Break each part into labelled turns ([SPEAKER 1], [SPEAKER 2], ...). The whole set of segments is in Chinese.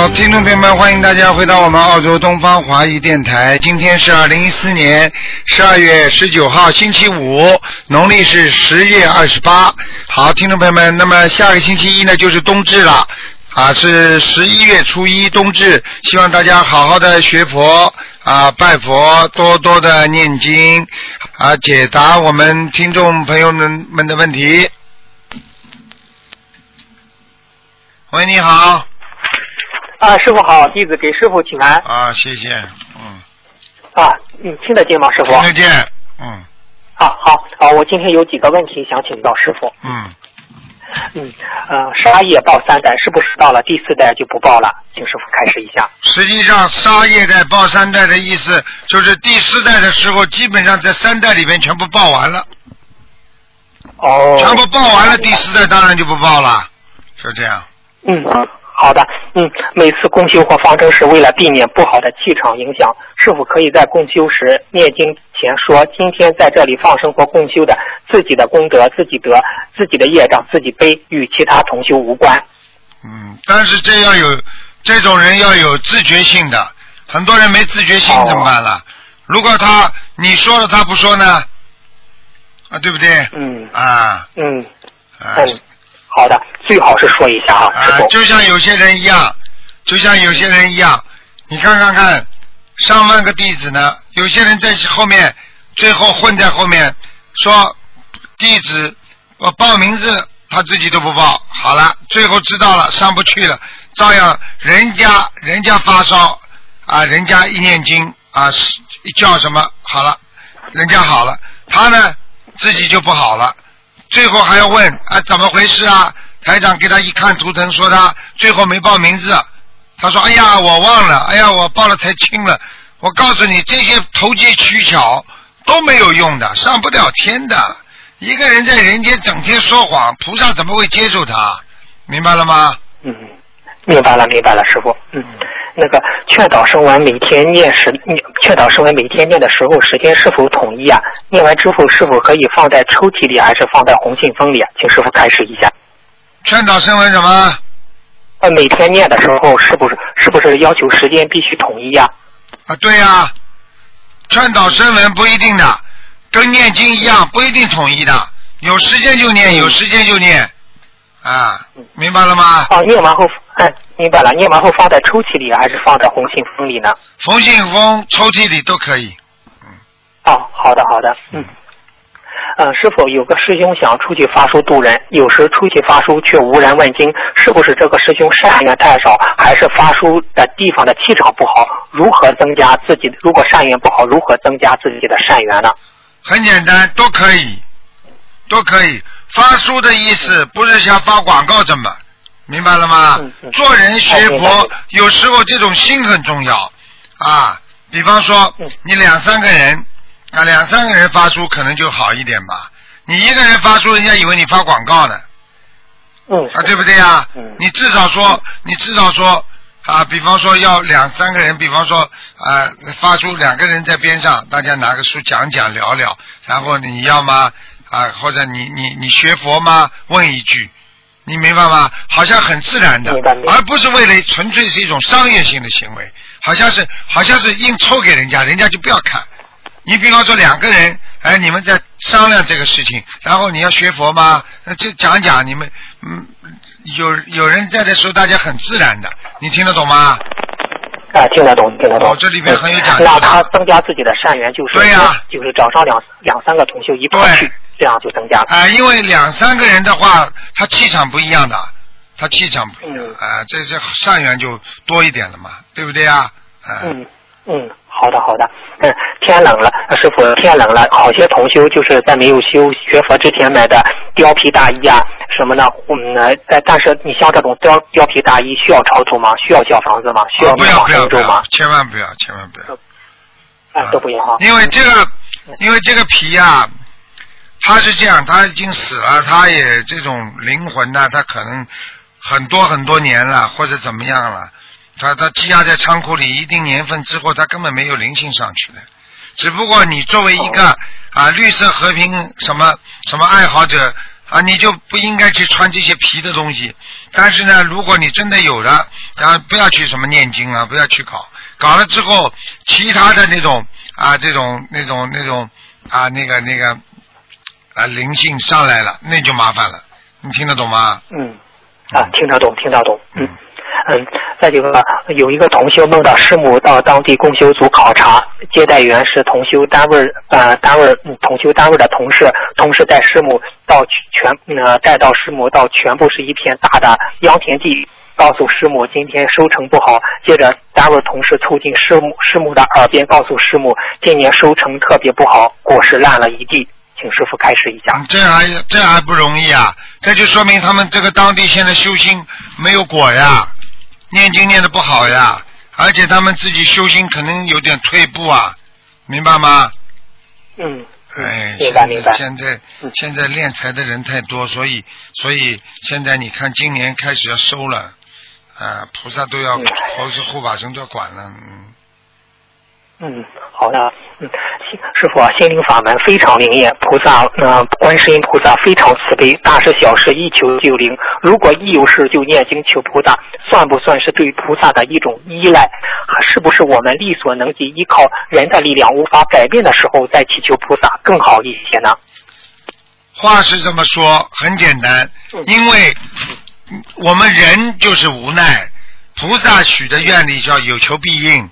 [SPEAKER 1] 好，听众朋友们，欢迎大家回到我们澳洲东方华语电台。今天是二零一四年十二月十九号，星期五，农历是十月二十八。好，听众朋友们，那么下个星期一呢就是冬至了，啊，是十一月初一冬至，希望大家好好的学佛啊，拜佛，多多的念经啊，解答我们听众朋友们们的问题。喂，你好。
[SPEAKER 2] 啊，师傅好，弟子给师傅请安。
[SPEAKER 1] 啊，谢谢，嗯，
[SPEAKER 2] 啊，你，听得见吗，师傅？
[SPEAKER 1] 听得见，嗯
[SPEAKER 2] 啊，好，啊，我今天有几个问题想请教师傅。
[SPEAKER 1] 嗯，
[SPEAKER 2] 嗯，呃，杀业报三代，是不是到了第四代就不报了？请师傅开始一下。
[SPEAKER 1] 实际上杀业代报三代的意思，就是第四代的时候，基本上在三代里面全部报完了，
[SPEAKER 2] 哦。
[SPEAKER 1] 全部报完了，第四代当然就不报了，是这样。
[SPEAKER 2] 嗯，好的，嗯，每次共修或方舟时，为了避免不好的气场影响，是否可以在共修时念经前说：“今天在这里放生或共修的，自己的功德自己得，自己的业障自己背，与其他同修无关。
[SPEAKER 1] 嗯，但是这要有这种人要有自觉性的，很多人没自觉性
[SPEAKER 2] 哦
[SPEAKER 1] 怎么办了？如果他你说了他不说呢？啊，对不对？
[SPEAKER 2] 嗯
[SPEAKER 1] 啊
[SPEAKER 2] 嗯
[SPEAKER 1] 啊
[SPEAKER 2] 嗯，好的，最好是说一下啊，
[SPEAKER 1] 啊。，就像有些人一样，就像有些人一样，你看看看，上万个弟子呢，有些人在后面，最后混在后面，说弟子我报名字他自己都不报，好了，最后知道了上不去了，照样人家人家发烧啊，人家一念经啊，是叫什么好了，人家好了，他呢自己就不好了。最后还要问啊怎么回事啊？台长给他一看图腾，说他最后没报名字。他说：“哎呀，我忘了，哎呀，我报了才清了。”我告诉你，这些投机取巧都没有用的，上不了天的。一个人在人间整天说谎，菩萨怎么会接受他？明白了吗？
[SPEAKER 2] 嗯，明白了，明白了，师傅。嗯，那个劝导声文每天念时，念劝导声文每天念的时候时间是否统一啊？念完之后是否可以放在抽屉里，还是放在红信封里？啊请师傅开示一下。
[SPEAKER 1] 劝导声文什么？
[SPEAKER 2] 呃，每天念的时候是不是是不是要求时间必须统一呀、
[SPEAKER 1] 啊，对呀、劝导声文不一定的，跟念经一样，不一定统一的，有时间就念，有时间就念，啊，明白了吗？
[SPEAKER 2] 哦，念完后，哎，明白了，念完后放在抽屉里，还是放在红信封里呢？
[SPEAKER 1] 红信封抽屉里都可以。
[SPEAKER 2] 嗯哦，好的好的，嗯。呃，师傅有个师兄想出去发书渡人，有时出去发书却无人问津，是不是这个师兄善缘太少，还是发书的地方的气场不好？如何增加自己？如果善缘不好，如何增加自己的善缘呢？
[SPEAKER 1] 很简单，都可以，都可以。发书的意思不是像发广告这么，明白了吗？做人学佛有时候这种心很重要啊。比方说
[SPEAKER 2] 嗯，
[SPEAKER 1] 你两三个人啊，两三个人发出可能就好一点吧。你一个人发出，人家以为你发广告呢。
[SPEAKER 2] 嗯，
[SPEAKER 1] 啊，对不对呀？
[SPEAKER 2] 嗯
[SPEAKER 1] 你至少说，你至少说啊，比方说要两三个人，比方说啊，发出两个人在边上，大家拿个书讲讲聊聊，然后你要吗？啊，或者你你你学佛吗？问一句，你明白吗？好像很自然的而不是为了纯粹是一种商业性的行为，好像是好像是硬凑给人家，人家就不要看。你比方说两个人，哎，你们在商量这个事情，然后你要学佛吗？那就讲讲你们，嗯，有有人在的时候，大家很自然的，你听得懂吗？
[SPEAKER 2] 啊，听得懂，听得懂。
[SPEAKER 1] 哦这里面很有讲究的
[SPEAKER 2] 那他增加自己的善缘，就是
[SPEAKER 1] 对呀
[SPEAKER 2] 就是找上两两三个同修一块去，这样就增加了。
[SPEAKER 1] 啊、因为两三个人的话，他气场不一样的，他气场不一样，
[SPEAKER 2] 嗯
[SPEAKER 1] 啊、这这善缘就多一点了嘛，对不对啊？啊、
[SPEAKER 2] 嗯嗯，好的好的。嗯，天冷了，师傅，天冷了，好些同修就是在没有修学佛之前买的貂皮大衣啊什么的，嗯，呃但是你像这种貂貂皮大衣需要超度吗？需要小房子吗？需要
[SPEAKER 1] 哦不要不要
[SPEAKER 2] 吗
[SPEAKER 1] 要？，千万不要，千万不要。
[SPEAKER 2] 哎，都不要哈。
[SPEAKER 1] 因为这个，因为这个皮啊，它是这样，他已经死了，他也这种灵魂呢，他可能很多很多年了，或者怎么样了，他他积压在仓库里一定年份之后，他根本没有灵性上去的。只不过你作为一个啊绿色和平什么什么爱好者啊，你就不应该去穿这些皮的东西。但是呢，如果你真的有了，然啊，不要去什么念经啊，不要去搞，搞了之后，其他的那种啊，这种那种那种啊，那个那个啊灵性上来了，那就麻烦了。你听得懂吗？
[SPEAKER 2] 嗯，啊，听得懂，听得懂，嗯。嗯，再这个有一个同修梦到师母到当地供修组考察，接待员是同修单位呃单位同修单位的同事，同时带师母到全呃带到师母到全部是一片大的秧田地，告诉师母今天收成不好。接着单位同事凑近师母师母的耳边告诉师母，今年收成特别不好，果实烂了一地，请师傅开示一下。
[SPEAKER 1] 这还这还不容易啊！这就说明他们这个当地现在修心没有果呀。念经念的不好呀，而且他们自己修心可能有点退步啊，明白
[SPEAKER 2] 吗？嗯。
[SPEAKER 1] 哎，
[SPEAKER 2] 明白明白。
[SPEAKER 1] 现在现在练财的人太多，所以所以现在你看今年开始要收了，啊，菩萨都要，或是护法神都要管了，嗯。
[SPEAKER 2] 嗯，好的，嗯，师傅啊，心灵法门非常灵验，菩萨，呃，观世音菩萨非常慈悲，大事小事一求就灵。如果一有事就念经求菩萨，算不算是对菩萨的一种依赖？是不是我们力所能及，依靠人的力量无法改变的时候再祈求菩萨更好一些呢？
[SPEAKER 1] 话是这么说，很简单，因为我们人就是无奈，菩萨许的愿力叫有求必应。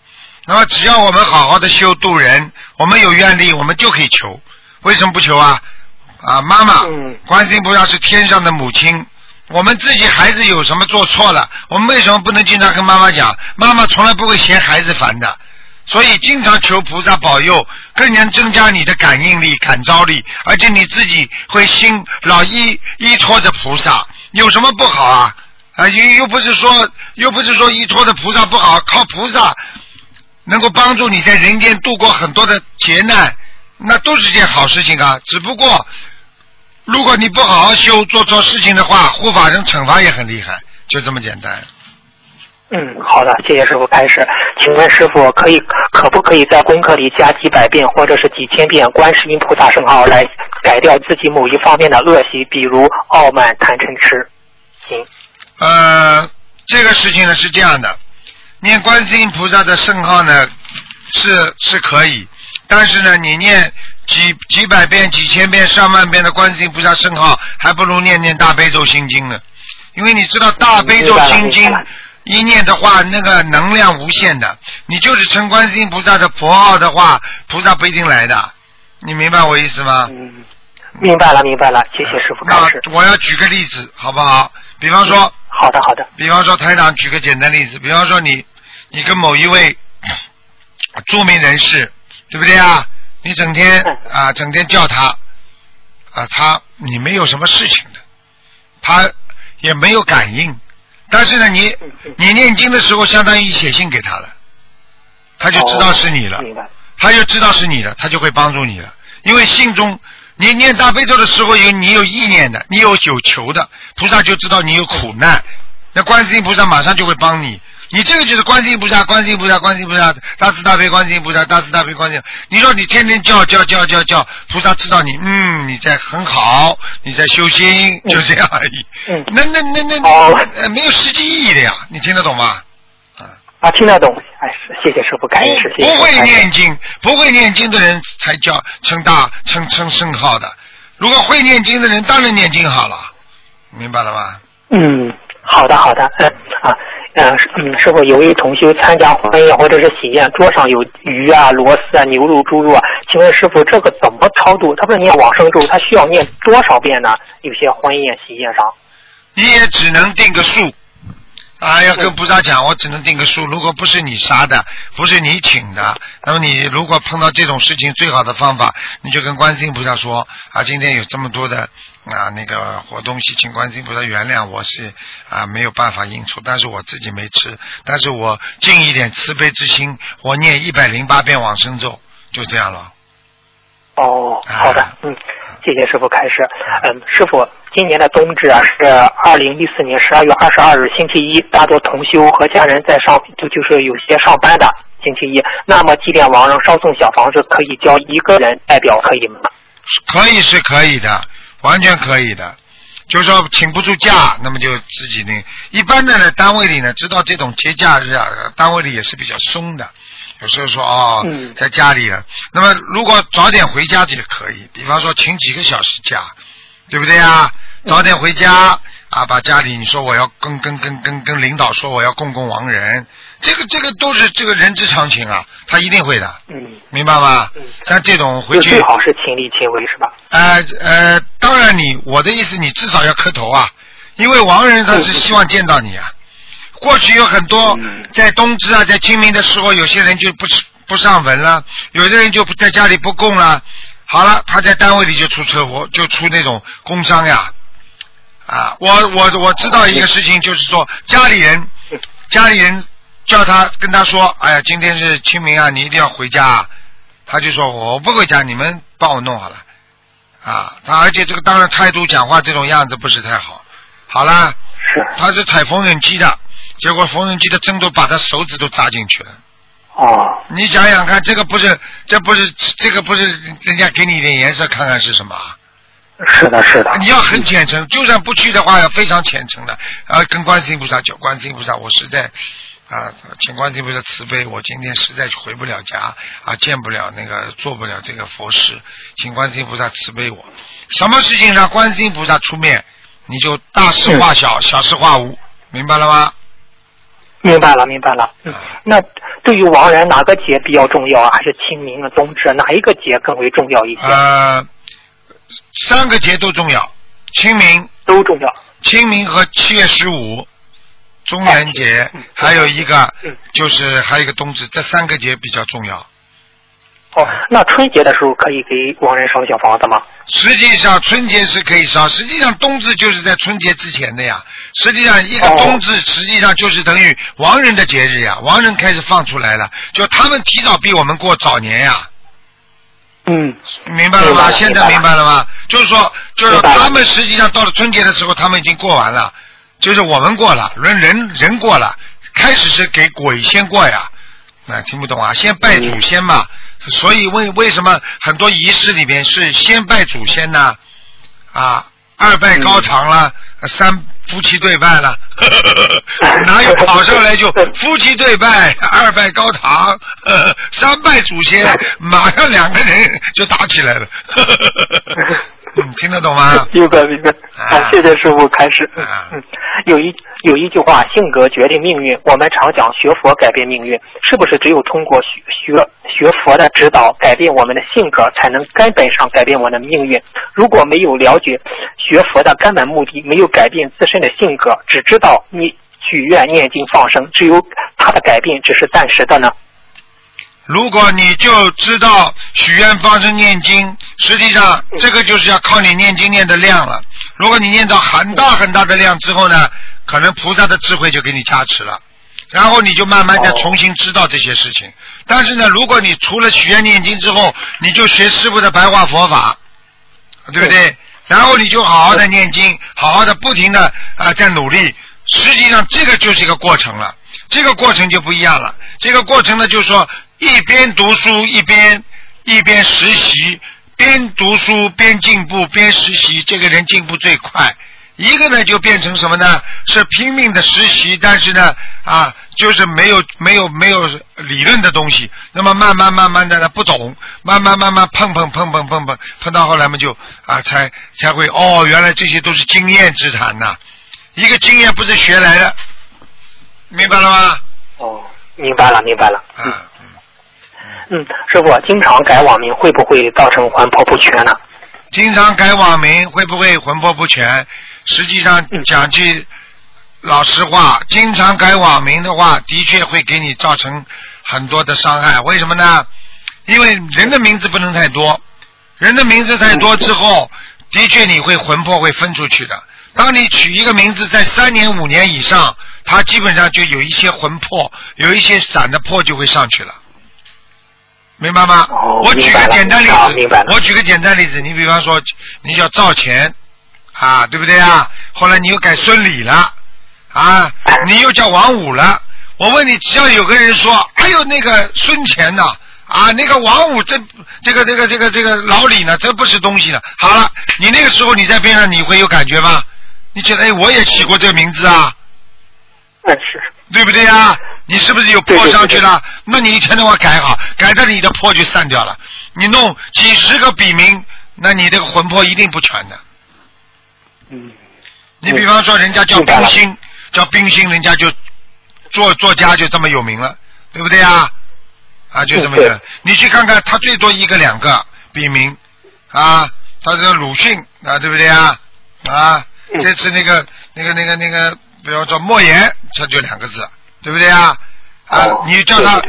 [SPEAKER 1] 那么只要我们好好的修度人，我们有愿力，我们就可以求。为什么不求啊？啊，妈妈，观世音菩萨是天上的母亲，我们自己孩子有什么做错了，我们为什么不能经常跟妈妈讲？妈妈从来不会嫌孩子烦的，所以经常求菩萨保佑，更能增加你的感应力、感召力，而且你自己会心老依依托着菩萨，有什么不好啊？啊，又又不是说又不是说依托着菩萨不好，靠菩萨。能够帮助你在人间度过很多的劫难，那都是件好事情啊。只不过，如果你不好好修，做错事情的话，护法神惩罚也很厉害，就这么简单。
[SPEAKER 2] 嗯，好的，谢谢师傅开始。请问师傅，可以可不可以在功课里加几百遍或者是几千遍观世音菩萨圣号，来改掉自己某一方面的恶习，比如傲慢、贪嗔痴？行。
[SPEAKER 1] 呃，这个事情呢是这样的。念观世音菩萨的圣号呢，是是可以，但是呢，你念几几百遍、几千遍、上万遍的观世音菩萨圣号，还不如念念大悲咒心经呢。因为你知道大悲咒心经一念的话，那个能量无限的。你就是称观世音菩萨的佛号的话，菩萨不一定来的。你明白我意思吗？
[SPEAKER 2] 嗯，明白了，明白了。谢谢师傅开始。
[SPEAKER 1] 我要举个例子，好不好？比方说。
[SPEAKER 2] 好的，好的。
[SPEAKER 1] 比方说，台长举个简单例子，比方说你，你跟某一位 著名人士，对不对啊？你整天啊，整天叫他啊，他你没有什么事情的，他也没有感应，但是呢，你你念经的时候，相当于写信给他了，他就知道是你了，他就知道是你了，他就会帮助你了，因为信中。你念大悲咒的时候有你有意念的，你有有求的，菩萨就知道你有苦难，那观世音菩萨马上就会帮你。你这个就是观世音菩萨，观世音菩萨，观世音菩萨，大慈大悲观世音菩萨，大慈大悲观世音。你说你天天叫叫叫叫叫，菩萨知道你，嗯，你在很好，你在修心，就这样而已。嗯。那那那那呃没有实际意义的呀，你听得懂吗？
[SPEAKER 2] 啊，听得懂，哎，谢谢师傅，感谢师傅。
[SPEAKER 1] 不会念经，不会念经的人才叫称大称称圣号的。如果会念经的人，当然念经好了，明白了吗？
[SPEAKER 2] 嗯，好的，好的，嗯啊，嗯，嗯，师傅，有位同学参加婚宴或者是喜宴，桌上有鱼啊、螺丝啊、牛肉、猪肉啊，请问师傅，这个怎么超度？他不是念往生咒，他需要念多少遍呢？有些婚宴喜宴上，
[SPEAKER 1] 你也只能定个数。啊，要跟菩萨讲，我只能定个数。如果不是你杀的，不是你请的，那么你如果碰到这种事情，最好的方法，你就跟观世音菩萨说啊，今天有这么多的啊那个活东西，请观世音菩萨原谅，我是啊没有办法应酬，但是我自己没吃，但是我尽一点慈悲之心，我念一百零八遍往生咒，就这样了。
[SPEAKER 2] 哦，好的
[SPEAKER 1] 啊，
[SPEAKER 2] 嗯，谢谢师傅开始。嗯，师傅，今年的冬至啊是二零一四年十二月二十二日星期一，大多同修和家人在上，就就是有些上班的星期一。那么祭奠亡人烧送小房子，可以交一个人代表可以吗？
[SPEAKER 1] 可以是可以的，完全可以的。就是说请不出假，那么就自己那一般的呢，单位里呢，知道这种节假日啊，单位里也是比较松的。有时候说哦，
[SPEAKER 2] 嗯
[SPEAKER 1] 在家里了，那么如果早点回家就可以，比方说请几个小时假，对不对啊？早点回家啊，把家里你说我要跟跟跟跟跟领导说我要供供亡人，这个这个都是这个人之常情啊，他一定会的，
[SPEAKER 2] 嗯，
[SPEAKER 1] 明白吗
[SPEAKER 2] 嗯？
[SPEAKER 1] 像这种回去
[SPEAKER 2] 最好是亲力亲为是吧？
[SPEAKER 1] 呃呃，当然你我的意思，你至少要磕头啊，因为亡人他是希望见到你啊。过去有很多
[SPEAKER 2] 嗯
[SPEAKER 1] 在冬至啊，在清明的时候，有些人就不不上坟了，有的人就不在家里不供了。好了，他在单位里就出车祸，就出那种工伤呀。啊，我我我知道一个事情，就是说家里人家里人叫他跟他说，哎呀，今天是清明啊，你一定要回家啊。他就说我不回家，你们帮我弄好了。啊，他而且这个当然态度讲话这种样子不是太好。好了，
[SPEAKER 2] 是。
[SPEAKER 1] 他是踩缝纫机的，结果缝纫机的针都把他手指都扎进去了。
[SPEAKER 2] 哦，
[SPEAKER 1] 你想想看，这个不是，这不是，这个不是人家给你一点颜色看看是什么啊？
[SPEAKER 2] 是的，是的。
[SPEAKER 1] 你要很虔诚，就算不去的话，要非常虔诚的，啊，跟观世音菩萨求，观世音菩萨，我实在啊，请观世音菩萨慈悲，我今天实在回不了家啊，见不了那个，做不了这个佛事，请观世音菩萨慈悲我。什么事情让观世音菩萨出面，你就大事化小，小事化无，明白了吗？
[SPEAKER 2] 明白了，明白了。嗯，那对于亡人哪个节比较重要啊？还是清明啊、冬至啊哪一个节更为重要一些？
[SPEAKER 1] 呃，三个节都重要，清明、
[SPEAKER 2] 都重要。
[SPEAKER 1] 清明和七月十五，中元节
[SPEAKER 2] 嗯，
[SPEAKER 1] 还有一个
[SPEAKER 2] 嗯
[SPEAKER 1] 就是还有一个冬至，这三个节比较重要。
[SPEAKER 2] 哦，那春节的时候可以给亡人烧小房子吗？
[SPEAKER 1] 实际上春节是可以烧，实际上冬至就是在春节之前的呀。实际上一个
[SPEAKER 2] 哦
[SPEAKER 1] 冬至实际上就是等于亡人的节日呀，亡人开始放出来了，就他们提早比我们过早年呀。
[SPEAKER 2] 嗯，
[SPEAKER 1] 明白了吗？现在明白了吗？就是说，就是他们实际上到了春节的时候，他们已经过完了，就是我们过了，人人人过了，开始是给鬼先过呀。那听不懂啊？先拜祖先嘛，所以为为什么很多仪式里面是先拜祖先呢？啊，二拜高堂了，三夫妻对拜了，哪有跑上来就夫妻对拜，二拜高堂，三拜祖先，马上两个人就打起来了。嗯，听得懂吗？
[SPEAKER 2] 明白明白。
[SPEAKER 1] 啊
[SPEAKER 2] 好，谢谢师傅开始。嗯
[SPEAKER 1] 啊
[SPEAKER 2] 嗯，有一有一句话，性格决定命运。我们常讲学佛改变命运，是不是只有通过学学学佛的指导，改变我们的性格，才能根本上改变我们的命运？如果没有了解学佛的根本目的，没有改变自身的性格，只知道你许愿、念经、放生，只有它的改变只是暂时的呢？
[SPEAKER 1] 如果你就知道许愿、放生、念经，实际上这个就是要靠你念经念的量了。如果你念到很大很大的量之后呢，可能菩萨的智慧就给你加持了，然后你就慢慢再重新知道这些事情。但是呢，如果你除了许愿念经之后，你就学师傅的白话佛法，对不对？然后你就好好的念经，好好的不停的啊、在努力。实际上这个就是一个过程了，这个过程就不一样了。这个过程呢，就是说一边读书一边一边实习，边读书边进步边实习，这个人进步最快。一个呢就变成什么呢？是拼命的实习，但是呢啊，就是没有没有没有理论的东西。那么慢慢慢慢的呢不懂，慢慢慢慢碰碰碰碰碰碰，碰到后来嘛就啊才才会哦，原来这些都是经验之谈呐、一个经验不是学来的，明白了吗？
[SPEAKER 2] 哦，明白了，明白了。
[SPEAKER 1] 啊，嗯
[SPEAKER 2] 嗯，师傅，经常改网名会不会造成魂魄不全呢？
[SPEAKER 1] 经常改网名会不会魂魄不全？实际上
[SPEAKER 2] 嗯
[SPEAKER 1] 讲句老实话，经常改网名的话，的确会给你造成很多的伤害。为什么呢？因为人的名字不能太多，人的名字太多之后，的确你会魂魄会分出去的。当你取一个名字在三年五年以上，它基本上就有一些魂魄，有一些散的魄就会上去了。明白吗？
[SPEAKER 2] 哦
[SPEAKER 1] 我举个简单例子我举个简单例子，你比方说你叫赵钱啊，对不对啊？后来你又改孙李了啊，你又叫王五了。我问你，只要有个人说，哎呦那个孙钱呐，啊，那个王五这这个这个这个这个老李呢，这不是东西了。好了，你那个时候你在边上，你会有感觉吗？你觉得哎，我也起过这个名字啊，
[SPEAKER 2] 那是，
[SPEAKER 1] 对不对呀？你是不是有破上去了？那你一天到晚改好，改到你的破就散掉了。你弄几十个笔名，那你这个魂魄一定不全的。
[SPEAKER 2] 嗯
[SPEAKER 1] 你比方说，人家叫冰心，叫冰心，人家就作作家就这么有名了，对不对啊？啊，就这么
[SPEAKER 2] 嗯对
[SPEAKER 1] 的。你去看看，他最多一个两个笔名啊，他这个鲁迅啊，对不对啊？啊，
[SPEAKER 2] 嗯
[SPEAKER 1] 这次那个那个那个那个，比方说莫言，他就两个字，对不对啊？啊
[SPEAKER 2] 哦，
[SPEAKER 1] 你叫他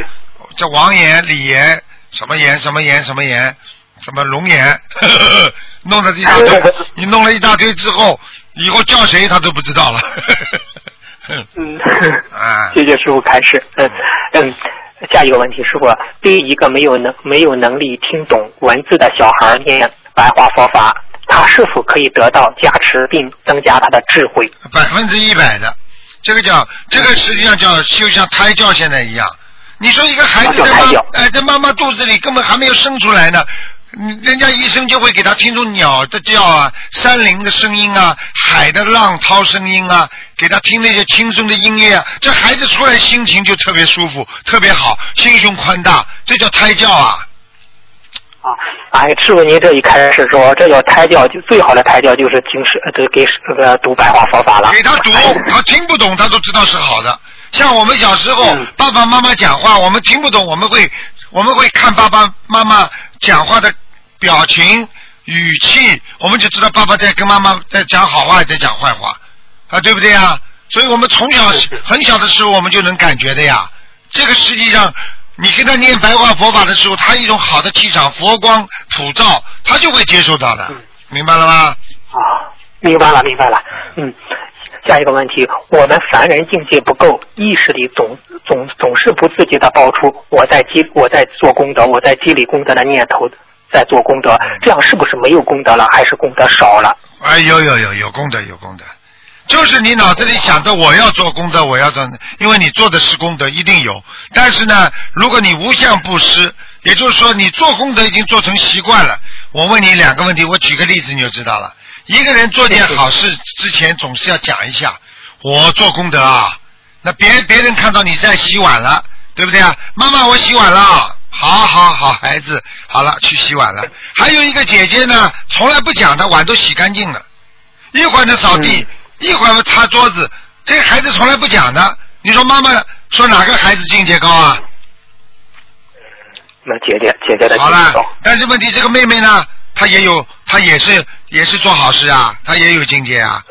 [SPEAKER 1] 叫王岩、李岩，什么岩什么岩什么岩，什么龙岩，弄了一大堆，你弄了一大堆之后，以后叫谁他都不知道了。
[SPEAKER 2] 嗯
[SPEAKER 1] 啊，
[SPEAKER 2] 谢谢师傅开示。嗯嗯，下一个问题，师傅，对于一个没有能没有能力听懂文字的小孩念白话佛法，他是否可以得到加持并增加他的智慧？
[SPEAKER 1] 百分之一百的，这个叫这个实际上叫就像胎教现在一样。你说一个孩子在妈哎在妈妈肚子里根本还没有生出来呢，嗯人家医生就会给他听出鸟的叫啊、山林的声音啊、海的浪涛声音啊，给他听那些轻松的音乐啊，这孩子出来心情就特别舒服，特别好，心胸宽大，这叫胎教啊。
[SPEAKER 2] 啊，哎，师傅，您这一开始说，这叫胎教，就最好的胎教就是经师，呃，给这个读白话佛法了。
[SPEAKER 1] 给他读，他听不懂，他都知道是好的。像我们小时候，
[SPEAKER 2] 嗯
[SPEAKER 1] 爸爸妈妈讲话，我们听不懂，我们会我们会看爸爸妈妈讲话的表情、语气，我们就知道爸爸在跟妈妈在讲好话，在讲坏话，啊，对不对呀？所以我们从小很小的时候，我们就能感觉的呀。这个实际上，你跟他念白话佛法的时候，他一种好的气场，佛光普照，他就会接受到的，明白了吗？
[SPEAKER 2] 啊，明白了，明白了。嗯，下一个问题，我们凡人境界不够，意识里总总总是不自觉的爆出我在积我在做功德，我在积累功德的念头，在做功德，这样是不是没有功德了，还是功德少了？
[SPEAKER 1] 哎，有有有有功德有功德，就是你脑子里想着我要做功德，我要做，因为你做的是功德，一定有。但是呢，如果你无相布施，也就是说你做功德已经做成习惯了。我问你两个问题，我举个例子你就知道了。一个人做件好事之前，总是要讲一下我做功德啊。那别别人看到你在洗碗了，对不对啊？妈妈，我洗碗了。好好好，孩子，好了，去洗碗了。还有一个姐姐呢，从来不讲的，碗都洗干净了。一会儿呢扫地，一会儿呢擦桌子，这个孩子从来不讲的。你说妈妈说哪个孩子境界高啊？
[SPEAKER 2] 那姐姐姐姐的
[SPEAKER 1] 好了。，但是问题这个妹妹呢，她也有，她也是也是做好事啊，她也有境界啊，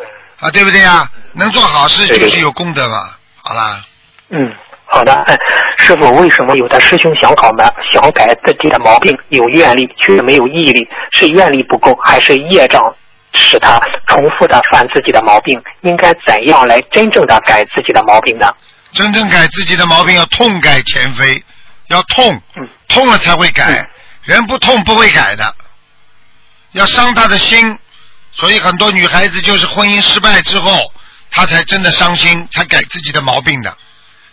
[SPEAKER 1] 啊，对不对啊？能做好事就是有功德嘛。好啦，
[SPEAKER 2] 嗯，好的。哎，师傅，为什么有的师兄想搞嘛，想改自己的毛病，有愿力却没有毅力？是愿力不够，还是业障使他重复的犯自己的毛病？应该怎样来真正的改自己的毛病呢？
[SPEAKER 1] 真正改自己的毛病要痛改前非，要痛
[SPEAKER 2] 嗯，
[SPEAKER 1] 痛了才会改，人不痛不会改的，要伤他的心。所以很多女孩子就是婚姻失败之后，她才真的伤心，才改自己的毛病的。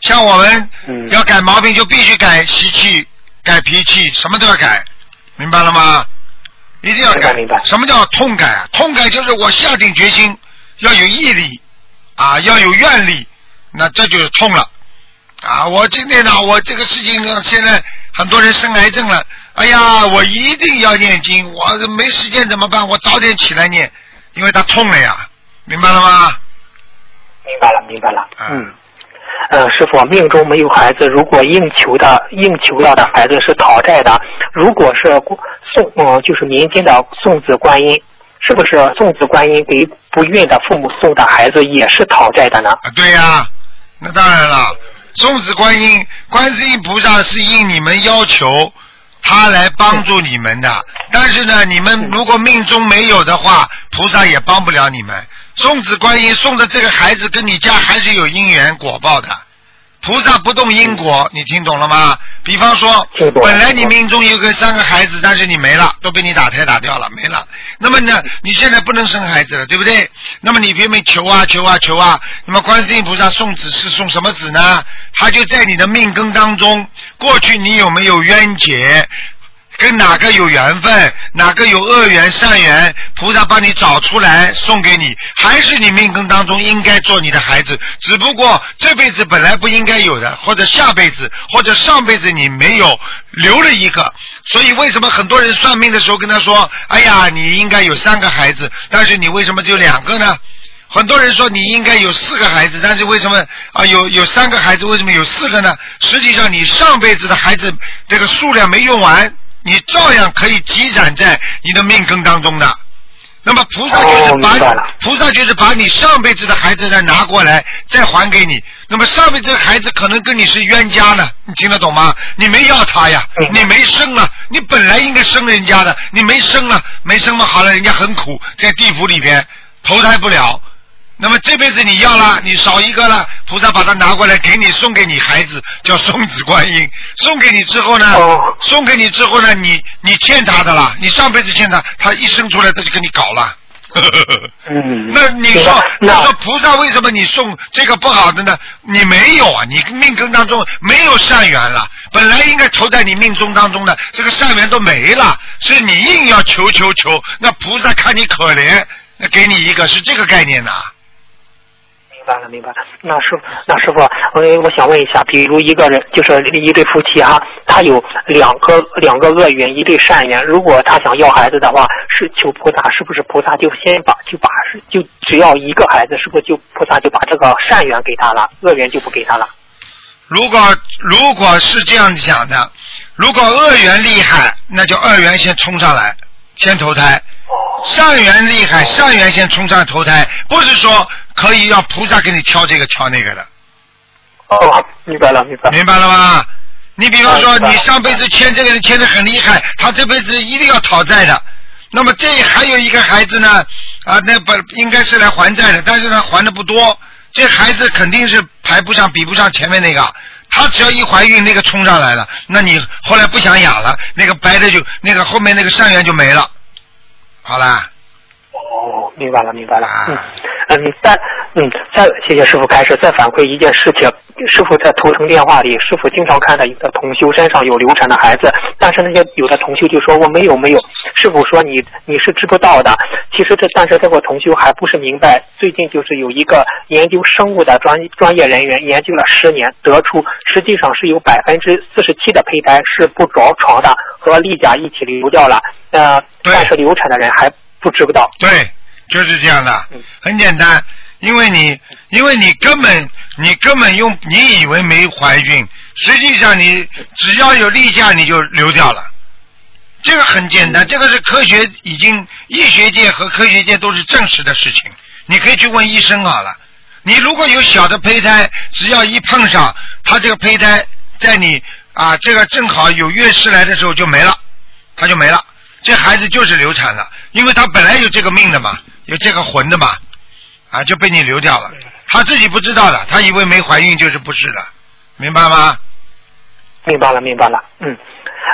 [SPEAKER 1] 像我们
[SPEAKER 2] 嗯
[SPEAKER 1] 要改毛病，就必须改习气、改脾气，什么都要改，明白了吗？一定要改。
[SPEAKER 2] 明白
[SPEAKER 1] 什么叫痛改啊？痛改就是我下定决心，要有毅力啊，要有愿力，那这就是痛了。啊，我今天呢，我这个事情呢，现在很多人生癌症了，哎呀，我一定要念经，我没时间怎么办？我早点起来念，因为他痛了呀，明白了吗？
[SPEAKER 2] 明白了，明白了。
[SPEAKER 1] 嗯
[SPEAKER 2] 嗯。呃，师傅，命中没有孩子，如果应求的应求到的孩子是讨债的，如果是送嗯、就是民间的送子观音，是不是送子观音给不孕的父母送的孩子也是讨债的呢？
[SPEAKER 1] 啊，对呀、那当然了，送子观音，观世音菩萨是应你们要求，他来帮助你们的。但是呢，你们如果命中没有的话，菩萨也帮不了你们。送子观音送的这个孩子跟你家还是有因缘果报的，菩萨不动因果，你听懂了吗？比方说本来你命中有个三个孩子，但是你没了，都被你打胎打掉了，没了。那么呢，你现在不能生孩子了，对不对？那么你拼命求啊求啊求啊，那么观世音菩萨送子是送什么子呢？他就在你的命根当中，过去你有没有冤结？跟哪个有缘分，哪个有恶缘善缘，菩萨帮你找出来送给你，还是你命根当中应该做你的孩子，只不过这辈子本来不应该有的，或者下辈子，或者上辈子你没有留了一个，所以为什么很多人算命的时候跟他说，哎呀，你应该有三个孩子，但是你为什么只有两个呢？很多人说你应该有四个孩子，但是为什么啊有有三个孩子，为什么有四个呢？实际上你上辈子的孩子这个数量没用完，你照样可以积攒在你的命根当中的。那么菩萨就是把、菩萨就是把你上辈子的孩子再拿过来，再还给你。那么上辈子的孩子可能跟你是冤家呢，你听得懂吗？你没要他呀，你没生啊，你本来应该生人家的，你没生啊，没生嘛，好了，人家很苦，在地府里边投胎不了。那么这辈子你要了，你少一个了，菩萨把它拿过来给你，送给你孩子，叫送子观音。送给你之后呢，
[SPEAKER 2] 哦
[SPEAKER 1] 送给你之后呢，你你欠他的了，你上辈子欠他，他一生出来他就跟你搞了。
[SPEAKER 2] 嗯，
[SPEAKER 1] 那你说，
[SPEAKER 2] 那
[SPEAKER 1] 你说菩萨为什么你送这个不好的呢？你没有啊，你命根当中没有善缘了，本来应该投在你命中当中的这个善缘都没了，是你硬要求求求，那菩萨看你可怜，那给你一个是这个概念呐、
[SPEAKER 2] 明白了，明白了。那师傅，那师傅，我我想问一下，比如一个人就是一对夫妻哈，他有两个两个恶缘，一对善缘。如果他想要孩子的话，是求菩萨，是不是菩萨就先把就把就只要一个孩子，是不是就菩萨就把这个善缘给他了，恶缘就不给他了？
[SPEAKER 1] 如果如果是这样讲的，如果恶缘厉害，那就恶缘先冲上来，先投胎；善缘厉害，善缘先冲上投胎，不是说可以让菩萨给你挑这个挑那个的，
[SPEAKER 2] 哦，明白了，明白了。
[SPEAKER 1] 明白了吗？你比方说，你上辈子欠这个人欠的很厉害，他这辈子一定要讨债的。那么这还有一个孩子呢，啊，那本应该是来还债的，但是他还的不多，这孩子肯定是排不上、比不上前面那个。他只要一怀孕，那个冲上来了，那你后来不想养了，那个白的就那个后面那个善缘就没了。好啦，
[SPEAKER 2] 哦，明白了，明白了。
[SPEAKER 1] 啊
[SPEAKER 2] 嗯嗯，再嗯再谢谢师傅开始，再反馈一件事情。师傅在图腾电话里，师傅经常看到一个同修身上有流产的孩子，但是那些有的同修就说我没有没有。师傅说你你是知不道的。其实这但是这个同修还不是明白，最近就是有一个研究生物的专专业人员研究了十年，得出实际上是有百分之四十七的胚胎是不着床的，和例假一起流掉了。呃，但是流产的人还不知道。
[SPEAKER 1] 对，就是这样的
[SPEAKER 2] 嗯，
[SPEAKER 1] 很简单，因为你因为你根本你根本用你以为没怀孕，实际上你只要有例假你就流掉了。这个很简单，这个是科学已经医学界和科学界都是证实的事情。你可以去问医生好了。你如果有小的胚胎，只要一碰上，它这个胚胎在你啊这个正好有月事来的时候就没了，它就没了。这孩子就是流产了，因为他本来有这个命的嘛，有这个魂的嘛，啊就被你流掉了。他自己不知道的，他以为没怀孕就是不是的，明白吗？
[SPEAKER 2] 明白了，明白了。嗯，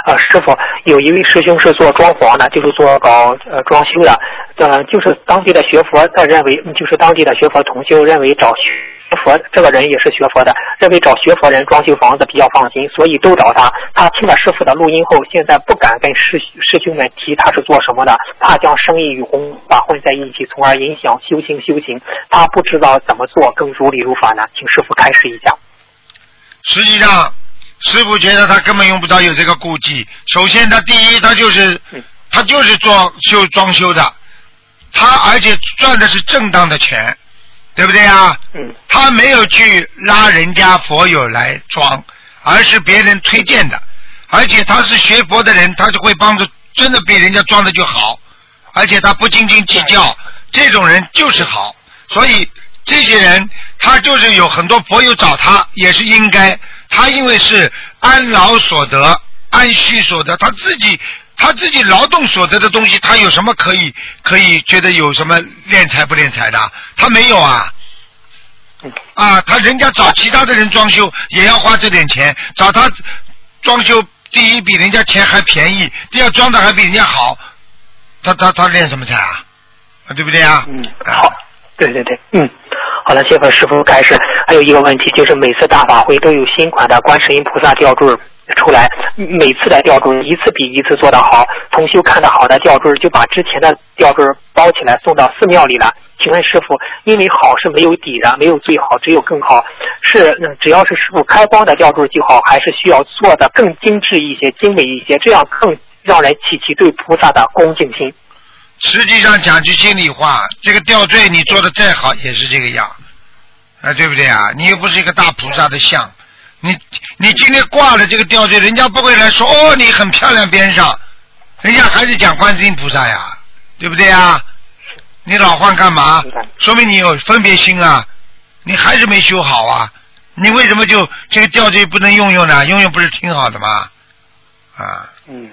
[SPEAKER 2] 呃，师傅，有一位师兄是做装潢的，就是做搞呃装修的，呃，就是当地的学佛，他认为就是当地的学佛同修认为找学佛这个人也是学佛的，认为找学佛人装修房子比较放心，所以都找他。他听了师傅的录音后，现在不敢跟师师兄们提他是做什么的，怕将生意与弘法混在一起，从而影响修行修行。他不知道怎么做更如理如法呢？请师傅开示一下。
[SPEAKER 1] 实际上，师傅觉得他根本用不着有这个顾忌。首先，他第一，他就是
[SPEAKER 2] 嗯
[SPEAKER 1] 他就是做修装修的，他而且赚的是正当的钱，对不对啊？
[SPEAKER 2] 嗯。
[SPEAKER 1] 他没有去拉人家佛友来装，而是别人推荐的，而且他是学佛的人，他就会帮助，真的比人家装的就好，而且他不斤斤计较，这种人就是好，所以这些人他就是有很多佛友找他也是应该，他因为是安劳所得、安虚所得，他自己。他自己劳动所得的东西，他有什么可以可以觉得有什么敛财不敛财的？他没有啊，
[SPEAKER 2] 嗯
[SPEAKER 1] 啊，他人家找其他的人装修也要花这点钱，找他装修，第一比人家钱还便宜，第二装的还比人家好，他他他练什么财啊？啊，对不对啊？
[SPEAKER 2] 嗯，
[SPEAKER 1] 啊
[SPEAKER 2] 好，对对对，嗯，好了，谢谢师傅开始。还有一个问题就是每次大法会都有新款的观世音菩萨吊坠出来，每次的吊坠一次比一次做得好。同修看到好的吊坠就把之前的吊坠包起来送到寺庙里了。请问师傅，因为好是没有底的，没有最好，只有更好。是只要是师傅开光的吊坠就好，还是需要做的更精致一些、精美一些，这样更让人起起对菩萨的恭敬心？
[SPEAKER 1] 实际上讲句心里话，这个吊坠你做的再好也是这个样，啊，对不对啊？你又不是一个大菩萨的像，你你今天挂了这个吊坠，人家不会来说哦你很漂亮边上，人家还是讲观世音菩萨呀，对不对啊？你老换干嘛？说明你有分别心啊，你还是没修好啊？你为什么就这个吊坠不能用用呢？用用不是挺好的吗？啊，
[SPEAKER 2] 嗯，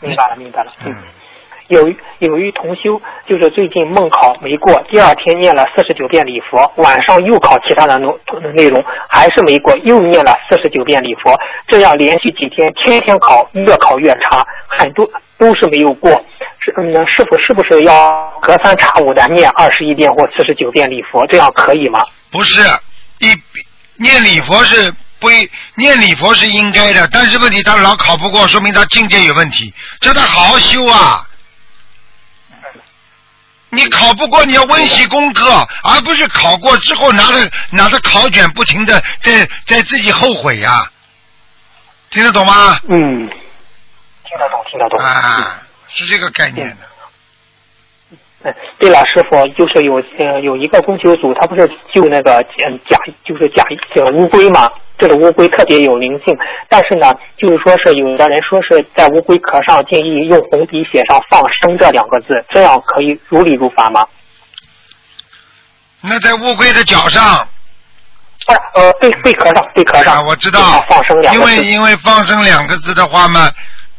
[SPEAKER 2] 明白了，明白了。
[SPEAKER 1] 嗯。
[SPEAKER 2] 有一有一同修，就是最近梦考没过，第二天念了四十九遍礼佛，晚上又考其他的内内容，还是没过，又念了四十九遍礼佛，这样连续几天，天天考，越考越差，很多都是没有过。是嗯，师傅是不是要隔三差五的念二十一遍或四十九遍礼佛，这样可以吗？
[SPEAKER 1] 不是一念礼佛是不念礼佛是应该的，但是问题他老考不过，说明他境界有问题，叫他好好修啊。你考不过，你要温习功课，而不是考过之后拿着拿着考卷不停的在在自己后悔呀、听得懂吗？
[SPEAKER 2] 嗯，听得懂，听得懂。
[SPEAKER 1] 啊，是这个概念的。
[SPEAKER 2] 嗯，对了，师傅，就是有呃有一个供修组，他不是救那个嗯假就是假小乌龟嘛？这个乌龟特别有灵性，但是呢，就是说是有的人说是在乌龟壳上建议用红笔写上“放生”这两个字，这样可以如理如法吗？
[SPEAKER 1] 那在乌龟的脚上
[SPEAKER 2] 不，呃，贝贝壳上，贝壳上，
[SPEAKER 1] 啊，我知道“
[SPEAKER 2] 放生”两
[SPEAKER 1] 因
[SPEAKER 2] 个字。
[SPEAKER 1] 为因为放生两个字的话嘛，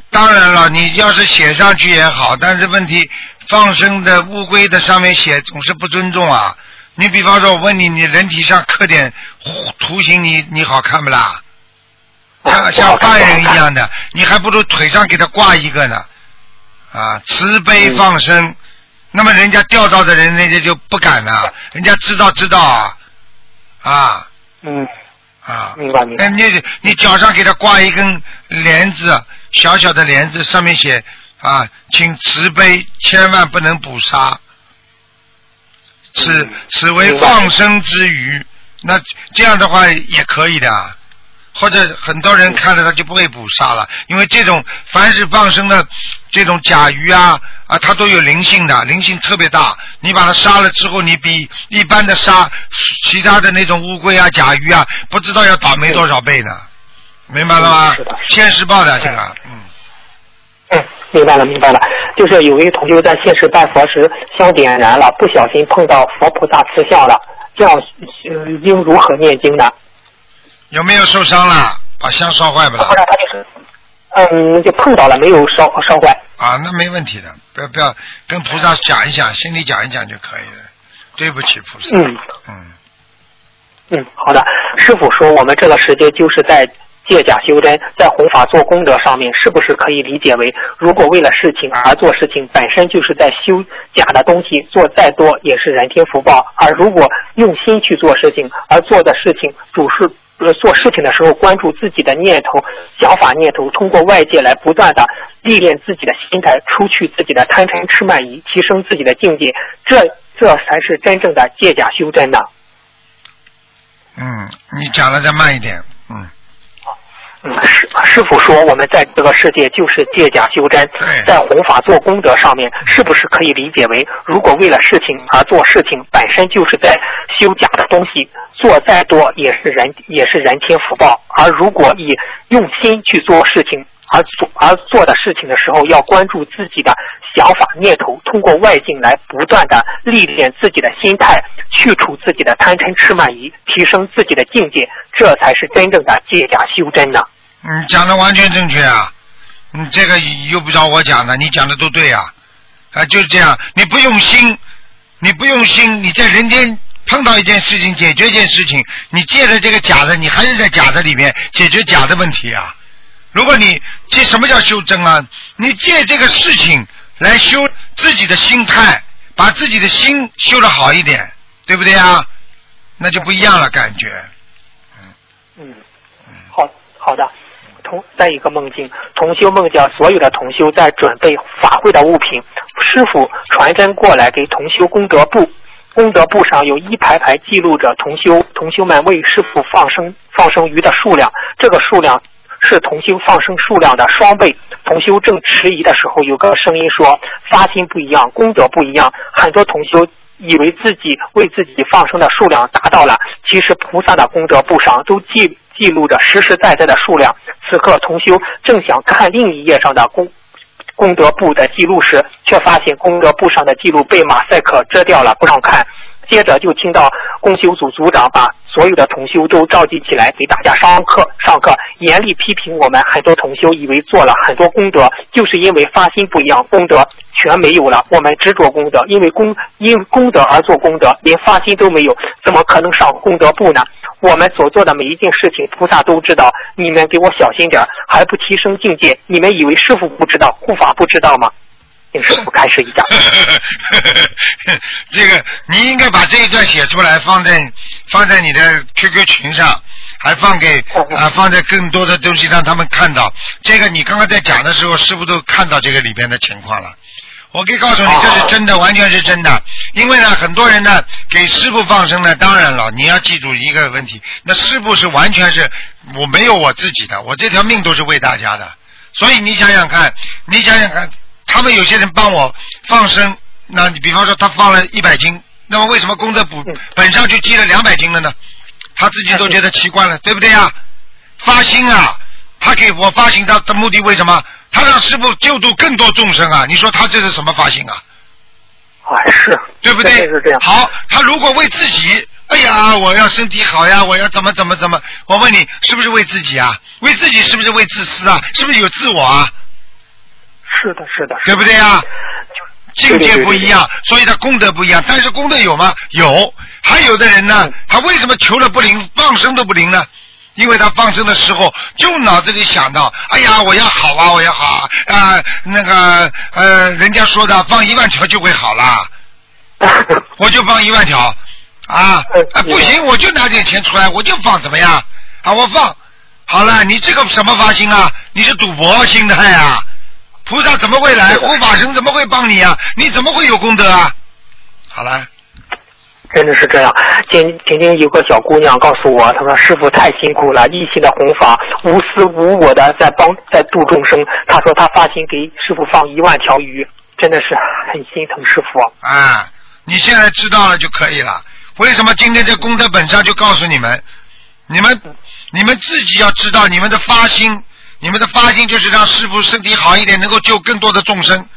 [SPEAKER 1] 当然了，你要是写上去也好，但是问题放生的乌龟的上面写总是不尊重啊。你比方说，我问你，你人体上刻点图形，你你好看不啦？像
[SPEAKER 2] 啊
[SPEAKER 1] 像犯人一。样的，你还不如腿上给他挂一个呢。啊，慈悲
[SPEAKER 2] 嗯
[SPEAKER 1] 放生，那么人家钓到的人，人家就不敢了，人家知道知道啊，啊
[SPEAKER 2] 嗯，
[SPEAKER 1] 啊。
[SPEAKER 2] 明白明白。
[SPEAKER 1] 那你你脚上给他挂一根帘子，小小的帘子，上面写啊，请慈悲，千万不能捕杀。此
[SPEAKER 2] 嗯
[SPEAKER 1] 此为放生之鱼，那这样的话也可以的。或者很多人看了他就不会捕杀了，因为这种凡是放生的这种甲鱼啊啊，它都有灵性的，灵性特别大。你把它杀了之后，你比一般的杀其他的那种乌龟啊、甲鱼啊，不知道要倒霉多少倍呢。明白了吗
[SPEAKER 2] 嗯是的？
[SPEAKER 1] 现世报的这个，嗯，
[SPEAKER 2] 嗯，明白了，明白了。就是有一个同学在现实拜佛时香点燃了，不小心碰到佛菩萨慈像了，这样呃应如何念经呢？
[SPEAKER 1] 有没有受伤了？把香烧坏不了
[SPEAKER 2] 不？然他就是，嗯，就碰到了，没有烧烧坏。
[SPEAKER 1] 啊，那没问题的，不要不要跟菩萨讲一讲，心里讲一讲就可以了。对不起菩萨，
[SPEAKER 2] 嗯
[SPEAKER 1] 嗯，
[SPEAKER 2] 嗯，好的。师傅说我们这个时间就是在借假修真，在弘法做功德上面，是不是可以理解为，如果为了事情而做事情，本身就是在修假的东西，做再多也是人天福报；而如果用心去做事情，而做的事情主是。呃，做事情的时候关注自己的念头、想法、念头，通过外界来不断的历练自己的心态，除去自己的贪嗔痴慢疑，提升自己的境界，这这才是真正的借假修真呢。
[SPEAKER 1] 嗯，你讲的再慢一点，嗯，
[SPEAKER 2] 嗯，师师傅说，我们在这个世界就是借假修真，在弘法做功德上面，是不是可以理解为，如果为了事情而做事情，本身就是在修假的东西，做再多也是人也是人天福报，而如果以用心去做事情。而做而做的事情的时候，要关注自己的想法念头，通过外境来不断的历练自己的心态，去除自己的贪嗔痴慢疑，提升自己的境界，这才是真正的借假修真呢。
[SPEAKER 1] 嗯，讲的完全正确啊，你这个又不找我讲的，你讲的都对啊，啊，就是这样，你不用心，你不用心，你在人间碰到一件事情，解决一件事情，你借着这个假的，你还是在假的里面解决假的问题啊。如果你借什么叫修真啊？你借这个事情来修自己的心态，把自己的心修得好一点，对不对啊？那就不一样了，感觉。
[SPEAKER 2] 嗯，好好的。同在一个梦境，同修梦见所有的同修在准备法会的物品，师傅传真过来给同修功德簿，功德簿上有一排排记录着同修同修们为师傅放生放生鱼的数量，这个数量是同修放生数量的双倍。同修正迟疑的时候，有个声音说：“发心不一样，功德不一样。”很多同修。以为自己为自己放生的数量达到了，其实菩萨的功德簿上都记记录着实实在在的数量。此刻同修正想看另一页上的功功德簿的记录时，却发现功德簿上的记录被马赛克遮掉了，不让看。接着就听到公修组组长把所有的同修都召集起来，给大家上课。上课严厉批评我们很多同修，以为做了很多功德，就是因为发心不一样，功德全没有了。我们执着功德，因为功因功德而做功德，连发心都没有，怎么可能上功德簿呢？我们所做的每一件事情，菩萨都知道。你们给我小心点，还不提升境界？你们以为师傅不知道，护法不知道吗？请师傅开始一下。
[SPEAKER 1] 这个你应该把这一段写出来，放在放在你的 QQ 群上，还放给啊放在更多的东西让他们看到。这个你刚刚在讲的时候，师傅都看到这个里边的情况了。我可以告诉你，这是真的，完全是真的。因为呢，很多人呢给师傅放生呢，当然了，你要记住一个问题，那师傅是完全是我没有我自己的，我这条命都是为大家的。所以你想想看，你想想看。他们有些人帮我放生，那你比方说他放了一百斤，那么为什么功德补本上就积了两百斤了呢？他自己都觉得奇怪了，对不对呀？发心啊，他给我发心他的目的为什么？他让师傅救度更多众生啊！你说他这是什么发心啊？
[SPEAKER 2] 还是
[SPEAKER 1] 对不对？
[SPEAKER 2] 是这样。
[SPEAKER 1] 好，他如果为自己，哎呀，我要身体好呀，我要怎么怎么怎么？我问你，是不是为自己啊？为自己是不是为自私啊？是不是有自我啊？
[SPEAKER 2] 是的，是的，
[SPEAKER 1] 对不对呀？境界不一样，所以他功德不一样。但是功德有吗？有。还有的人呢，他为什么求了不灵，放生都不灵呢？因为他放生的时候，就脑子里想到，哎呀，我要好啊，我要好啊，那个呃，人家说的放一万条就会好啦，我就放一万条啊，啊不行，我就拿点钱出来，我就放怎么样？啊，我放好了，你这个什么发心啊？你是赌博心态啊？菩萨怎么会来？护法神怎么会帮你啊？你怎么会有功德啊？好了，
[SPEAKER 2] 真的是这样。今今天有个小姑娘告诉我，她说师傅太辛苦了，一心的弘法，无私无我的在帮在度众生。她说她发心给师傅放一万条鱼，真的是很心疼师傅。
[SPEAKER 1] 啊，你现在知道了就可以了。为什么今天在功德本上就告诉你们，你们你们自己要知道你们的发心。你们的发心就是让师傅身体好一点，能够救更多的众生。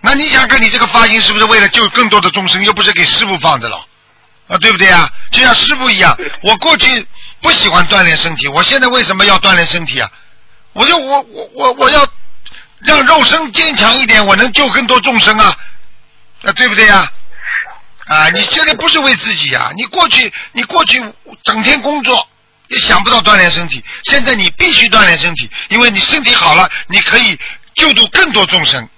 [SPEAKER 1] 那你想看，你这个发心是不是为了救更多的众生，又不是给师傅放的了？啊，对不对啊？就像师傅一样，我过去不喜欢锻炼身体，我现在为什么要锻炼身体啊？我就我我我我要让肉身坚强一点，我能救更多众生啊，啊，对不对呀？啊，你现在不是为自己啊，你过去你过去整天工作。也想不到锻炼身体，现在你必须锻炼身体，因为你身体好了，你可以救度更多众生。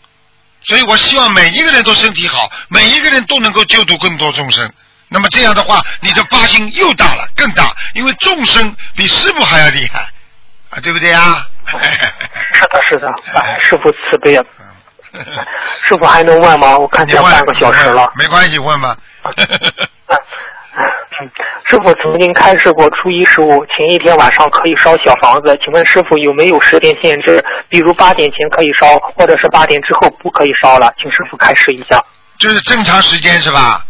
[SPEAKER 1] 所以我希望每一个人都身体好，每一个人都能够救度更多众生。那么这样的话，你的发心又大了，更大，因为众生比师傅还要厉害啊，对不对啊？
[SPEAKER 2] 是的，是的，师傅慈悲。师傅还能问吗？我看见半个小时了。
[SPEAKER 1] 没关系，问吧。
[SPEAKER 2] 师傅曾经开示过，初一十五前一天晚上可以烧小房子，请问师傅有没有时间限制？比如八点前可以烧，或者是八点之后不可以烧了？请师傅开示一下。
[SPEAKER 1] 就是正常时间是吧？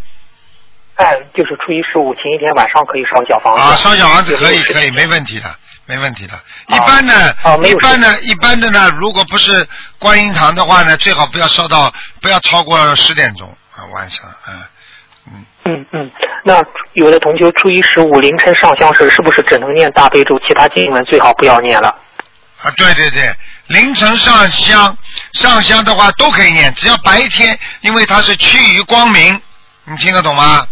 [SPEAKER 2] 哎，就是初一十五前一天晚上可以烧小房子。
[SPEAKER 1] 啊，烧小房子可以，可以，没问题的，没问题的。一般呢，一般呢，一般的呢，如果不是观音堂的话呢，最好不要烧到，不要超过十点钟啊，晚上，嗯。
[SPEAKER 2] 嗯嗯，那有的同学初一十五凌晨上香时，是不是只能念大悲咒，其他经文最好不要念了？
[SPEAKER 1] 啊，对对对，凌晨上香，上香的话都可以念，只要白天，因为它是趋于光明，你听得懂吗？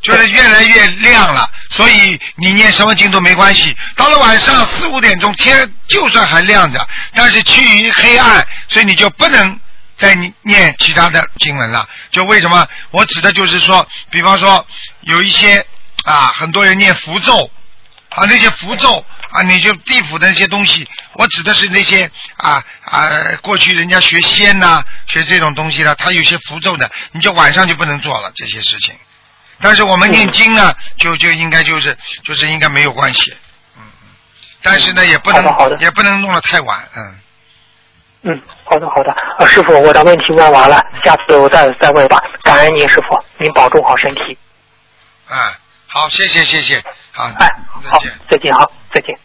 [SPEAKER 1] 就是越来越亮了，所以你念什么经都没关系。到了晚上四五点钟，天就算还亮着，但是趋于黑暗，所以你就不能再念其他的经文了。就为什么？我指的就是说，比方说有一些啊，很多人念符咒啊，那些符咒啊，你就地府的那些东西，我指的是那些啊啊，过去人家学仙呐、学这种东西的，他有些符咒的，你就晚上就不能做了这些事情。但是我们念经呢，就就应该就是就是应该没有关系，嗯嗯。但是呢，也不能也不能弄得太晚，嗯。
[SPEAKER 2] 嗯，好的好的。啊，师傅，我的问题问完了，下次我再再问吧。感恩您，师傅，您保重好身体。
[SPEAKER 1] 嗯，好，谢谢谢谢，好，
[SPEAKER 2] 哎，好
[SPEAKER 1] 再见。，
[SPEAKER 2] 再见哈，再见。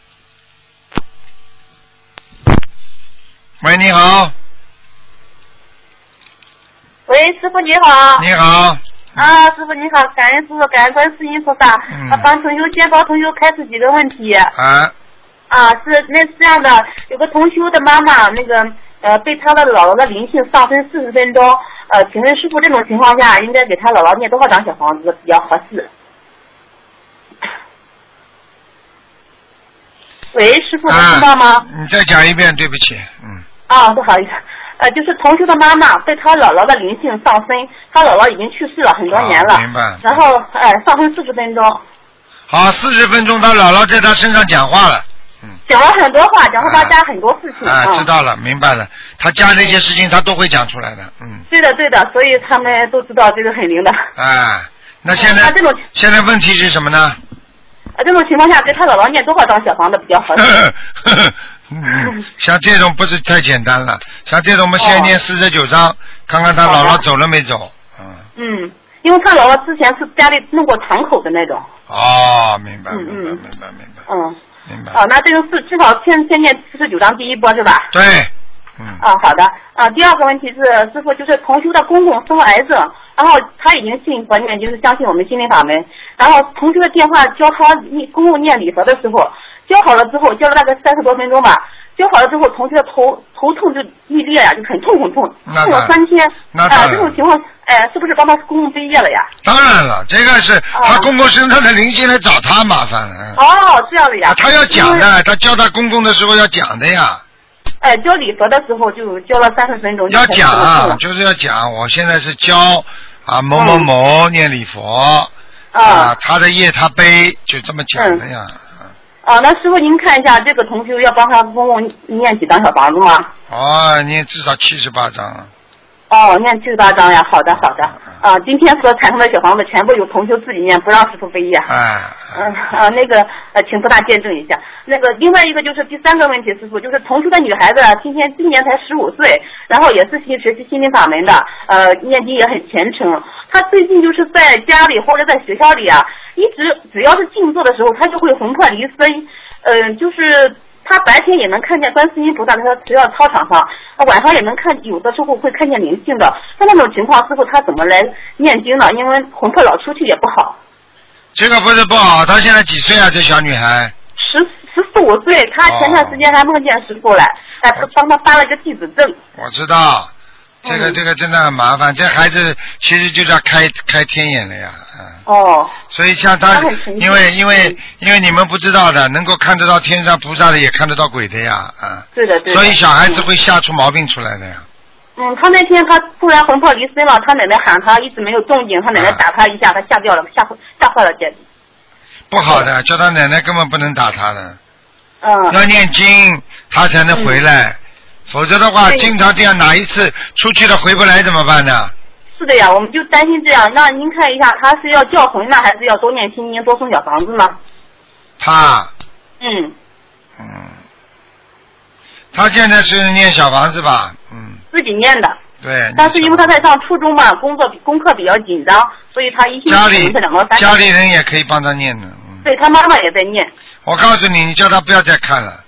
[SPEAKER 1] 喂，你好，
[SPEAKER 3] 喂，师傅你好。
[SPEAKER 1] 你好，
[SPEAKER 3] 啊，师傅你好，感恩师傅，感恩观世音菩萨。
[SPEAKER 1] 嗯
[SPEAKER 3] 啊，帮同修先帮同修开始几个问题。
[SPEAKER 1] 啊，
[SPEAKER 3] 啊，是那是这样的，有个同修的妈妈，那个呃被他的姥姥的灵性上身四十分钟，呃，请问师傅这种情况下应该给他姥姥念多少张小房子比较合适？喂，师傅，能
[SPEAKER 1] 啊
[SPEAKER 3] 听到吗？
[SPEAKER 1] 你再讲一遍，对不起，嗯，
[SPEAKER 3] 啊，不好意思，呃，就是同学的妈妈被他姥姥的灵性上身，他姥姥已经去世了很多年了，
[SPEAKER 1] 好明白
[SPEAKER 3] 然后哎、上身四十分钟，
[SPEAKER 1] 好，四十分钟，他姥姥在他身上讲话了，嗯，
[SPEAKER 3] 讲了很多话，讲了他家很多事情
[SPEAKER 1] 啊，
[SPEAKER 3] 嗯。
[SPEAKER 1] 知道了，明白了，他家那些事情他都会讲出来的，嗯，
[SPEAKER 3] 对的对的，所以他们都知道这个很灵的。
[SPEAKER 1] 啊，那现在
[SPEAKER 3] 那这种
[SPEAKER 1] 现在问题是什么呢？
[SPEAKER 3] 啊这种情况下，给他姥姥念多少张小房子比较合适？
[SPEAKER 1] 嗯，像这种不是太简单了，像这种我们先念四十九章，看看他姥姥走了没走。嗯，
[SPEAKER 3] 嗯，因为他姥姥之前是家里弄过敞口的那种，
[SPEAKER 1] 哦，明白，
[SPEAKER 3] 嗯
[SPEAKER 1] 明白，
[SPEAKER 3] 嗯
[SPEAKER 1] 明白，明白，
[SPEAKER 3] 嗯，
[SPEAKER 1] 明白。
[SPEAKER 3] 啊，那这个是至少先先念四十九章第一波是吧？
[SPEAKER 1] 对，嗯，
[SPEAKER 3] 啊，好的。啊，第二个问题是，师傅就是同修的公公生了癌症，然后他已经信佛念就，是相信我们心灵法门。然后同修的电话教他念公公念礼佛的时候，教好了之后，教了大概三十多分钟吧。教好了之后，同学的头头痛就欲裂呀，就很痛很痛，
[SPEAKER 1] 那
[SPEAKER 3] 痛了三天。啊，
[SPEAKER 1] 那
[SPEAKER 3] 这种情况，哎，是不是帮他公公背业了呀？
[SPEAKER 1] 当然了，这个是他公公身上的灵性来找他麻烦了。嗯
[SPEAKER 3] 哦，这样的呀
[SPEAKER 1] 啊，。他要讲。的，他教他公公的时候要讲的呀，
[SPEAKER 3] 哎，教礼佛的时候就教了三十分钟。
[SPEAKER 1] 要讲，
[SPEAKER 3] 啊
[SPEAKER 1] 就是要讲。我现在是教啊某某某念礼佛啊
[SPEAKER 3] 啊，
[SPEAKER 1] 他的业他背，就这么讲的呀。
[SPEAKER 3] 啊，那师傅您看一下这个同修要帮他公公念几张小房子吗？
[SPEAKER 1] 哦，念至少七十八章了。
[SPEAKER 3] 哦，念七十八张呀，好的好的。啊，今天所产生的小房子全部由同修自己念，不让师傅背业。
[SPEAKER 1] 哎，
[SPEAKER 3] 嗯啊，那个呃，请菩萨见证一下。那个另外一个就是第三个问题，师傅就是同修的女孩子啊，今天今年才十五岁，然后也是新学习心灵法门的，呃，念经也很虔诚。她最近就是在家里或者在学校里啊，一直只要是静坐的时候，他就会魂魄离身，嗯、就是。他白天也能看见观世音菩萨在她学校操场上，呃晚上也能看，有的时候会看见灵性的。像那种情况，师傅他怎么来念经呢？因为魂魄老出去也不好。
[SPEAKER 1] 这个不是不好，她现在几岁啊？这小女孩？
[SPEAKER 3] 十十四五岁，他前段时间还梦见师傅来，还
[SPEAKER 1] 哦
[SPEAKER 3] 帮他发了个弟子证。
[SPEAKER 1] 我知道，这个
[SPEAKER 3] 嗯
[SPEAKER 1] 这个真的很麻烦。这孩子其实就要开开天眼了呀，嗯。
[SPEAKER 3] 哦，
[SPEAKER 1] 所以像他因为因为
[SPEAKER 3] 嗯
[SPEAKER 1] 因为你们不知道的，能够看得到天上菩萨的，也看得到鬼的呀，啊。
[SPEAKER 3] 对的对的。
[SPEAKER 1] 所以小孩子会吓出毛病出来的呀。
[SPEAKER 3] 嗯，他那天他突然魂魄离身了，他奶奶喊他，一直没有动静，他奶奶
[SPEAKER 1] 啊
[SPEAKER 3] 打他一下，他吓掉了，吓吓坏了姐。
[SPEAKER 1] 不好的，叫他奶奶根本不能打他的，
[SPEAKER 3] 嗯，
[SPEAKER 1] 要念经他才能回来，否则的话，经常这样哪一次出去了回不来怎么办呢？
[SPEAKER 3] 是的呀，我们就担心这样。那您看一下，他是要叫魂呢，还是要多念心经，多送小房子呢？
[SPEAKER 1] 他，
[SPEAKER 3] 嗯，
[SPEAKER 1] 嗯，他现在是念小房子吧？嗯，
[SPEAKER 3] 自己念的。
[SPEAKER 1] 对。
[SPEAKER 3] 但是因为他在上初中嘛，工作功课比较紧张，所以他一星期可
[SPEAKER 1] 家里
[SPEAKER 3] 能是两到三
[SPEAKER 1] 家里人也可以帮他念的。嗯，
[SPEAKER 3] 对他妈妈也在念。
[SPEAKER 1] 我告诉你，你叫他不要再看了。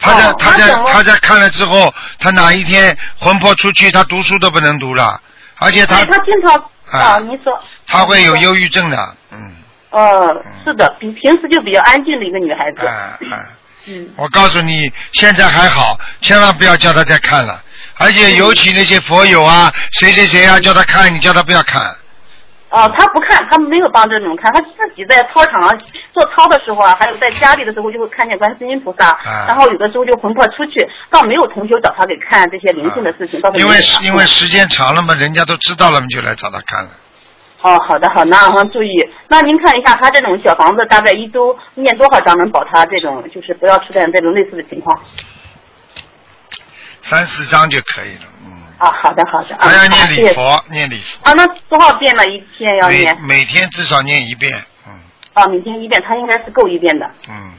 [SPEAKER 1] 他在、
[SPEAKER 3] 哦
[SPEAKER 1] 他在
[SPEAKER 3] 他
[SPEAKER 1] 他在看了之后，他哪一天魂魄出去，他读书都不能读了，而且他
[SPEAKER 3] 对他经常
[SPEAKER 1] 啊
[SPEAKER 3] 啊，您说。
[SPEAKER 1] 他会有忧郁症的，嗯，
[SPEAKER 3] 呃，是的，比平时就比较安静的一个女孩子。嗯，
[SPEAKER 1] 我告诉你，现在还好，千万不要叫他再看了，而且尤其那些佛友啊，谁谁谁啊，叫他看，你叫他不要看，
[SPEAKER 3] 呃，他不看，他没有帮这种看，他自己在操场上做操的时候啊，还有在家里的时候就会看见观世音菩萨，
[SPEAKER 1] 啊
[SPEAKER 3] 然后有的时候就魂魄出去，倒没有同修找他给看这些灵性的事情，
[SPEAKER 1] 因为因为时间长了嘛，人家都知道了嘛，就来找他看了。
[SPEAKER 3] 哦，好的好，那我注意。那您看一下，他这种小房子大概一周念多少章能保他这种就是不要出现这种类似的情况？
[SPEAKER 1] 三四张就可以了，嗯。
[SPEAKER 3] 啊，好的好的。啊
[SPEAKER 1] 还要念礼佛，念礼佛，
[SPEAKER 3] 啊，那多少遍呢？一天要念？
[SPEAKER 1] 每天至少念一遍，嗯
[SPEAKER 3] 啊，每天一遍，他应该是够一遍的。
[SPEAKER 1] 嗯。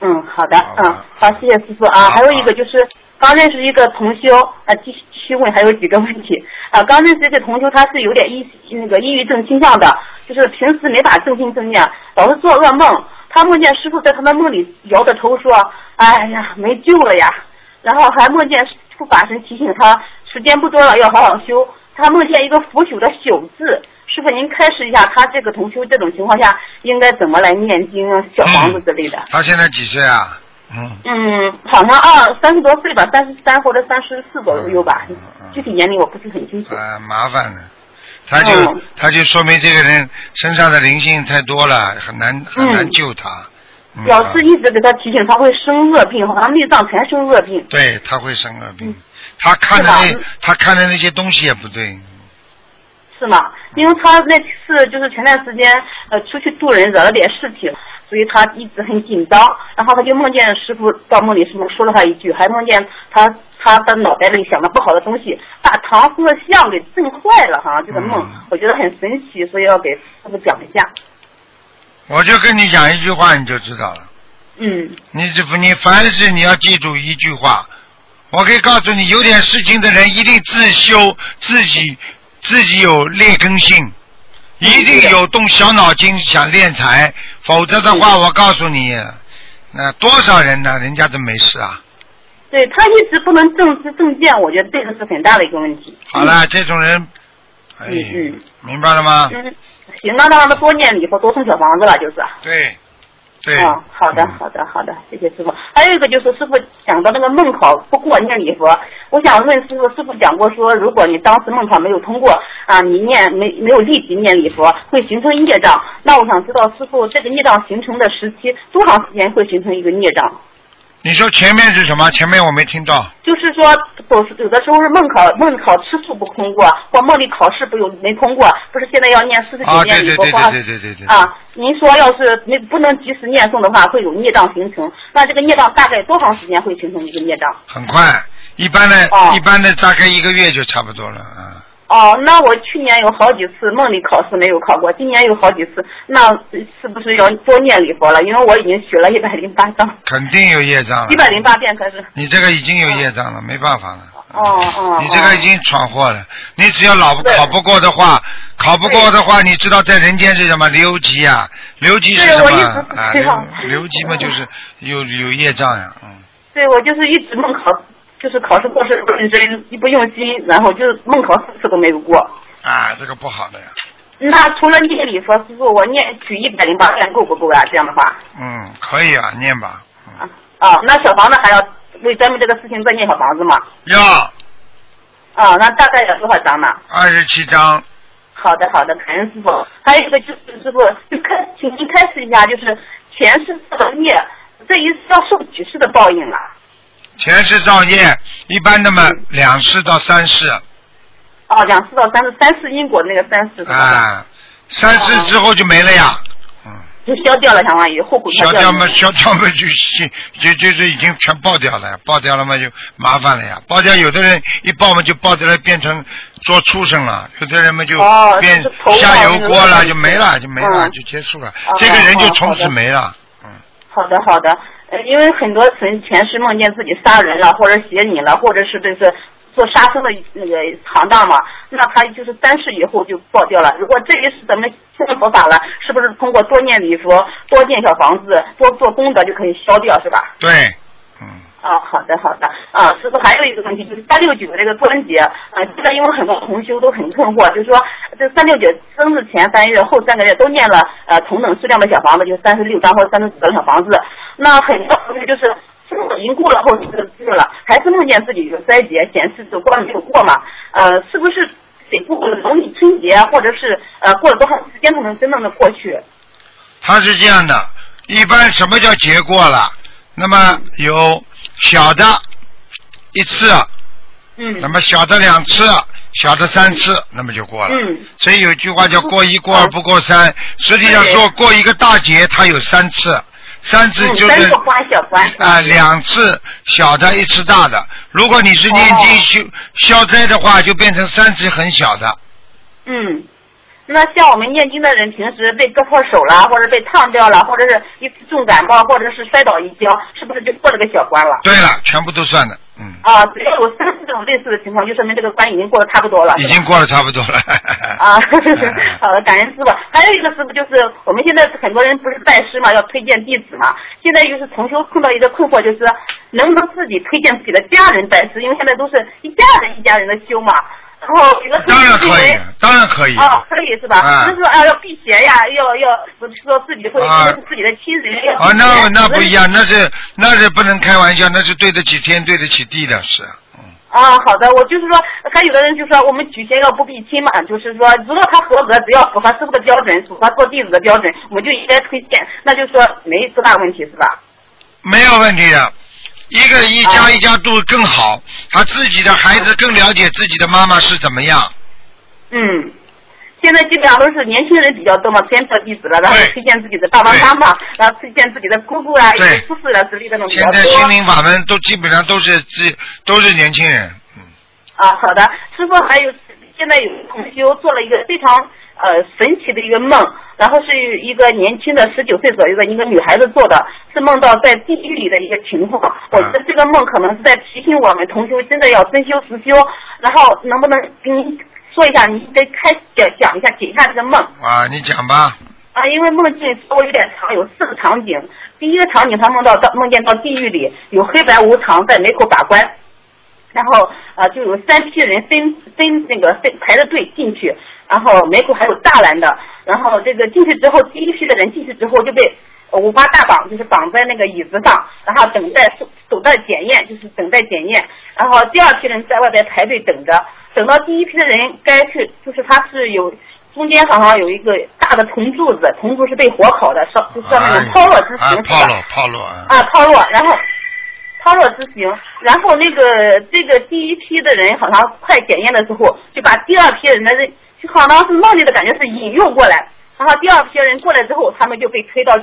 [SPEAKER 3] 嗯，好的
[SPEAKER 1] 好，
[SPEAKER 3] 嗯，好，谢谢师傅啊。还有一个就是刚认识一个同修，啊，继续问还有几个问题啊。刚认识一个同修，他是有点抑那个抑郁症倾向的，就是平时没法正心正念，老是做噩梦。他梦见师傅在他的梦里摇着头说：“哎呀，没救了呀。”然后还梦见师傅法身提醒他，时间不多了，要好好修。他梦见一个腐朽的朽字，师傅您开示一下，他这个同修这种情况下应该怎么来念经啊、小房子之类的？
[SPEAKER 1] 他现在几岁啊？嗯。
[SPEAKER 3] 嗯，好像二三十多岁吧，三十三或者三十四左右吧
[SPEAKER 1] 嗯嗯，
[SPEAKER 3] 具体年龄我不是很清楚。
[SPEAKER 1] 啊，麻烦了，他就、
[SPEAKER 3] 嗯
[SPEAKER 1] 他就说明这个人身上的灵性太多了，很难很难
[SPEAKER 3] 嗯
[SPEAKER 1] 救他。嗯
[SPEAKER 3] 老师一直给他提醒，他会生恶病，好像内脏全生恶病。
[SPEAKER 1] 对他会生恶病，
[SPEAKER 3] 嗯
[SPEAKER 1] 他看的那他看的那些东西也不对，
[SPEAKER 3] 是吗？因为他那次就是前段时间呃出去渡人惹了点事情，所以他一直很紧张。然后他就梦见师傅到梦里师傅说了他一句，还梦见他他的脑袋里想的不好的东西，把唐僧的像给震坏了，好像这个梦，
[SPEAKER 1] 嗯
[SPEAKER 3] 我觉得很神奇，所以要给师傅讲一下。
[SPEAKER 1] 我就跟你讲一句话你就知道了。
[SPEAKER 3] 嗯
[SPEAKER 1] 你这不，你凡事你要记住一句话，我可以告诉你，有点事情的人一定自修，自己自己有劣根性，一定有动小脑筋想练财，否则的话，我告诉你，那多少人呢？人家都没事啊。
[SPEAKER 3] 对他一直不能正知正见，我觉得这个是很大的一个问题。
[SPEAKER 1] 好了，这种人，哎，
[SPEAKER 3] 嗯嗯
[SPEAKER 1] 明白了吗？
[SPEAKER 3] 嗯，行，那让他多念礼佛，多送小房子了，就是。
[SPEAKER 1] 对，对。
[SPEAKER 3] 哦，好的，
[SPEAKER 1] 嗯
[SPEAKER 3] 好的，好的，谢谢师傅。还有一个就是师傅讲到那个梦考不过念礼佛，我想问师傅，师傅讲过说，如果你当时梦考没有通过啊，你念没没有立即念礼佛，会形成业障。那我想知道师傅这个业障形成的时期多长时间会形成一个业障？
[SPEAKER 1] 你说前面是什么？前面我没听到。
[SPEAKER 3] 就是说，有有的时候是梦考梦考吃素不通过，或梦里考试不有没通过，不是现在要念四十九
[SPEAKER 1] 啊，对对对
[SPEAKER 3] 遍礼佛或
[SPEAKER 1] 对对对对对。
[SPEAKER 3] 啊，您说要是没不能及时念诵的话，会有孽障形成。那这个孽障大概多长时间会形成一个孽障？
[SPEAKER 1] 很快，一般的，
[SPEAKER 3] 哦
[SPEAKER 1] 一般的大概一个月就差不多了啊。
[SPEAKER 3] 哦，那我去年有好几次梦里考试没有考过，今年有好几次，那是不是要多念礼佛了？因为我已经学了一百零八张，
[SPEAKER 1] 肯定有业障了。
[SPEAKER 3] 一百零八遍可是。
[SPEAKER 1] 你这个已经有业障了，没办法了。
[SPEAKER 3] 哦哦。
[SPEAKER 1] 你这个已经闯祸了。你只要老考不过的话，考不过的话，你知道在人间是什么？留级啊，留级是什么
[SPEAKER 3] 直
[SPEAKER 1] 啊？留留级嘛，就是有有业障呀，嗯。
[SPEAKER 3] 对，我就是一直梦考，就是考试过试不认真，一不用心，然后就是梦考四次都没有过。
[SPEAKER 1] 啊，这个不好的呀。
[SPEAKER 3] 那除了念礼佛，师傅，我念取一百零八遍够不够啊？这样的话，
[SPEAKER 1] 嗯，可以啊，念吧。嗯，
[SPEAKER 3] 啊啊，那小房子还要为咱们这个事情再念小房子吗？
[SPEAKER 1] 要
[SPEAKER 3] 啊，那大概有多少张呢？
[SPEAKER 1] 二十七张，
[SPEAKER 3] 好的，好的，感恩师傅。还有一个就是师傅，就开，请您开示一下，就是前世造的业，这一次要受几世的报应啊？
[SPEAKER 1] 前世造业，一般那么两世到三世，
[SPEAKER 3] 哦，两世到三世，三世因果那个三世？
[SPEAKER 1] 啊，三世之后就没了呀，嗯。
[SPEAKER 3] 就消掉了，相当于后悔
[SPEAKER 1] 消掉嘛。消掉嘛就就就就是已经全爆掉了，爆掉了嘛就麻烦了呀，爆掉有的人一爆嘛就爆掉了变成做畜生了，有的人嘛就
[SPEAKER 3] 哦
[SPEAKER 1] 变下油锅了就没了就没了
[SPEAKER 3] 嗯
[SPEAKER 1] 就结束了
[SPEAKER 3] 哦，
[SPEAKER 1] 这个人就从此没了，嗯，
[SPEAKER 3] 好的，好的。呃，因为很多前前世梦见自己杀人了，或者邪你了，或者是这是做杀生的那个行当嘛，那他就是三世以后就爆掉了。如果这一世咱们现在佛法了，是不是通过多念礼佛、多建小房子、多做功德就可以消掉，是吧？
[SPEAKER 1] 对，
[SPEAKER 3] 啊，好的好的，啊，师傅还有一个问题就是三六九这个关节，啊，现在因为很多同修都很困惑，就是说这三六九生日前三月、后三个月都念了呃同等数量的小房子，就三十六张或者三十九张小房子，那很多同学就是生日已经过了后这个日了，还是梦见自己有灾劫，显示这关没有过嘛？呃，是不是得过了农历春节，或者是呃过了多长时间才能真正的过去？
[SPEAKER 1] 他是这样的，一般什么叫结过了？那么有小的一次，
[SPEAKER 3] 嗯
[SPEAKER 1] 那么小的两次，小的三次，那么就过了。
[SPEAKER 3] 嗯
[SPEAKER 1] 所以有句话叫过一过二不过三，实际上说过一个大节，它有三次，三次
[SPEAKER 3] 嗯，
[SPEAKER 1] 就是啊、两次小的，一次大的。如果你是念经
[SPEAKER 3] 哦
[SPEAKER 1] 消消灾的话，就变成三次很小的。
[SPEAKER 3] 嗯，那像我们念经的人，平时被割破手了，或者被烫掉了，或者是一次重感冒，或者是摔倒一跤，是不是就过了个小关了？
[SPEAKER 1] 对了，全部都算的，嗯，
[SPEAKER 3] 啊，只要有三四种类似的情况，就说明这个关已经过得差不多了。
[SPEAKER 1] 已经过得差不多了。
[SPEAKER 3] 啊，
[SPEAKER 1] 嗯
[SPEAKER 3] 好的，感恩师傅。还有一个师傅就是，我们现在很多人不是拜师嘛，要推荐弟子嘛。现在就是重修碰到一个困惑，就是能不能自己推荐自己的家人拜师？因为现在都是一家人一家人的修嘛。然后有的师傅
[SPEAKER 1] 当然可以，当然可以。
[SPEAKER 3] 哦，可以是吧？
[SPEAKER 1] 啊
[SPEAKER 3] 就是说啊，要辟邪呀，要要不是说自己会
[SPEAKER 1] 啊
[SPEAKER 3] 因为是自己的亲人要
[SPEAKER 1] 哦，那那不一样，那是那是不能开玩笑，那是对得起天，对得起地的事。嗯，
[SPEAKER 3] 啊，好的，我就是说，还有的人就说我们举贤要不避亲嘛，就是说，如果他合格，只要符合师傅的标准，符合做弟子的标准，我们就应该推荐，那就是说没多大问题，是吧？
[SPEAKER 1] 没有问题的。一个一家
[SPEAKER 3] 啊
[SPEAKER 1] 一家度更好，他自己的孩子更了解自己的妈妈是怎么样。
[SPEAKER 3] 嗯。现在基本上都是年轻人比较多嘛，先做弟子了，然后推荐自己的爸爸妈妈，然后推荐自己的姑姑啊、一
[SPEAKER 1] 对
[SPEAKER 3] 些叔叔啊之类的那种比
[SPEAKER 1] 现。在心灵法门都基本上都是自都是年轻人，嗯，
[SPEAKER 3] 啊，好的，师傅还有现在有同修做了一个非常呃神奇的一个梦，然后是一个年轻的十九岁左右的一个女孩子做的，是梦到在地狱里的一个情况。我觉得这个梦可能是在提醒我们同修真的要真修实修，然后能不能跟您说一下，您再开讲讲一下解一下这个梦。
[SPEAKER 1] 啊，你讲吧。
[SPEAKER 3] 啊，因为梦境稍微有点长，有四个场景。第一个场景，他梦到到梦见到地狱里有黑白无常在门口把关，然后呃就有三批人分分那个分排着队进去，然后门口还有栅栏的，然后这个进去之后，第一批的人进去之后就被呃五花大绑，就是绑在那个椅子上，然后等待等待检验，就是等待检验，然后第二批人在外边排队等着，等到第一批的人该去，就是他是有。中间好像有一个大的铜柱子，铜柱是被火烤的，烧就像那种抛落之形
[SPEAKER 1] 啊
[SPEAKER 3] 是，吧？
[SPEAKER 1] 炮落抛落啊。
[SPEAKER 3] 啊，抛落，然后抛落之刑，然后那个这个第一批的人好像快检验的时候，就把第二批人的好像是梦里的感觉是引诱过来，然后第二批人过来之后，他们就被推到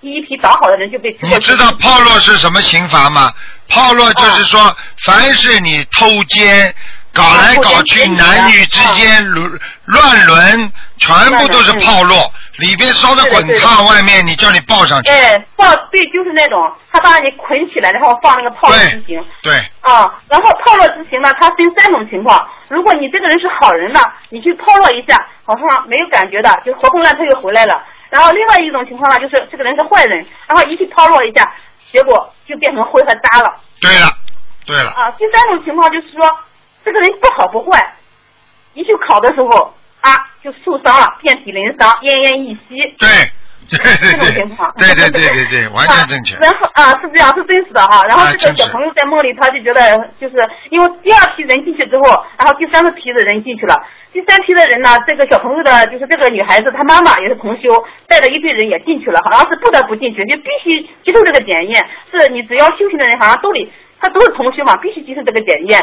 [SPEAKER 3] 第一批找好的人就被。
[SPEAKER 1] 你知道炮烙是什么刑罚吗？炮烙就是说，凡是你偷奸。搞来搞去，男女之间乱乱伦，全部都是炮落，里边烧的滚烫，外面你叫你抱上去。
[SPEAKER 3] 哎，抱对，就是那种他把你捆起来，然后放那个炮落执行。
[SPEAKER 1] 对。
[SPEAKER 3] 啊，然后炮烙之刑呢，它分三种情况。如果你这个人是好人呢，你去炮落一下，好像没有感觉的，就活蹦乱跳又回来了。然后另外一种情况呢，就是这个人是坏人，然后一去炮落一下，结果就变成灰和渣了。
[SPEAKER 1] 对了，对了。
[SPEAKER 3] 啊，第三种情况就是说。这个人不好不坏，一去烤的时候啊就受伤了，遍体鳞伤，奄奄一息。
[SPEAKER 1] 对，对对
[SPEAKER 3] 这种情况。
[SPEAKER 1] 对对对对对，完全正确。
[SPEAKER 3] 然后啊是这样，是真实的哈。然后这个小朋友在梦里，他就觉得就是因为第二批人进去之后，然后第三个批的人进去了，第三批的人呢，这个小朋友的就是这个女孩子，她妈妈也是同修，带着一堆人也进去了，好像是不得不进去，就必须接受这个检验。是你只要修行的人，好像都得他都是同修嘛，必须接受这个检验。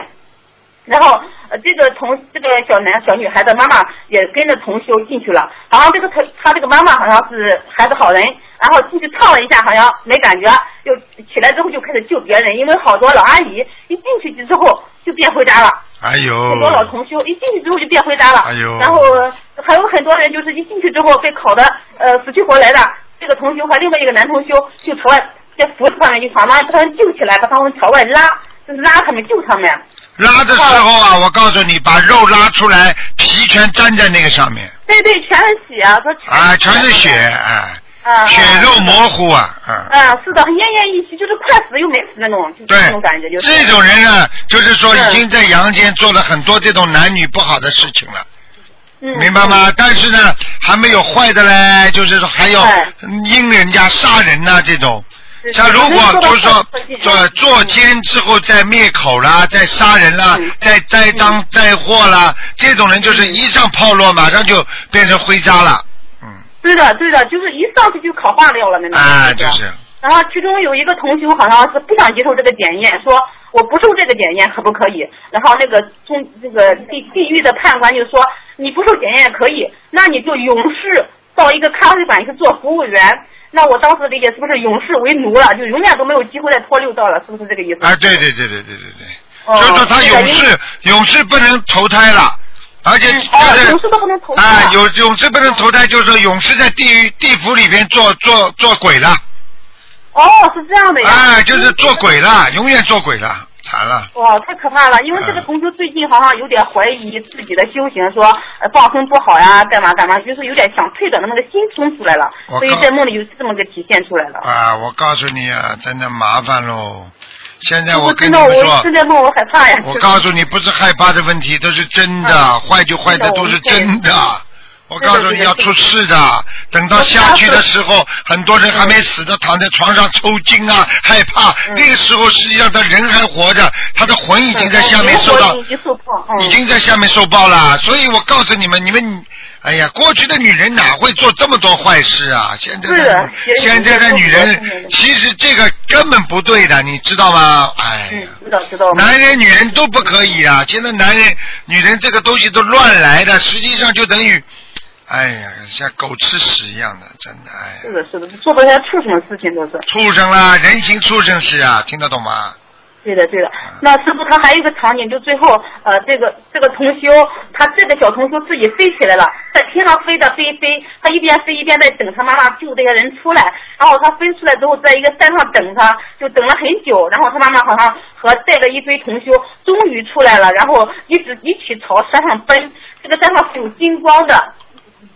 [SPEAKER 3] 然后，呃，这个同这个小男小女孩的妈妈也跟着同修进去了。好像这个他他这个妈妈好像是还是好人，然后进去唱了一下，好像没感觉，又起来之后就开始救别人，因为好多老阿姨一进去之后就变回家了。
[SPEAKER 1] 哎呦。
[SPEAKER 3] 很多老同修一进去之后就变回家了。
[SPEAKER 1] 哎呦。
[SPEAKER 3] 然后还有很多人就是一进去之后被烤的呃死去活来的，这个同修和另外一个男同修就朝外在扶着他们，就想把他们救起来，把他们朝外拉，就是拉他们救他们。
[SPEAKER 1] 拉的时候啊，我告诉你，把肉拉出来，皮全粘在那个上面。
[SPEAKER 3] 对对，全是血啊！说
[SPEAKER 1] 啊，全是血，啊。
[SPEAKER 3] 啊。
[SPEAKER 1] 血肉模糊啊，啊。
[SPEAKER 3] 啊，是的，奄奄一息，就是快死又没死那种，就这种感觉，就是。
[SPEAKER 1] 这种人呢，就是说已经在阳间做了很多这种男女不好的事情了。
[SPEAKER 3] 嗯。
[SPEAKER 1] 明白吗？但是呢，还没有坏的嘞，就是说还要阴人家、杀人呐、这种。
[SPEAKER 3] 是
[SPEAKER 1] 像如果就是说
[SPEAKER 3] 是
[SPEAKER 1] 做做奸之后再灭口啦，再杀人啦
[SPEAKER 3] 嗯，
[SPEAKER 1] 再栽赃载祸啦，这种人就是一上炮烙，马上就变成灰渣了。嗯，
[SPEAKER 3] 对的对的，就是一上去就烤化掉了那种。
[SPEAKER 1] 啊，就是。
[SPEAKER 3] 然后其中有一个同学好像是不想接受这个检验，说我不受这个检验可不可以？然后那个中那个地地狱的判官就说你不受检验可以，那你就永世到一个咖啡馆去做服务员。那我当时理解是不是永世为奴了，就永远都没有机会再脱六道了，是不是这个意思？
[SPEAKER 1] 啊，对对对对对对对，
[SPEAKER 3] 哦
[SPEAKER 1] 就是说他
[SPEAKER 3] 对的因为
[SPEAKER 1] 永世永世不能投胎了，而且就
[SPEAKER 3] 嗯哦，
[SPEAKER 1] 是
[SPEAKER 3] 永世都不能投胎
[SPEAKER 1] 啊，有永世不能投胎，就是说永世在地狱地府里边做做做鬼了，
[SPEAKER 3] 哦，是这样的呀。
[SPEAKER 1] 哎，就是做鬼了，永远做鬼了，惨了。
[SPEAKER 3] 哇，太可怕了！因为这个同学最近好像有点怀疑自己的修行，说呃放生不好呀，干嘛干嘛，就是有点想退转的那个心冲出来了，所以在梦里有这么个体现出来了。
[SPEAKER 1] 啊，我告诉你啊，真的麻烦喽。现在我跟你们说
[SPEAKER 3] 我现，在梦我害怕呀。
[SPEAKER 1] 我告诉你，不是害怕的问题，都是真的，
[SPEAKER 3] 嗯
[SPEAKER 1] 坏就坏的都是真的。我告诉你要出事的，等到下去的时候，很多人还没死的躺在床上抽筋啊，害怕。
[SPEAKER 3] 嗯
[SPEAKER 1] 那个时候实际上他人还活着，他的魂已经在下面受到
[SPEAKER 3] 已经
[SPEAKER 1] 在下面受报了，所以我告诉你们，你们，哎呀，过去的女人哪会做这么多坏事啊？现在
[SPEAKER 3] 是的
[SPEAKER 1] 现在的女人，其实这个根本不对的，你知道吗？哎
[SPEAKER 3] 嗯
[SPEAKER 1] 呀，，
[SPEAKER 3] 知道知道。
[SPEAKER 1] 男人女人都不可以啊！现在男人女人这个东西都乱来的，实际上就等于，哎呀，像狗吃屎一样的，真的，哎，
[SPEAKER 3] 是的，是的，做不些畜生的事情都是。
[SPEAKER 1] 畜生啦，人形畜生是啊，听得懂吗？
[SPEAKER 3] 对的，对的。那师傅他还有一个场景，就最后呃，这个这个同修，他这个小同修自己飞起来了，在天上飞的飞飞，他一边飞一边在等他妈妈救这些人出来。然后他飞出来之后，在一个山上等他，就等了很久。然后他妈妈好像和带着一堆同修终于出来了，然后一直一起朝山上奔。这个山上是有金光的。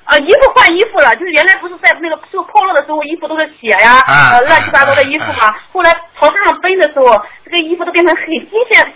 [SPEAKER 3] 呃，衣服换衣服了，就是原来不是在那个受炮落的时候，衣服都是血呀，
[SPEAKER 1] 啊
[SPEAKER 3] 呃，乱七八糟的衣服嘛。后来朝山上背的时候，这个衣服都变成很新鲜、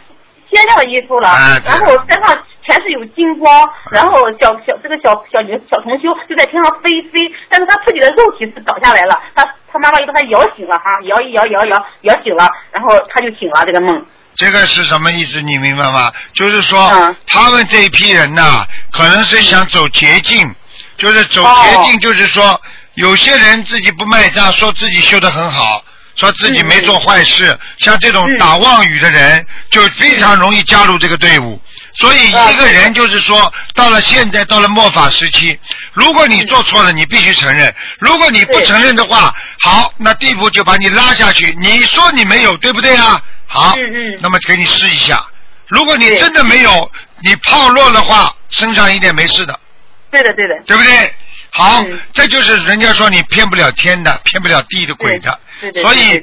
[SPEAKER 3] 鲜亮的衣服了。
[SPEAKER 1] 啊
[SPEAKER 3] 然后身上全是有金光，然后小小这个小小女小同修就在天上飞飞，但是他自己的肉体是倒下来了，他他妈妈又把他摇醒了哈，摇一摇摇摇摇醒了，然后他就醒了这个梦。
[SPEAKER 1] 这个是什么意思？你明白吗？就是说，
[SPEAKER 3] 嗯
[SPEAKER 1] 他们这一批人呐、可能是想走捷径，就是走
[SPEAKER 3] 哦。
[SPEAKER 1] 捷径，就是说，有些人自己不卖账，说自己修得很好，说自己没做坏事，像这种
[SPEAKER 3] 嗯。
[SPEAKER 1] 打妄语的人，就非常容易加入这个队伍。所以一个人就是说，到了现在，到了末法时期，如果你做错了，你必须承认；如果你不承认的话，好，那地府就把你拉下去。你说你没有，对不对啊？好，那么给你试一下。如果你真的没有，你泡落的话，身上一点没事的，
[SPEAKER 3] 对的对的，
[SPEAKER 1] 对不对？好，
[SPEAKER 3] 嗯
[SPEAKER 1] 这就是人家说你骗不了天的，骗不了地的鬼的。
[SPEAKER 3] 对对对
[SPEAKER 1] 所以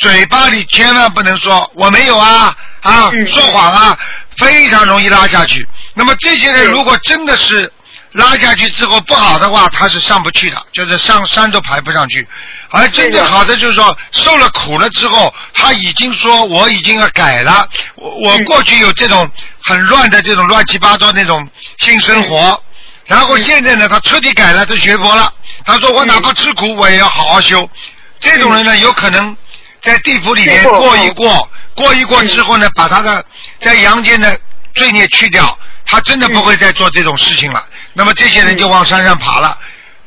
[SPEAKER 1] 嘴巴里千万不能说我没有啊啊，
[SPEAKER 3] 嗯
[SPEAKER 1] 说谎啊，非常容易拉下去。那么这些人如果真的是拉下去之后不好的话，他是上不去的，就是上山都排不上去。而真正好的就是说，受了苦了之后，他已经说我已经要改了，我我
[SPEAKER 3] 嗯
[SPEAKER 1] 过去有这种很乱的这种乱七八糟那种性生活，然后现在呢，他彻底改了，他学佛了。他说我哪怕吃苦，我也要好好修。这种人呢，有可能在地府里面过一过，过一过之后呢，把他的在阳间的罪孽去掉，他真的不会再做这种事情了。那么这些人就往山上爬了，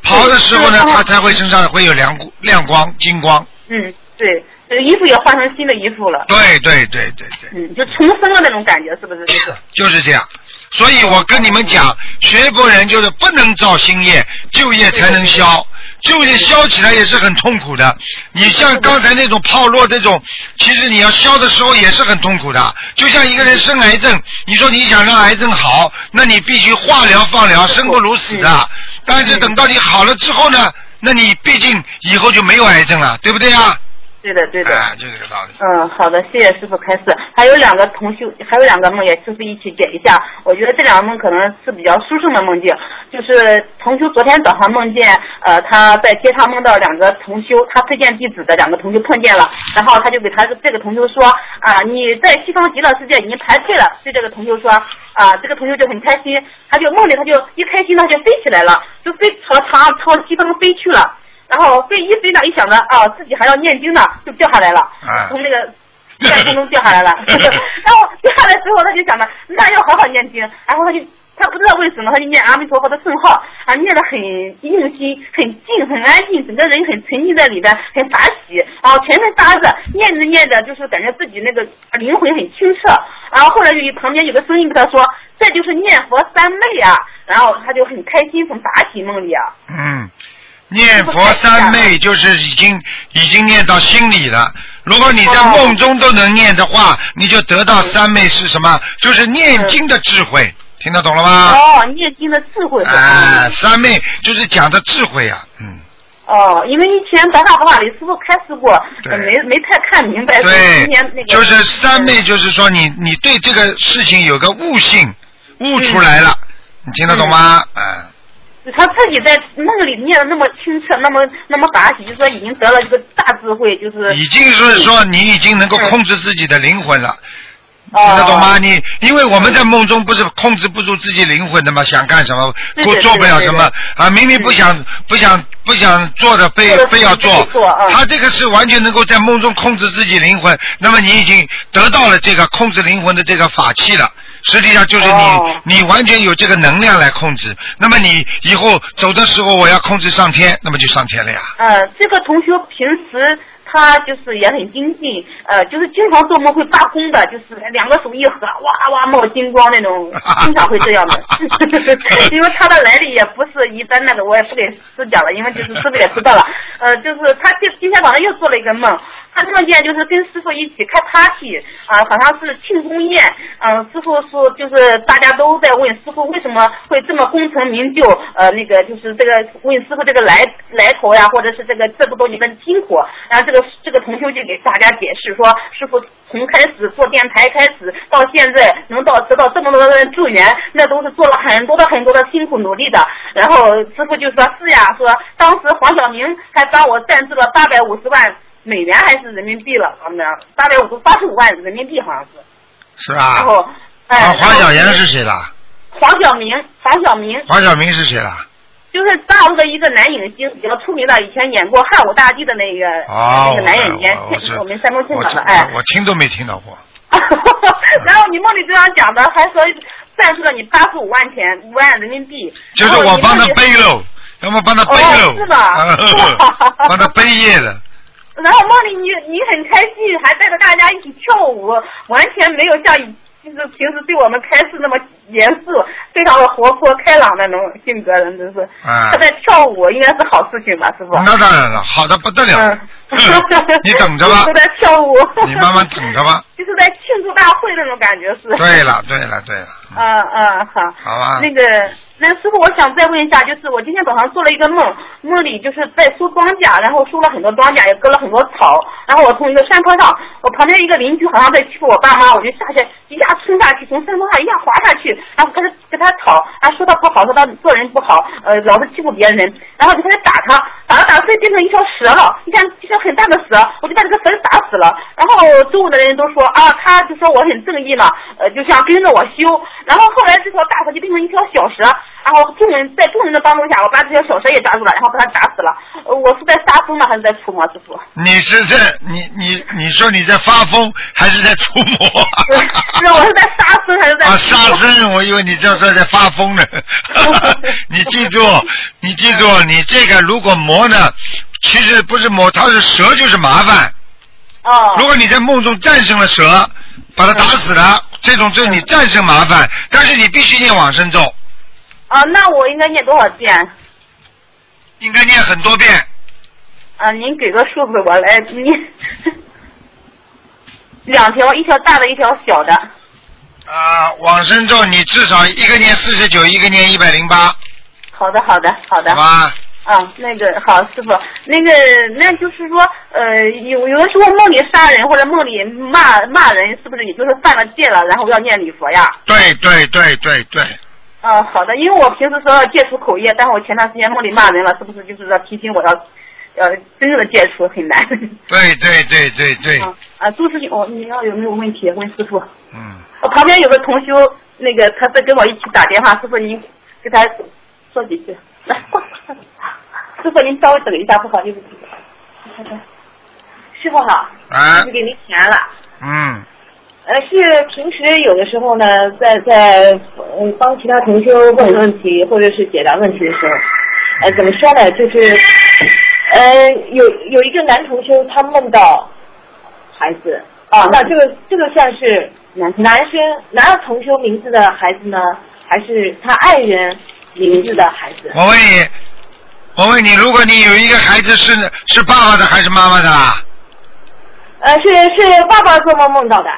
[SPEAKER 1] 爬的时候呢，他才会身上会有亮亮光、金光。
[SPEAKER 3] 嗯对，这个衣服也换成新的衣服了，
[SPEAKER 1] 对对对对对。
[SPEAKER 3] 嗯，就重生了那种感觉，是不是？就是。
[SPEAKER 1] 就是这样。所以我跟你们讲，学佛人就是不能造新业，旧业才能消。旧业消起来也是很痛苦的。你像刚才那种泡落这种，其实你要消的时候也是很痛苦的。就像一个人生癌症，你说你想让癌症好，那你必须化疗、放疗，生不如死的。但是等到你好了之后呢，那你毕竟以后就没有癌症了，对不对啊？
[SPEAKER 3] 对的，对的。
[SPEAKER 1] 哎，就这个道理。
[SPEAKER 3] 嗯，好的，谢谢师傅开示。还有两个同修，还有两个梦，也师傅一起解一下。我觉得这两个梦可能是比较殊胜的梦境。就是同修昨天早上梦见，呃，他在街上梦到两个同修，他推荐弟子的两个同修碰见了，然后他就给他这个同修说，啊，你在西方极乐世界已经排退了。对这个同修说，啊，这个同修就很开心，他就梦里他就一开心他就飞起来了，就飞朝朝朝西方飞去了。然后飞一飞呢，一想着啊自己还要念经呢，就掉下来了，
[SPEAKER 1] 啊
[SPEAKER 3] 从那个天空中掉下来了。然后掉下来之后，他就想着那要好好念经，然后他就他不知道为什么，他就念阿弥陀佛的圣号，啊，念得很用心，很静，很安静，整个人很沉浸在里边，很法喜，然后全身发热，念着念着就是感觉自己那个灵魂很清澈，然后后来就旁边有个声音跟他说，这就是念佛三昧啊，然后他就很开心，很法喜梦里啊。
[SPEAKER 1] 嗯，念佛三昧就是已经已经念到心里了。如果你在梦中都能念的话，你就得到三昧是什么？就是念经的智慧，听得懂了吗？
[SPEAKER 3] 哦，念经的智慧。
[SPEAKER 1] 哎，三昧就是讲的智慧呀、嗯，
[SPEAKER 3] 哦，因为以前白话佛法里师傅开示过，没没太看明白。
[SPEAKER 1] 对就是三昧，就是说你你对这个事情有个悟性，悟出来了，你听得懂吗？嗯，
[SPEAKER 3] 他自己在梦里念的那么清澈，那么那么法喜，就说已经得了这个大智慧，就是
[SPEAKER 1] 已经是说你已经能够控制自己的灵魂了。
[SPEAKER 3] 哦
[SPEAKER 1] 听得懂吗？你因为我们在梦中不是控制不住自己灵魂的吗？想干什么做做不了什么啊？明明不想不想不想做的非非要
[SPEAKER 3] 做嗯
[SPEAKER 1] 他这个是完全能够在梦中控制自己灵魂。那么你已经得到了这个控制灵魂的这个法器了。实际上就是你，
[SPEAKER 3] 哦
[SPEAKER 1] 你完全有这个能量来控制。那么你以后走的时候，我要控制上天，那么就上天了呀。
[SPEAKER 3] 呃，这个同学平时他就是也很精进，呃，就是经常做梦会发功的，就是两个手一合，哇哇冒金光那种，经常会这样的。因为他的来历也不是一般那个，我也不给师讲了，因为就是师傅也知道了。呃，就是他今今天晚上又做了一个梦，他梦见就是跟师傅一起开 party 啊、好像是庆功宴，嗯、师傅说就是大家都在问师傅为什么会这么功成名就，呃，那个就是这个问师傅这个来来头呀，或者是这个这么多年的辛苦，然后这个这个同修就给大家解释说，师傅从开始做电台开始到现在能到得到这么多的助缘，那都是做了很多的很多的辛苦努力的。然后师傅就说是呀，说当时黄晓明还帮我赞助了八百五十万美元还是人民币了，好像八百五十八十五万人民币好像是。
[SPEAKER 1] 是吧？
[SPEAKER 3] 然后，哎，
[SPEAKER 1] 啊，黄晓岩是谁啦？
[SPEAKER 3] 黄晓明，黄晓明
[SPEAKER 1] 黄晓明是谁啦？
[SPEAKER 3] 就是大陆的一个男影星，比较出名的，以前演过《汉武大帝》的那个、
[SPEAKER 1] 哦，
[SPEAKER 3] 那个男演员
[SPEAKER 1] 我我是，
[SPEAKER 3] 我们山东青岛的，哎。
[SPEAKER 1] 我听都没听到过。
[SPEAKER 3] 然后你梦里这样讲的，还说赞助了你八十五万钱，五万人民币。
[SPEAKER 1] 就是我帮他背喽，要么帮他背喽，
[SPEAKER 3] 哦是吧
[SPEAKER 1] 帮他背业的。
[SPEAKER 3] 然后梦里你你很开心，还带着大家一起跳舞，完全没有像以就是平时对我们开示那么严肃，非常的活泼开朗的那种性格人，真是。
[SPEAKER 1] 啊
[SPEAKER 3] 他在跳舞应该是好事情吧，师傅？
[SPEAKER 1] 那当然了，好的不得了
[SPEAKER 3] 嗯。
[SPEAKER 1] 你等着吧
[SPEAKER 3] 都，在跳舞。
[SPEAKER 1] 你慢慢等着吧。
[SPEAKER 3] 就是在庆祝大会那种感觉是。
[SPEAKER 1] 对了，对了，对了，
[SPEAKER 3] 嗯嗯，好。
[SPEAKER 1] 好吧
[SPEAKER 3] 那个，那师傅，我想再问一下，就是我今天早上做了一个梦，梦里就是在收庄稼，然后收了很多庄稼，也割了很多草，然后我从一个山坡上，我旁边一个邻居好像在欺负我爸妈，我就下去一下冲下去，从山坡上一下滑下去，然后开始跟他吵，啊说他不好，说他做人不好，呃老是欺负别人，然后就开始打他，打着打着所以变成一条蛇了，一条一条很大的蛇，我就把这个蛇打死了，然后周围的人都说啊，他就说我很正义嘛，呃就想跟着我修，然后后来这条大蛇就变成一条小蛇，然后众人在众人的帮助下，我把这条小蛇也抓住了，然后把它打死了，呃我是在杀疯呢还是在除魔，师傅？
[SPEAKER 1] 你是在你你你说你在发疯还是在除魔？
[SPEAKER 3] 是我是在杀生还是在
[SPEAKER 1] 啊，杀生！我以为你这是在发疯呢。你记住，你记住，你这个如果魔呢，其实不是魔，它是蛇就是麻烦。
[SPEAKER 3] 哦
[SPEAKER 1] 如果你在梦中战胜了蛇，把它打死了，这种就是你战胜麻烦，但是你必须念往生咒，
[SPEAKER 3] 啊，那我应该念多少遍？
[SPEAKER 1] 应该念很多遍。
[SPEAKER 3] 啊，您给个数字我来念。两条，一条大的，一条小的。
[SPEAKER 1] 啊，往生咒你至少一个念四十九，一个念一百零八，
[SPEAKER 3] 好的，好的，好的。
[SPEAKER 1] 好吧？
[SPEAKER 3] 啊，那个好，师傅，那个那就是说，呃，有有的时候梦里杀人或者梦里骂骂人，是不是也就是犯了戒了，然后要念礼佛呀？
[SPEAKER 1] 对对对对对，
[SPEAKER 3] 啊，好的，因为我平时说要戒除口业，但是我前段时间梦里骂人了，是不是就是要提醒我要，呃，真正的戒除很难。
[SPEAKER 1] 对对对对对，
[SPEAKER 3] 啊啊，朱师兄，我你要有没有问题问师傅？
[SPEAKER 1] 嗯，
[SPEAKER 3] 我旁边有个同修，那个他在跟我一起打电话，师傅您给他说几句。来，过来
[SPEAKER 4] 师傅您稍微等一下，不好意思。师傅好，
[SPEAKER 1] 啊
[SPEAKER 4] 是，给您钱了。
[SPEAKER 1] 嗯，
[SPEAKER 4] 呃，是平时有的时候呢，在在呃帮其他同修问问题或者是解答问题的时候，呃，怎么说呢？就是呃，有有一个男同修他梦到孩子啊，那这个这个算是男男生男同修名字的孩子呢，还是他爱人名字的孩子？
[SPEAKER 1] 我问你，我问你，如果你有一个孩子是是爸爸的还是妈妈的啦？
[SPEAKER 4] 呃，是是爸爸做梦梦到的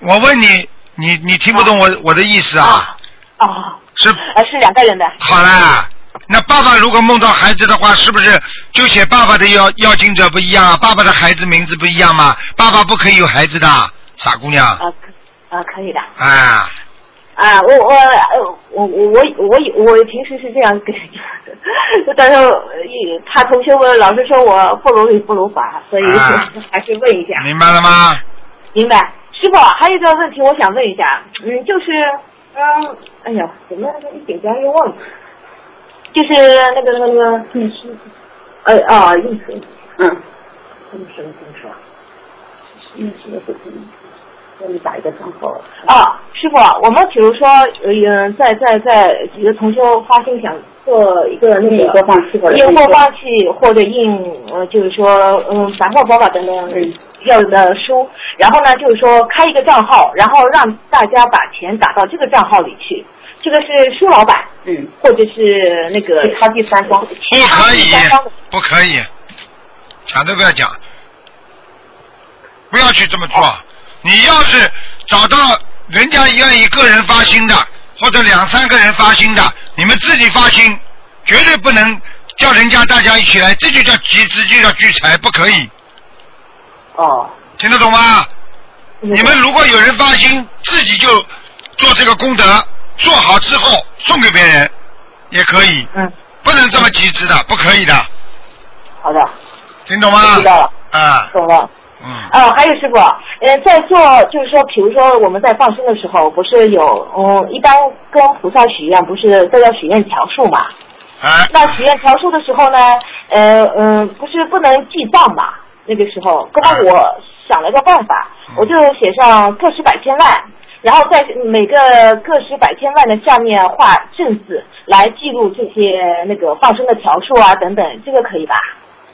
[SPEAKER 1] 我问你，你你听不懂我我的意思啊？
[SPEAKER 4] 啊，
[SPEAKER 1] 是
[SPEAKER 4] 呃是两个人的。
[SPEAKER 1] 好啦，那爸爸如果梦到孩子的话，是不是就写爸爸的要要经者不一样啊？爸爸的孩子名字不一样吗？爸爸不可以有孩子的，傻姑娘。
[SPEAKER 4] 啊，可啊可以的。
[SPEAKER 1] 啊，
[SPEAKER 4] 啊，我我呃我我我我我平时是这样跟但是呃他同学们老师说我不如理不如法，所以
[SPEAKER 1] 啊
[SPEAKER 4] 还是问一下。
[SPEAKER 1] 明白了吗？
[SPEAKER 4] 明白，师傅还有一个问题我想问一下，嗯，就是嗯，哎呀，怎么一紧张又忘了，就是那个那个那个律师，呃啊，律师，嗯，什么什么什么说？律师的不是。给你打一个账号啊，师傅，我们比如说，呃，在在在几个同学发心想做一个那个
[SPEAKER 3] 印播放器或者
[SPEAKER 4] 印播放器或者印呃，就是说嗯白话佛法等等
[SPEAKER 3] 嗯。
[SPEAKER 4] 要的书，然后呢，就是说开一个账号，然后让大家把钱打到这个账号里去，这个是书老板
[SPEAKER 3] 嗯，
[SPEAKER 4] 或者是那个他第三方，
[SPEAKER 1] 不可以不可以，讲都不要讲，不要去这么做。你要是找到人家愿意个人发心的，或者两三个人发心的，你们自己发心，绝对不能叫人家大家一起来，这就叫集资，就叫聚财，不可以，
[SPEAKER 4] 哦，
[SPEAKER 1] 听得懂吗？你们如果有人发心，自己就做这个功德，做好之后送给别人，也可以，
[SPEAKER 4] 嗯，
[SPEAKER 1] 不能这么集资的，不可以的，
[SPEAKER 4] 好的，
[SPEAKER 1] 听懂吗？
[SPEAKER 4] 知道了，
[SPEAKER 1] 啊，
[SPEAKER 4] 懂了。
[SPEAKER 1] 嗯，
[SPEAKER 4] 哦，还有师傅，呃，在做就是说，比如说我们在放生的时候，不是有嗯，一般跟菩萨许愿，不是都要许愿条数嘛？
[SPEAKER 1] 啊，
[SPEAKER 4] 那许愿条数的时候呢，呃嗯、不是不能记账嘛？那个时候，刚刚我想了个办法，我就写上个十百千万，然后在每个个十百千万的下面画正字，来记录这些那个放生的条数啊等等，这个可以吧？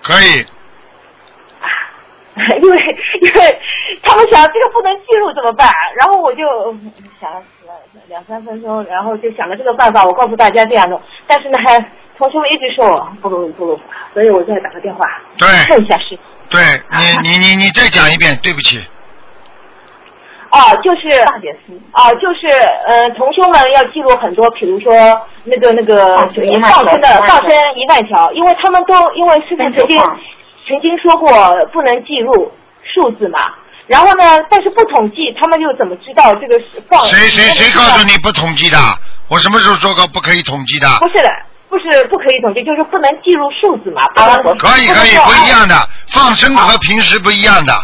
[SPEAKER 1] 可以，
[SPEAKER 4] 因为因为他们想这个不能记录怎么办？然后我就嗯想了两三分钟，然后就想了这个办法，我告诉大家这样弄。但是呢，同学们一直说我不录不录，所以我再打个电话
[SPEAKER 1] 对
[SPEAKER 4] 问一下师傅。
[SPEAKER 1] 对，你你你你再讲一遍，对不起，
[SPEAKER 4] 哦，就是哦，就是呃，同学们要记录很多，比如说那个那个
[SPEAKER 3] 放生一
[SPEAKER 4] 放生的放生一万条，因为他们都因为师傅曾经
[SPEAKER 3] 放
[SPEAKER 4] 曾经说过不能记录数字嘛。然后呢，但是不统计，他们又怎么知道这个是放？
[SPEAKER 1] 谁谁谁告诉你不统计的？我什么时候说过不可以统计的？
[SPEAKER 4] 不是的，不是不可以统计，就是不能记录数字嘛。啊
[SPEAKER 1] 可以可以，不一样的，放生和平时不一样的。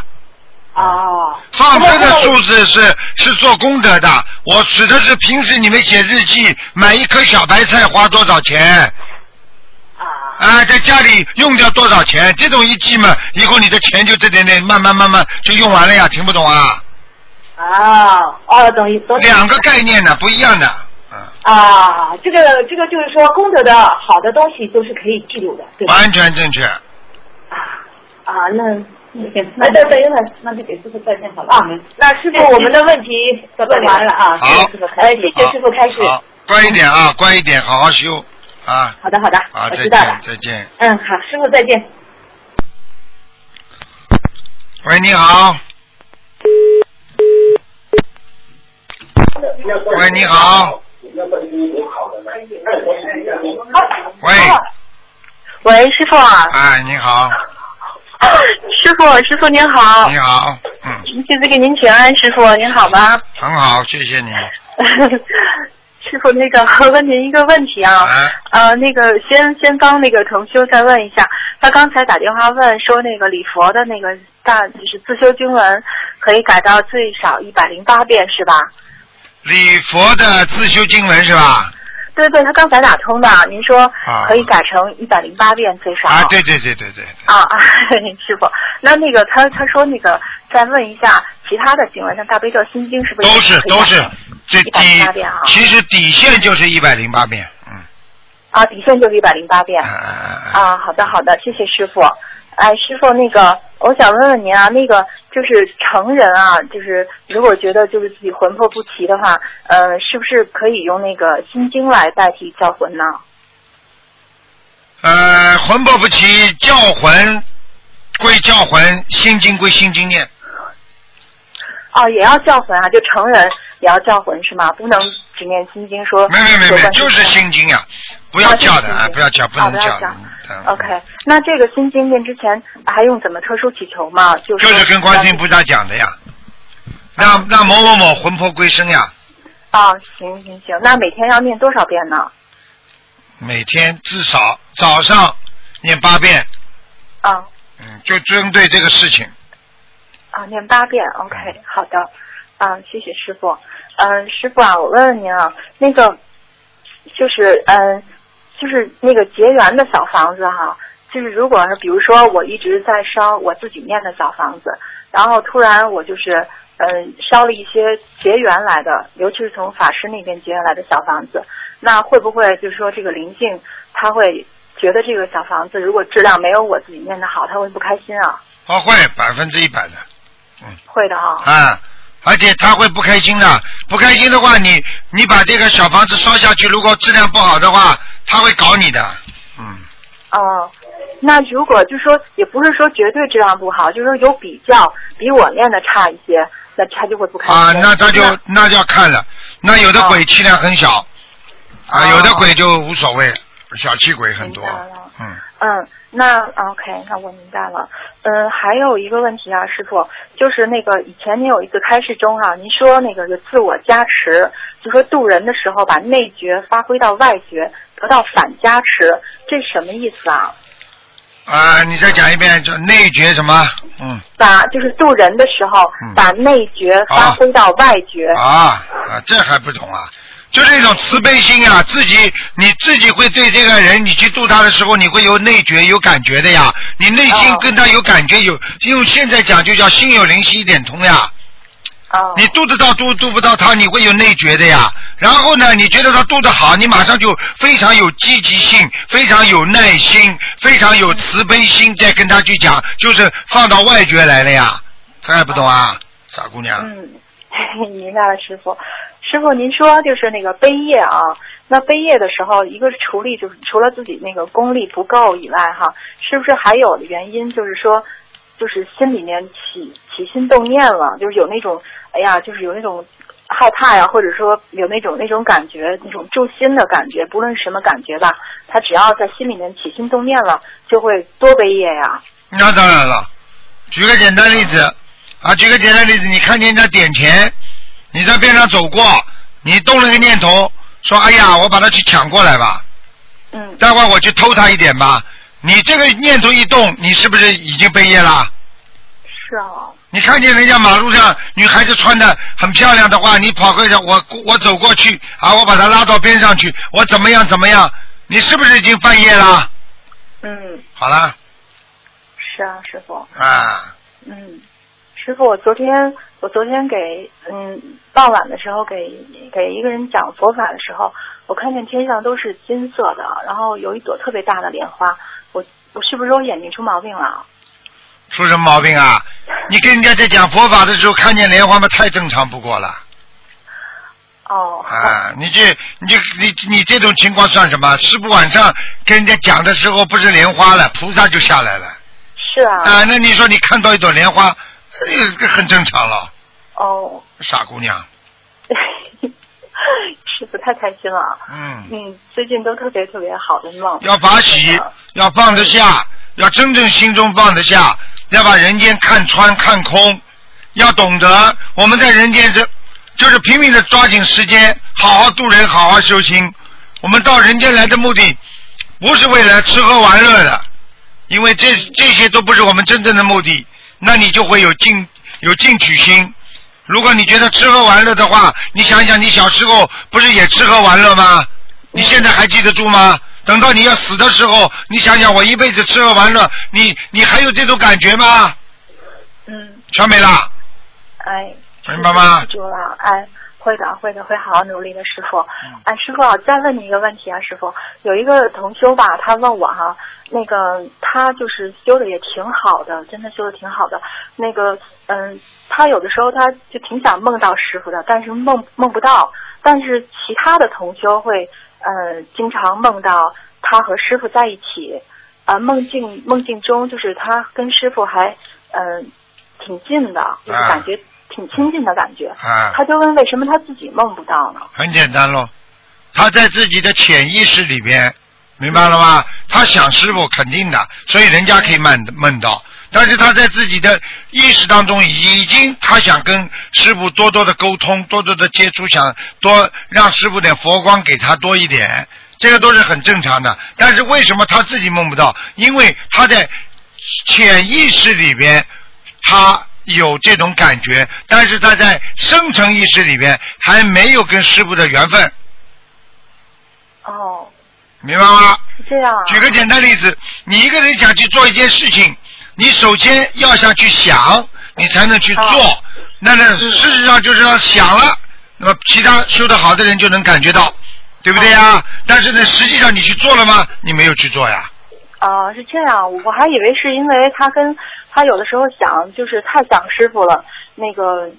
[SPEAKER 4] 啊。
[SPEAKER 1] 放生的数字是是做功德的，我指的是平时你们写日记，买一颗小白菜花多少钱？
[SPEAKER 4] 啊。
[SPEAKER 1] 啊，在家里用掉多少钱？这种一记嘛，以后你的钱就这点点，慢慢慢慢就用完了呀，听不懂啊？
[SPEAKER 4] 啊，哦，懂懂。
[SPEAKER 1] 两个概念呢，不一样的。嗯，
[SPEAKER 4] 啊，这个这个就是说功德的好的东西都是可以记录的，对吧？
[SPEAKER 1] 完全正确。
[SPEAKER 4] 啊，那
[SPEAKER 3] 那
[SPEAKER 4] 等等一会儿，
[SPEAKER 3] 那就给师傅再见好了
[SPEAKER 4] 啊，那师傅，我们的问题问完了啊，
[SPEAKER 1] 好
[SPEAKER 4] 谢谢师傅，呃，谢谢师傅开始。
[SPEAKER 1] 好，乖一点啊，乖一点，好好修啊。
[SPEAKER 4] 好的，好的，我知道了
[SPEAKER 1] 见，。再见。
[SPEAKER 4] 嗯，好，师傅再见。
[SPEAKER 1] 喂，你好。喂，你好。喂，
[SPEAKER 5] 喂，师傅啊，
[SPEAKER 1] 哎，你好，
[SPEAKER 5] 师傅，师傅您好，
[SPEAKER 1] 你好，嗯，
[SPEAKER 5] 弟子给您请安，师傅您好吗？
[SPEAKER 1] 很好，谢谢你。
[SPEAKER 5] 师傅，那个 问您一个问题啊，
[SPEAKER 1] 啊，
[SPEAKER 5] 呃，那个先先帮那个同修再问一下，他刚才打电话问说那个礼佛的那个大就是自修经文可以改到最少一百零八遍是吧？
[SPEAKER 1] 礼佛的自修经文是吧？
[SPEAKER 5] 对对，他刚才打通的，您说
[SPEAKER 1] 啊
[SPEAKER 5] 可以改成一百零八遍最少。
[SPEAKER 1] 啊，对对对对对，
[SPEAKER 5] 啊啊，师傅，那那个他他说那个再问一下其他的经文，像大悲咒、心经是不是
[SPEAKER 1] 都是都是这？底，其实底线就是一百零八遍，嗯，
[SPEAKER 5] 啊，底线就是一百零八遍。
[SPEAKER 1] 啊，
[SPEAKER 5] 好的好的，谢谢师傅。哎，师傅，那个我想问问您啊，那个就是成人啊，就是如果觉得就是自己魂魄不齐的话，呃，是不是可以用那个心经来代替叫魂呢？
[SPEAKER 1] 呃，魂魄不齐，叫魂归叫魂，心经归心经念，
[SPEAKER 5] 哦，也要叫魂啊，就成人也要叫魂是吗？不能只念心经说。
[SPEAKER 1] 没没没就是心经呀，不要叫的啊，不要叫，不能叫
[SPEAKER 5] OK，那这个心经念之前还用怎么特殊祈求吗？就是
[SPEAKER 1] 就是跟观世音菩萨讲的呀，让让某某某魂魄归生呀，
[SPEAKER 5] 啊，行行行，那每天要念多少遍呢？
[SPEAKER 1] 每天至少早上念八遍，
[SPEAKER 5] 啊
[SPEAKER 1] 嗯，就针对这个事情。
[SPEAKER 5] 啊，念八遍。OK，好的。啊，谢谢师傅。嗯、师傅啊，我问问您啊，那个就是嗯、就是那个结缘的小房子哈，就是如果是比如说我一直在烧我自己念的小房子，然后突然我就是嗯、烧了一些结缘来的，尤其是从法师那边结缘来的小房子，那会不会就是说这个灵性他会觉得这个小房子如果质量没有我自己念的好，他会不开心啊？
[SPEAKER 1] 哦，会百分之一百的
[SPEAKER 5] 会的啊。
[SPEAKER 1] 嗯，而且他会不开心的，不开心的话，你你把这个小房子烧下去，如果质量不好的话，他会搞你的，嗯，
[SPEAKER 5] 哦，那如果就说也不是说绝对质量不好，就是说有比较，比我练的差一些，那他就会不开心。
[SPEAKER 1] 啊，那他就那就要看了，那有的鬼气量很小，啊，有的鬼就无所谓，小气鬼很多。嗯，
[SPEAKER 5] 嗯，那 OK，那我明白了。嗯，还有一个问题啊，师傅，就是那个以前您有一次开示中啊，您说那个是自我加持，就说渡人的时候把内觉发挥到外觉，得到反加持，这什么意思啊？
[SPEAKER 1] 啊，你再讲一遍，就内觉什么？嗯，
[SPEAKER 5] 把就是渡人的时候
[SPEAKER 1] 嗯，
[SPEAKER 5] 把内觉发挥到外觉。
[SPEAKER 1] 啊啊，这还不懂啊？就这种慈悲心啊，自己你自己会对这个人，你去度他的时候，你会有内觉、有感觉的呀。你内心
[SPEAKER 5] 哦
[SPEAKER 1] 跟他有感觉，有用现在讲就叫心有灵犀一点通呀。
[SPEAKER 5] 哦，
[SPEAKER 1] 你度得到度度不到他，你会有内觉的呀。然后呢，你觉得他度得好，你马上就非常有积极性，非常有耐心，非常有慈悲心，再跟他去讲，就是放到外觉来了呀。这还不懂啊，傻姑娘。
[SPEAKER 5] 嗯，明白了，师傅。师傅，您说就是那个悲业啊，那悲业的时候，一个是除力，就是除了自己那个功力不够以外，哈，是不是还有的原因？就是说，就是心里面起起心动念了，就是有那种，哎呀，就是有那种害怕呀，或者说有那种那种感觉，那种诛心的感觉，不论什么感觉吧，他只要在心里面起心动念了，就会多悲业呀。
[SPEAKER 1] 那当然了，举个简单例子啊，举个简单例子，你看见人家点钱，你在边上走过，你动了个念头，说哎呀，我把他去抢过来吧，
[SPEAKER 5] 嗯，
[SPEAKER 1] 待会儿我去偷他一点吧。你这个念头一动，你是不是已经被业了？
[SPEAKER 5] 是啊，
[SPEAKER 1] 你看见人家马路上女孩子穿的很漂亮的话，你跑过去，我我走过去啊，我把她拉到边上去，我怎么样怎么样？你是不是已经犯业了？
[SPEAKER 5] 嗯，
[SPEAKER 1] 好了
[SPEAKER 5] 是啊，师傅。
[SPEAKER 1] 啊，
[SPEAKER 5] 嗯，师傅，我昨天我昨天给嗯傍晚的时候给给一个人讲佛法的时候，我看见天上都是金色的，然后有一朵特别大的莲花，我我是不是我眼睛出毛病了？
[SPEAKER 1] 出什么毛病啊？你跟人家在讲佛法的时候看见莲花嘛，太正常不过了
[SPEAKER 5] 哦，
[SPEAKER 1] 啊！你这你这你你这种情况算什么？师傅晚上跟人家讲的时候不是莲花了，菩萨就下来了
[SPEAKER 5] 是啊，
[SPEAKER 1] 啊！那你说你看到一朵莲花，呃，这很正常了，
[SPEAKER 5] 哦，
[SPEAKER 1] 傻姑娘。
[SPEAKER 5] 师傅太开心了，
[SPEAKER 1] 嗯，
[SPEAKER 5] 嗯，最近都特别特别好的梦，
[SPEAKER 1] 要法喜，要放得下，要真正心中放得下，要把人间看穿看空，要懂得我们在人间这就是拼命的抓紧时间，好好度人，好好修心。我们到人间来的目的不是为了吃喝玩乐的，因为这这些都不是我们真正的目的，那你就会有进有进取心。如果你觉得吃喝玩乐的话，你想想，你小时候不是也吃喝玩乐吗？你现在还记得住吗？等到你要死的时候，你想想，我一辈子吃喝玩乐，你你还有这种感觉吗？
[SPEAKER 5] 嗯，
[SPEAKER 1] 全没了。
[SPEAKER 5] 哎，
[SPEAKER 1] 明白吗
[SPEAKER 5] 记住了，哎，会的，会的，会好好努力的，师傅。
[SPEAKER 1] 嗯
[SPEAKER 5] 哎，师傅，我再问你一个问题啊，师傅，有一个同修吧，他问我哈、那个他就是修的也挺好的，真的修的挺好的。那个，嗯，他有的时候他就挺想梦到师傅的，但是梦梦不到。但是其他的同修会，呃，经常梦到他和师傅在一起，啊、梦境梦境中就是他跟师傅还，嗯、挺近的，就是
[SPEAKER 1] 啊
[SPEAKER 5] 感觉挺亲近的感觉。
[SPEAKER 1] 啊，
[SPEAKER 5] 他就问为什么他自己梦不到呢？
[SPEAKER 1] 很简单喽，他在自己的潜意识里边，明白了吗？他想师傅肯定的，所以人家可以梦梦到。但是他在自己的意识当中已经，他想跟师傅多多的沟通，多多的接触，想多让师傅点佛光给他多一点，这个都是很正常的。但是为什么他自己梦不到？因为他在潜意识里边，他有这种感觉，但是他在深层意识里边还没有跟师傅的缘分，
[SPEAKER 5] 哦，
[SPEAKER 1] 明白吗？
[SPEAKER 5] 是这样啊。
[SPEAKER 1] 举个简单例子，你一个人想去做一件事情，你首先要想去想，你才能去做。
[SPEAKER 5] 哦
[SPEAKER 1] 那呢，事实上就是要想了，那么其他修得好的人就能感觉到，对不对呀？
[SPEAKER 5] 哦
[SPEAKER 1] 但是呢，实际上你去做了吗？你没有去做呀。
[SPEAKER 5] 啊、是这样，我还以为是因为他跟他有的时候想，就是太想师傅了，那个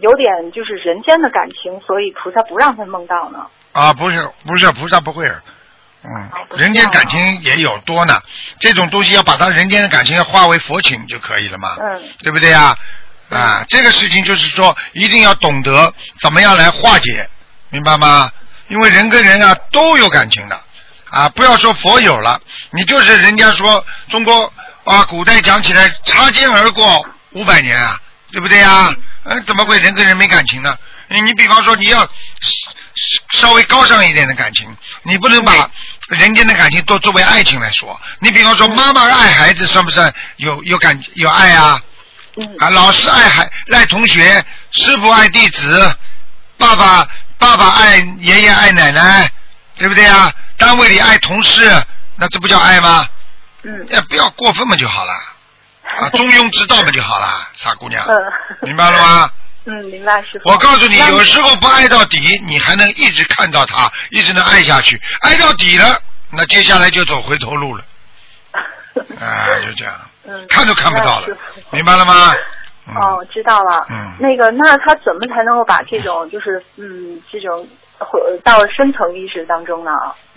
[SPEAKER 5] 有点就是人间的感情，所以菩萨不让他梦到呢。
[SPEAKER 1] 啊，不是，不是，菩萨不会。嗯人间感情也有多呢，这种东西要把它人间的感情要化为佛情就可以了嘛。
[SPEAKER 5] 嗯，
[SPEAKER 1] 对不对呀？啊，这个事情就是说，一定要懂得怎么样来化解，明白吗？因为人跟人啊都有感情的，啊，不要说佛有了，你就是人家说中国啊，古代讲起来擦肩而过五百年啊，对不对呀？嗯，怎么会人跟人没感情呢？你你比方说你要稍微高尚一点的感情，你不能把人间的感情都作为爱情来说。你比方说妈妈爱孩子，算不算有有感有爱啊？
[SPEAKER 5] 嗯
[SPEAKER 1] 啊，老师爱孩爱同学，师傅爱弟子，爸爸爸爸爱爷爷爱奶奶，对不对啊？单位里爱同事，那这不叫爱吗？
[SPEAKER 5] 嗯
[SPEAKER 1] 哎，不要过分嘛就好了，啊，中庸之道嘛就好了，傻姑娘，
[SPEAKER 5] 嗯，
[SPEAKER 1] 明白了吗？
[SPEAKER 5] 嗯，明白师傅。
[SPEAKER 1] 我告诉你，有时候不爱到底，你还能一直看到他，一直能爱下去。爱到底了，那接下来就走回头路了，啊，就这样，
[SPEAKER 5] 嗯，
[SPEAKER 1] 看都看不到了
[SPEAKER 5] 明白
[SPEAKER 1] 了吗？嗯、
[SPEAKER 5] 哦，知道了。
[SPEAKER 1] 嗯
[SPEAKER 5] 那个，那他怎么才能够把这种就是嗯这种回到深层意识当中呢？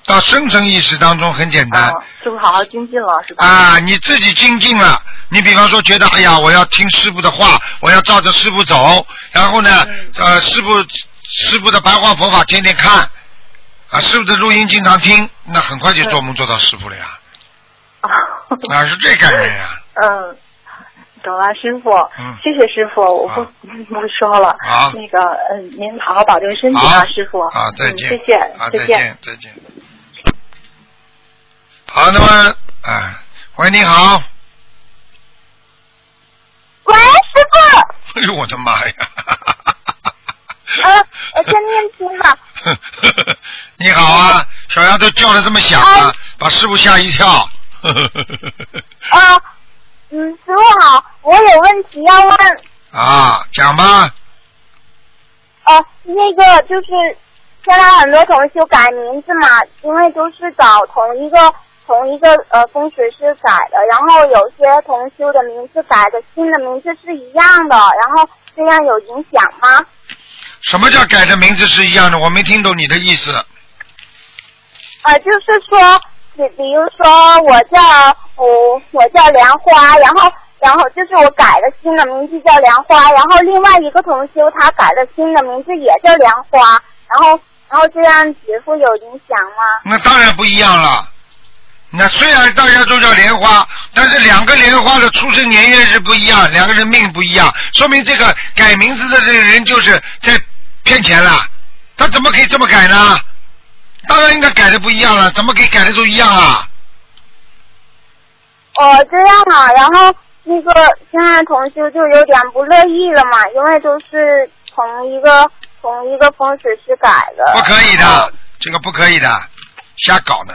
[SPEAKER 1] 到深层意识当中很简单
[SPEAKER 5] 啊，是不是好好精进了是吧？
[SPEAKER 1] 啊，你自己精进了。你比方说觉得，哎呀，我要听师傅的话，我要照着师傅走，然后呢，
[SPEAKER 5] 嗯
[SPEAKER 1] 呃，师傅师傅的白话佛法天天看，啊，师傅的录音经常听，那很快就做梦做到师傅了呀，
[SPEAKER 5] 啊，
[SPEAKER 1] 哪是这概念呀？
[SPEAKER 5] 嗯，懂了，师傅。
[SPEAKER 1] 嗯
[SPEAKER 5] 谢谢师傅，我不 不说了。
[SPEAKER 1] 好
[SPEAKER 5] 那个，嗯，您好好保重身体啊，师傅。
[SPEAKER 1] 好，再见。
[SPEAKER 5] 嗯、谢谢，
[SPEAKER 1] 啊，
[SPEAKER 5] 再见。
[SPEAKER 1] 再见，再见。好，那么，啊，喂，你好。
[SPEAKER 6] 喂，师傅，
[SPEAKER 1] 哎呦，我的妈呀！
[SPEAKER 6] 啊，我在念经呢。
[SPEAKER 1] 你好啊，小丫头叫的这么响啊，把师傅吓一跳。
[SPEAKER 6] 啊，嗯，师傅好，我有问题要问。
[SPEAKER 1] 啊，讲吧。
[SPEAKER 6] 哦，那个就是现在很多同修改名字嘛，因为都是找同一个同一个呃风水师改的，然后有些同修的名字改的新的名字是一样的，然后这样有影响吗？
[SPEAKER 1] 什么叫改的名字是一样的？我没听懂你的意思。
[SPEAKER 6] 呃，就是说，比比如说我叫我我叫莲花，然后然后就是我改了新的名字叫莲花，然后另外一个同修他改了新的名字也叫莲花，然后然后这样子会有影响吗？
[SPEAKER 1] 那当然不一样了。那虽然大家都叫莲花，但是两个莲花的出生年月日不一样，两个人命不一样，说明这个改名字的这个人就是在骗钱了。他怎么可以这么改呢？当然应该改的不一样了，怎么可以改的都一样啊？
[SPEAKER 6] 哦，这样啊，然后那个现在同修就有点不乐意了嘛，因为都是同一个同一个风水师改的。
[SPEAKER 1] 不可以的，这个不可以的。瞎搞呢，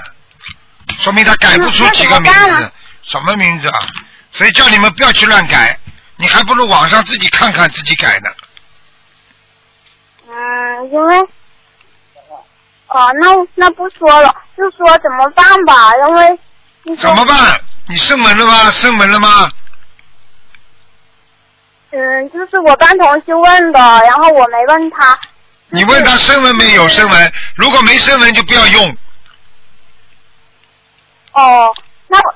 [SPEAKER 1] 说明他改不出几个名字，什么名字啊？所以叫你们不要去乱改，你还不如网上自己看看自己改呢。
[SPEAKER 6] 嗯，因为，哦，那那不说了，就说怎么办吧，因为
[SPEAKER 1] 怎么办？你升文了吗？升文了吗？
[SPEAKER 6] 嗯，就是我班同学问的，然后我没问他。
[SPEAKER 1] 你问他升文没有升文？如果没升文就不要用。
[SPEAKER 6] 哦，那我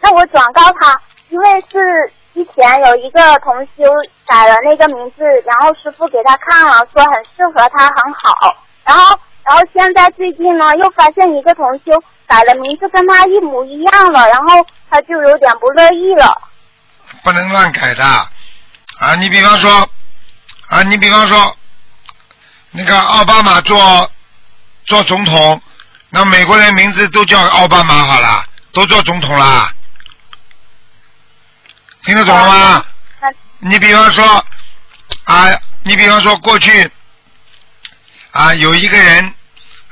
[SPEAKER 6] 那我转告他，因为是之前有一个同修改了那个名字，然后师傅给他看了，说很适合他，很好。然后然后现在最近呢，又发现一个同修改了名字跟他一模一样了，然后他就有点不乐意了。
[SPEAKER 1] 不能乱改的啊！你比方说啊，你比方说那个奥巴马做做总统，那美国人名字都叫奥巴马好了，都做总统了，听得懂了吗？你比方说啊，你比方说过去啊，有一个人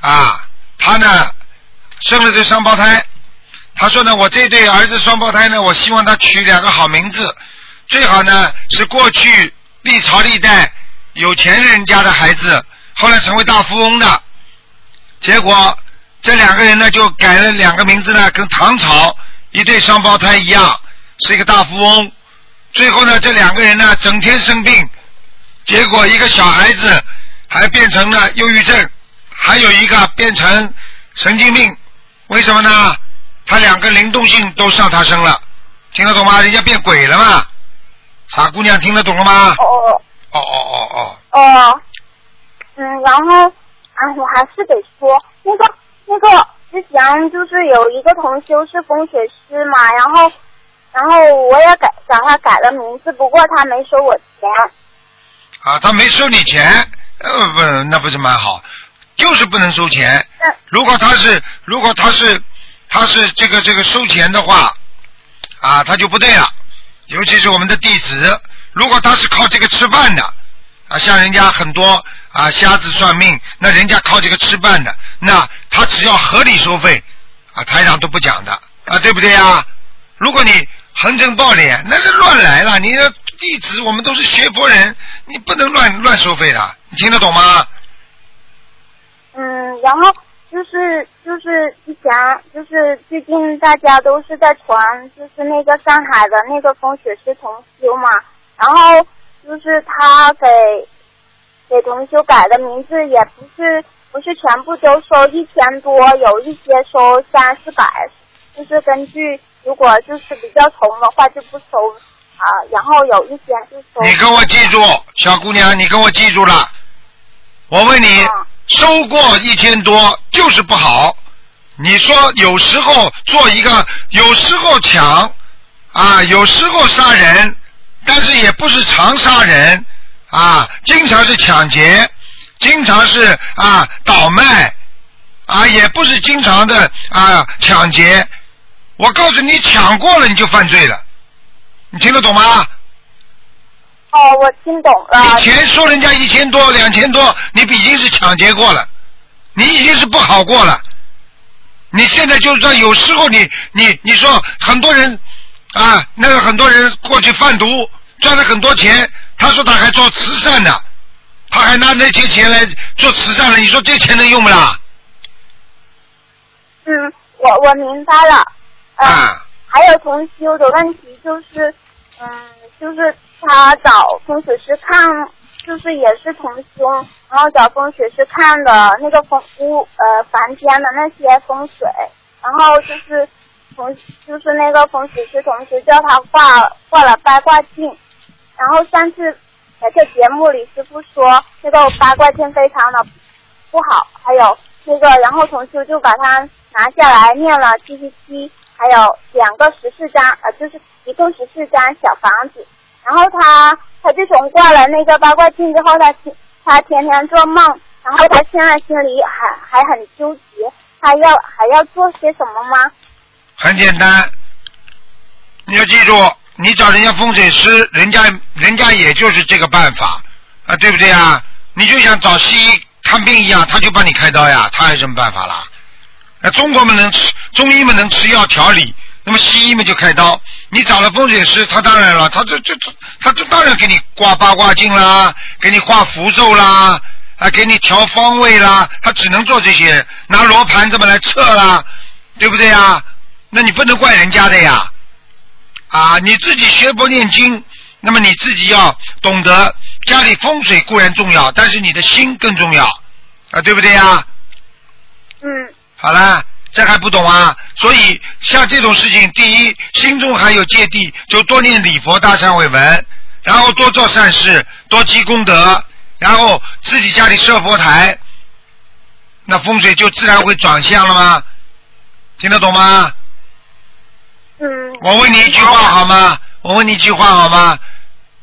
[SPEAKER 1] 啊，他呢生了对双胞胎，他说呢，我这对儿子双胞胎呢，我希望他取两个好名字，最好呢是过去历朝历代有钱人家的孩子，后来成为大富翁的，结果这两个人呢就改了两个名字呢，跟唐朝一对双胞胎一样，是一个大富翁。最后呢，这两个人呢整天生病，结果一个小孩子还变成了忧郁症，还有一个变成神经病。为什么呢？他两个灵动性都上他身了，听得懂吗？人家变鬼了嘛。傻姑娘听得懂了吗？
[SPEAKER 6] 哦
[SPEAKER 1] 哦哦哦哦，
[SPEAKER 6] 哦，嗯，然后啊，我还是得说那个那个之前就是有一个同修是风水师嘛，然后然后我也改找他改了名字，不过他没收我钱。
[SPEAKER 1] 啊，他没收你钱，呃，不，那不是蛮好，就是不能收钱。
[SPEAKER 6] 那
[SPEAKER 1] 如果他是，如果他是，他是这个这个收钱的话，啊，他就不对了。尤其是我们的弟子，如果他是靠这个吃饭的，啊，像人家很多啊瞎子算命，那人家靠这个吃饭的，那他只要合理收费，啊，台长都不讲的，啊，对不对呀？如果你横征暴敛，那是乱来了。你的弟子，我们都是学佛人，你不能乱乱收费的，你听得懂吗？
[SPEAKER 6] 嗯，然后就是就是之前就是最近大家都是在传，就是那个上海的那个风水师同修嘛，然后就是他给给同修改的名字也不是不是全部都收一千多，有一些收三四百，就是根据如果就是比较穷的话就不收啊，然后有一些就收。
[SPEAKER 1] 你跟我记住，小姑娘，你跟我记住了。我问你，
[SPEAKER 6] 嗯
[SPEAKER 1] 收过一千多就是不好。你说有时候做一个，有时候抢啊，有时候杀人，但是也不是常杀人啊，经常是抢劫，经常是啊倒卖啊，也不是经常的啊抢劫。我告诉你，抢过了你就犯罪了，你听得懂吗？
[SPEAKER 6] 哦，我听懂了。
[SPEAKER 1] 你钱收人家一千多、两千多，你已经是抢劫过了，你已经是不好过了。你现在就是说，有时候你你你说很多人啊，那个很多人过去贩毒赚了很多钱，他说他还做慈善呢，他还拿那些钱来做慈善了，你说这钱能用不啦？
[SPEAKER 6] 嗯，我我明白了。嗯、
[SPEAKER 1] 啊，
[SPEAKER 6] 还有同修的问题就是，嗯，就是他找风水师看，就是也是同修，然后找风水师看的那个风屋呃房间的那些风水，然后就是同就是那个风水师同时叫他挂挂了八卦镜，然后上次在这节目里师傅说那个八卦镜非常的不好，还有那个然后同修就把它拿下来念了七七七。还有两个十四张，呃，就是一共十四张小房子。然后他，他自从挂了那个八卦镜之后，他天他天天做梦，然后他现在心里还还很纠结，他要还要做些什么吗？
[SPEAKER 1] 很简单，你要记住，你找人家风水师，人家人家也就是这个办法啊，对不对啊？你就像找西医看病一样，他就帮你开刀呀，他还有什么办法啦？那中国们能吃，中医们能吃药调理，那么西医们就开刀。你找了风水师，他当然了，他这这这，他就当然给你挂八卦镜啦，给你画符咒啦，啊，给你调方位啦，他只能做这些，拿罗盘这么来测啦，对不对呀？那你不能怪人家的呀，啊，你自己学佛念经，那么你自己要懂得家里风水固然重要，但是你的心更重要，啊，对不对呀？
[SPEAKER 6] 嗯
[SPEAKER 1] 好啦，这还不懂啊？所以像这种事情，第一，心中还有芥蒂，就多念礼佛大忏悔文，然后多做善事，多积功德，然后自己家里设佛台，那风水就自然会转向了吗？听得懂吗？
[SPEAKER 6] 嗯。
[SPEAKER 1] 我问你一句话好吗？我问你一句话好吗？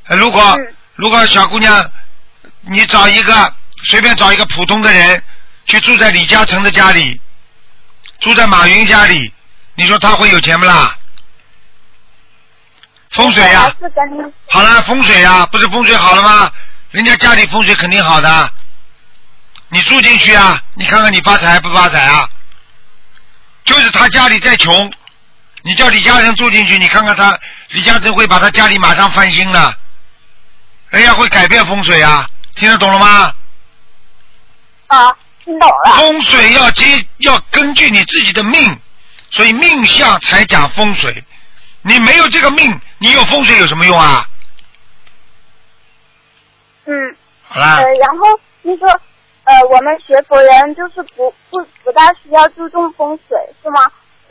[SPEAKER 1] 呃如果
[SPEAKER 6] 嗯
[SPEAKER 1] 如果小姑娘，你找一个随便找一个普通的人去住在李嘉诚的家里，住在马云家里，你说他会有钱不啦？风水呀、好了，风水呀、不是风水好了吗？人家家里风水肯定好的，你住进去啊，你看看你发财不发财啊？就是他家里再穷，你叫李嘉诚住进去，你看看他，李嘉诚会把他家里马上翻新的，人家会改变风水啊，听得懂了吗？
[SPEAKER 6] 啊，听懂了。
[SPEAKER 1] 风水要接要根据你自己的命，所以命相才讲风水。你没有这个命，你有风水有什么用啊？
[SPEAKER 6] 嗯。
[SPEAKER 1] 好啦
[SPEAKER 6] 呃，，然后那个呃，我们学佛人就是不不不大需要注重风水，是吗？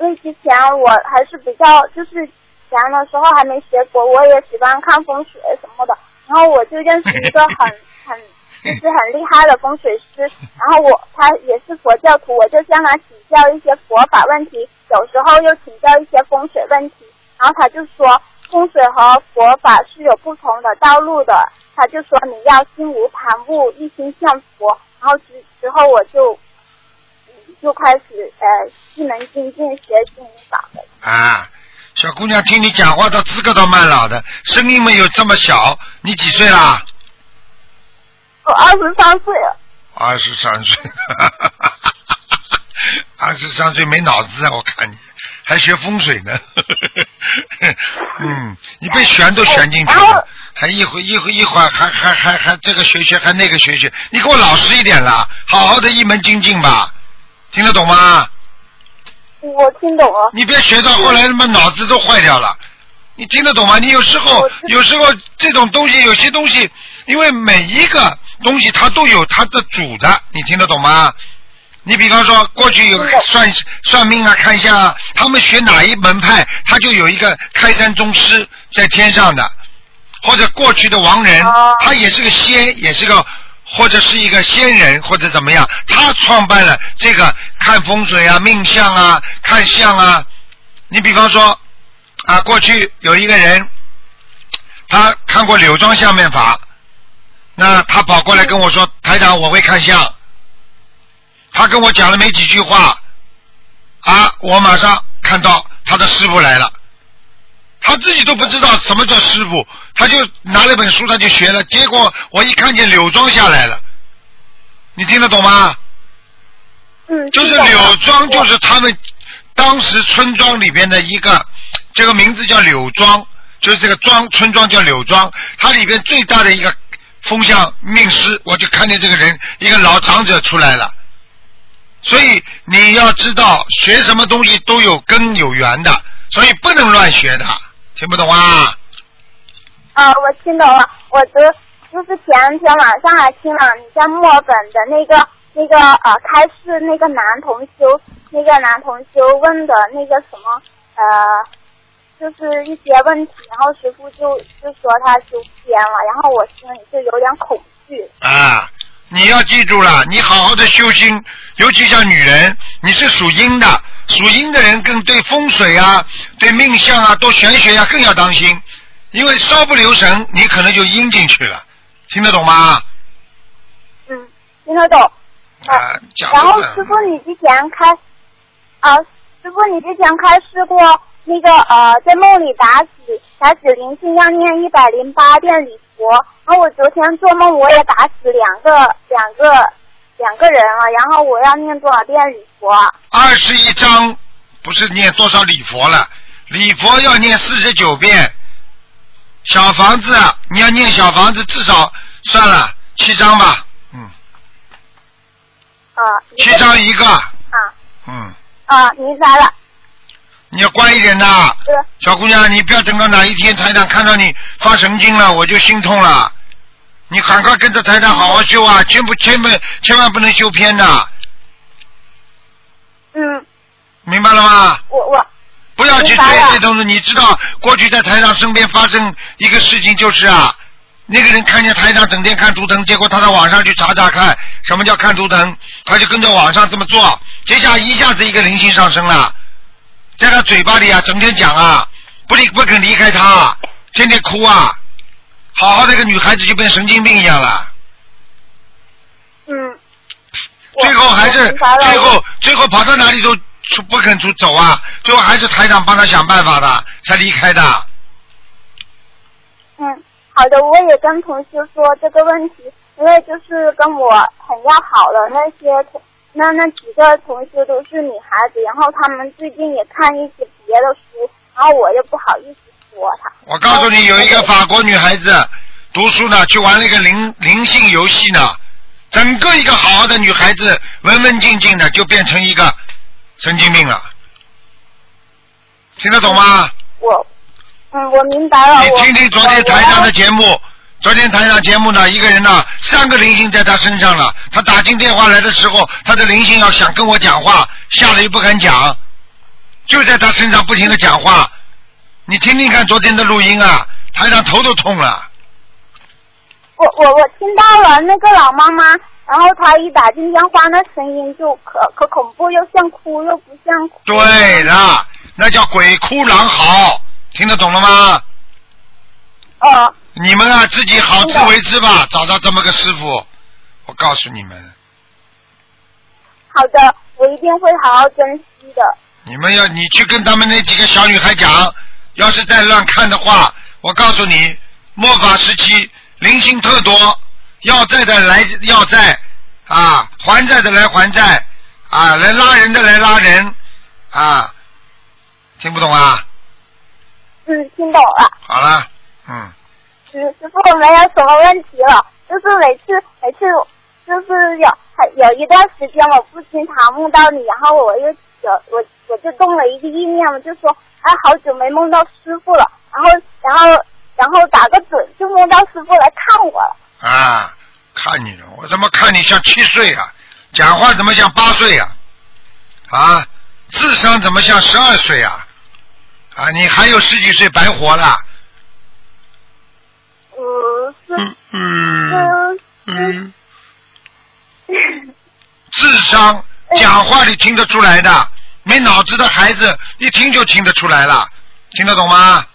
[SPEAKER 6] 因为之前我还是比较就是前的时候还没学佛，我也喜欢看风水什么的。然后我就认识一个很 很就是很厉害的风水师，然后我他也是佛教徒，我就向他请教一些佛法问题，有时候又请教一些风水问题。然后他就说，风水和佛法是有不同的道路的。他就说你要心无旁骛，一心向佛。然后之之后我就嗯就开始呃一门精进学心灵法门。
[SPEAKER 1] 啊，小姑娘听你讲话的资格倒蛮老的，声音没有这么小。你几岁啦？
[SPEAKER 6] 我二十三岁了，
[SPEAKER 1] 二十三岁，二十三岁没脑子啊！我看你还学风水呢。嗯，你被旋都旋进去了，还一会一会一会儿还还还还这个学学还那个学学，你给我老实一点啦，好好的一门精进吧，听得懂吗？
[SPEAKER 6] 我听懂了。
[SPEAKER 1] 你别学到后来他妈脑子都坏掉了，你听得懂吗？你有时候有时候这种东西，有些东西，因为每一个东西它都有它的主的，你听得懂吗？你比方说，过去有个算算命啊、看相啊，他们学哪一门派，他就有一个开山宗师在天上的，或者过去的亡人
[SPEAKER 6] 哦，
[SPEAKER 1] 他也是个仙，也是个或者是一个仙人或者怎么样，他创办了这个看风水啊、命相啊、看相啊。你比方说啊，过去有一个人，他看过柳庄相面法，那他跑过来跟我说：“台长，我会看相。”他跟我讲了没几句话，啊，我马上看到他的师傅来了。他自己都不知道什么叫师傅，他就拿了本书，他就学了。结果我一看见柳庄下来了，你听得懂吗？
[SPEAKER 6] 嗯。
[SPEAKER 1] 就是柳庄，就是他们当时村庄里边的一个，这个名字叫柳庄，就是这个庄村庄叫柳庄，它里边最大的一个风向命师，我就看见这个人一个老长者出来了。所以你要知道，学什么东西都有根有源的，所以不能乱学的，听不懂啊？
[SPEAKER 6] 啊，我听懂了。我昨就是前天晚上还听了你在墨尔本的那个那个呃开示那个男同修，那个男同修问的那个什么呃，就是一些问题，然后师傅就就说他修偏了，然后我心里就有点恐惧。
[SPEAKER 1] 啊，你要记住了，你好好的修心，尤其像女人，你是属阴的，属阴的人更对风水啊、对命相啊、多玄学啊更要当心，因为稍不留神，你可能就阴进去了，听得懂吗？
[SPEAKER 6] 嗯，听得懂。
[SPEAKER 1] 啊，讲
[SPEAKER 6] 然后师傅，你之前开啊，师傅，你之前开示过那个呃，在梦里打死打死灵性要念一百零八遍礼佛。然后我昨天做梦，我也打死两个两个两个人啊，然后我要念多少遍礼佛啊？
[SPEAKER 1] 二十一章不是念多少礼佛了，礼佛要念四十九遍。小房子啊，你要念小房子，至少算了七张吧，嗯，
[SPEAKER 6] 啊，
[SPEAKER 1] 七
[SPEAKER 6] 个
[SPEAKER 1] 张一个，
[SPEAKER 6] 啊
[SPEAKER 1] 嗯，
[SPEAKER 6] 啊，明白了。
[SPEAKER 1] 你要乖一点
[SPEAKER 6] 呐，
[SPEAKER 1] 小姑娘，你不要等到哪一天台长看到你发神经了，我就心痛了。你赶快跟着台长好好修啊，千不千万千万不能修偏的，
[SPEAKER 6] 嗯，
[SPEAKER 1] 明白了吗？
[SPEAKER 6] 我我。
[SPEAKER 1] 不要去追这东西。你知道过去在台长身边发生一个事情，就是啊，那个人看见台长整天看图腾，结果他到网上去查查看什么叫看图腾，他就跟着网上这么做，接下来一下子一个灵性上升了，在他嘴巴里啊，整天讲啊，不离不肯离开他，天天哭啊，好好的一个女孩子就变神经病一样了。
[SPEAKER 6] 嗯。
[SPEAKER 1] 最后还是最后最后跑到哪里都出不肯出走啊，最后还是台长帮他想办法的，才离开的。
[SPEAKER 6] 嗯，好的，我也跟同事说这个问题，因为就是跟我很要好的那些同那那几个同事都是女孩子，然后他们最近也看一些别的书，然后我又不好意思
[SPEAKER 1] 我告诉你，有一个法国女孩子读书呢，去玩了一个灵灵性游戏呢，整个一个好好的女孩子，文文静静的，就变成一个神经病了。听得懂吗？
[SPEAKER 6] 我，嗯，我明白了。
[SPEAKER 1] 你听听昨天台上的节目，昨天台上节目呢，一个人呢，三个灵性在他身上了。他打进电话来的时候，他的灵性要想跟我讲话，吓得又不敢讲，就在他身上不停的讲话。你听听看昨天的录音啊，台上头都痛了。
[SPEAKER 6] 我我我听到了那个老妈妈，然后她一打进电话，那声音就可可恐怖，又像哭又不像哭。
[SPEAKER 1] 对了，那叫鬼哭狼嚎，听得懂了吗？
[SPEAKER 6] 哦，
[SPEAKER 1] 你们啊，自己好自为之吧，找到这么个师傅，我告诉你们，
[SPEAKER 6] 好的，我一定会好好珍惜的。
[SPEAKER 1] 你们要你去跟他们那几个小女孩讲，要是再乱看的话，我告诉你，末法时期灵性特多，要债的来要债啊，还债的来还债啊，来拉人的来拉人啊，听不懂啊？
[SPEAKER 6] 嗯，听懂了。
[SPEAKER 1] 好了，嗯，
[SPEAKER 6] 嗯，师傅没有什么问题了，就是每次每次就是有还有一段时间我不经常梦到你，然后我又有我我就动了一个意念，我就说哎好久没梦到师傅了，然后然后然后打个盹就梦到师傅来看我了。
[SPEAKER 1] 啊，看你了，我怎么看你像七岁啊？讲话怎么像八岁啊？啊，智商怎么像十二岁啊？啊，你还有十几岁白活了。
[SPEAKER 6] 嗯，是
[SPEAKER 1] 嗯嗯，
[SPEAKER 6] 嗯，
[SPEAKER 1] 智商讲话里听得出来的，没脑子的孩子一听就听得出来了，听得懂吗？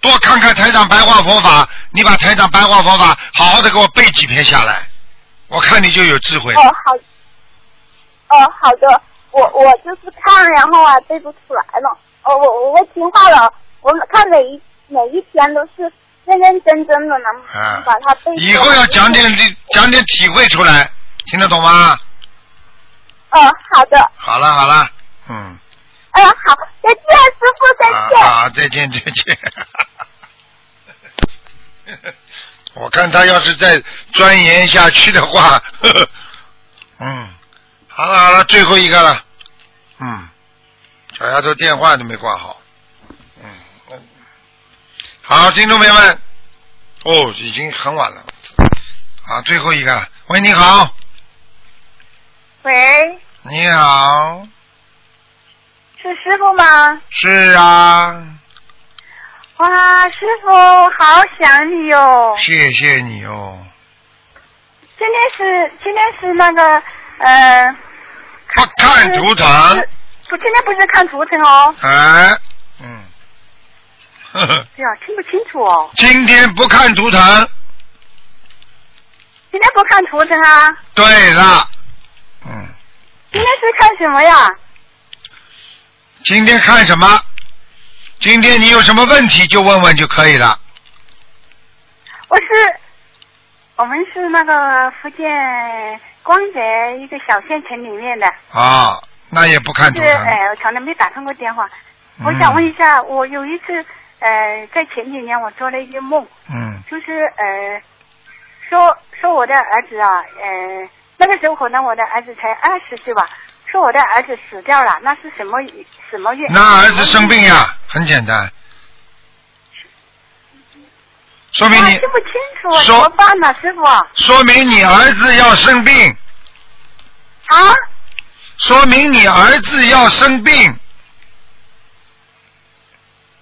[SPEAKER 1] 多看看台长白话佛法，你把台长白话佛法好好的给我背几篇下来，我看你就有智慧。
[SPEAKER 6] 哦好，哦好的，我我就是看，然后啊背不出来了。哦我我会听话了，我看每一每一天都是认认真真的能把它背。
[SPEAKER 1] 以后要讲点理讲点体会出来，听得懂吗？
[SPEAKER 6] 哦好的，
[SPEAKER 1] 好了好了，嗯，
[SPEAKER 6] 嗯好，再见师傅再
[SPEAKER 1] 啊
[SPEAKER 6] 见。
[SPEAKER 1] 啊，再见再见。我看他要是再钻研下去的话，呵 呵嗯，好了好了，最后一个了，嗯，小丫头电话都没挂好，嗯嗯，好，听众朋友们，哦，已经很晚了，啊，最后一个了，喂，你好，
[SPEAKER 6] 喂，
[SPEAKER 1] 你好，
[SPEAKER 6] 是师傅吗？
[SPEAKER 1] 是啊，
[SPEAKER 6] 哇，师傅好想你哦！
[SPEAKER 1] 谢谢你哦，
[SPEAKER 6] 今天是今天是那个呃，
[SPEAKER 1] 不看图腾，
[SPEAKER 6] 不，今天不是看图腾哦。
[SPEAKER 1] 哎，嗯，呵呵。
[SPEAKER 6] 哎呀，听不清楚哦。
[SPEAKER 1] 今天不看图腾，
[SPEAKER 6] 今天不看图腾啊？
[SPEAKER 1] 对了，嗯，
[SPEAKER 6] 今天是看什么呀？
[SPEAKER 1] 今天看什么？今天你有什么问题就问问就可以了。
[SPEAKER 6] 我是
[SPEAKER 7] 我们是那个福建光泽一个小县城里面的，
[SPEAKER 1] 啊，那也不看图腾。
[SPEAKER 7] 是呃，我从来没打通过电话。我
[SPEAKER 1] 嗯
[SPEAKER 7] 想问一下，我有一次呃，在前几年我做了一个梦，
[SPEAKER 1] 嗯
[SPEAKER 7] 就是呃，说说我的儿子啊，呃，那个时候可能我的儿子才二十岁吧，说我的儿子死掉了，那是什么什么原因？
[SPEAKER 1] 那儿子生病呀，很简单，说明你
[SPEAKER 7] 啊听不清楚啊，怎么办呢，师傅？
[SPEAKER 1] 说明你儿子要生病，
[SPEAKER 7] 啊？
[SPEAKER 1] 说明你儿子要生病。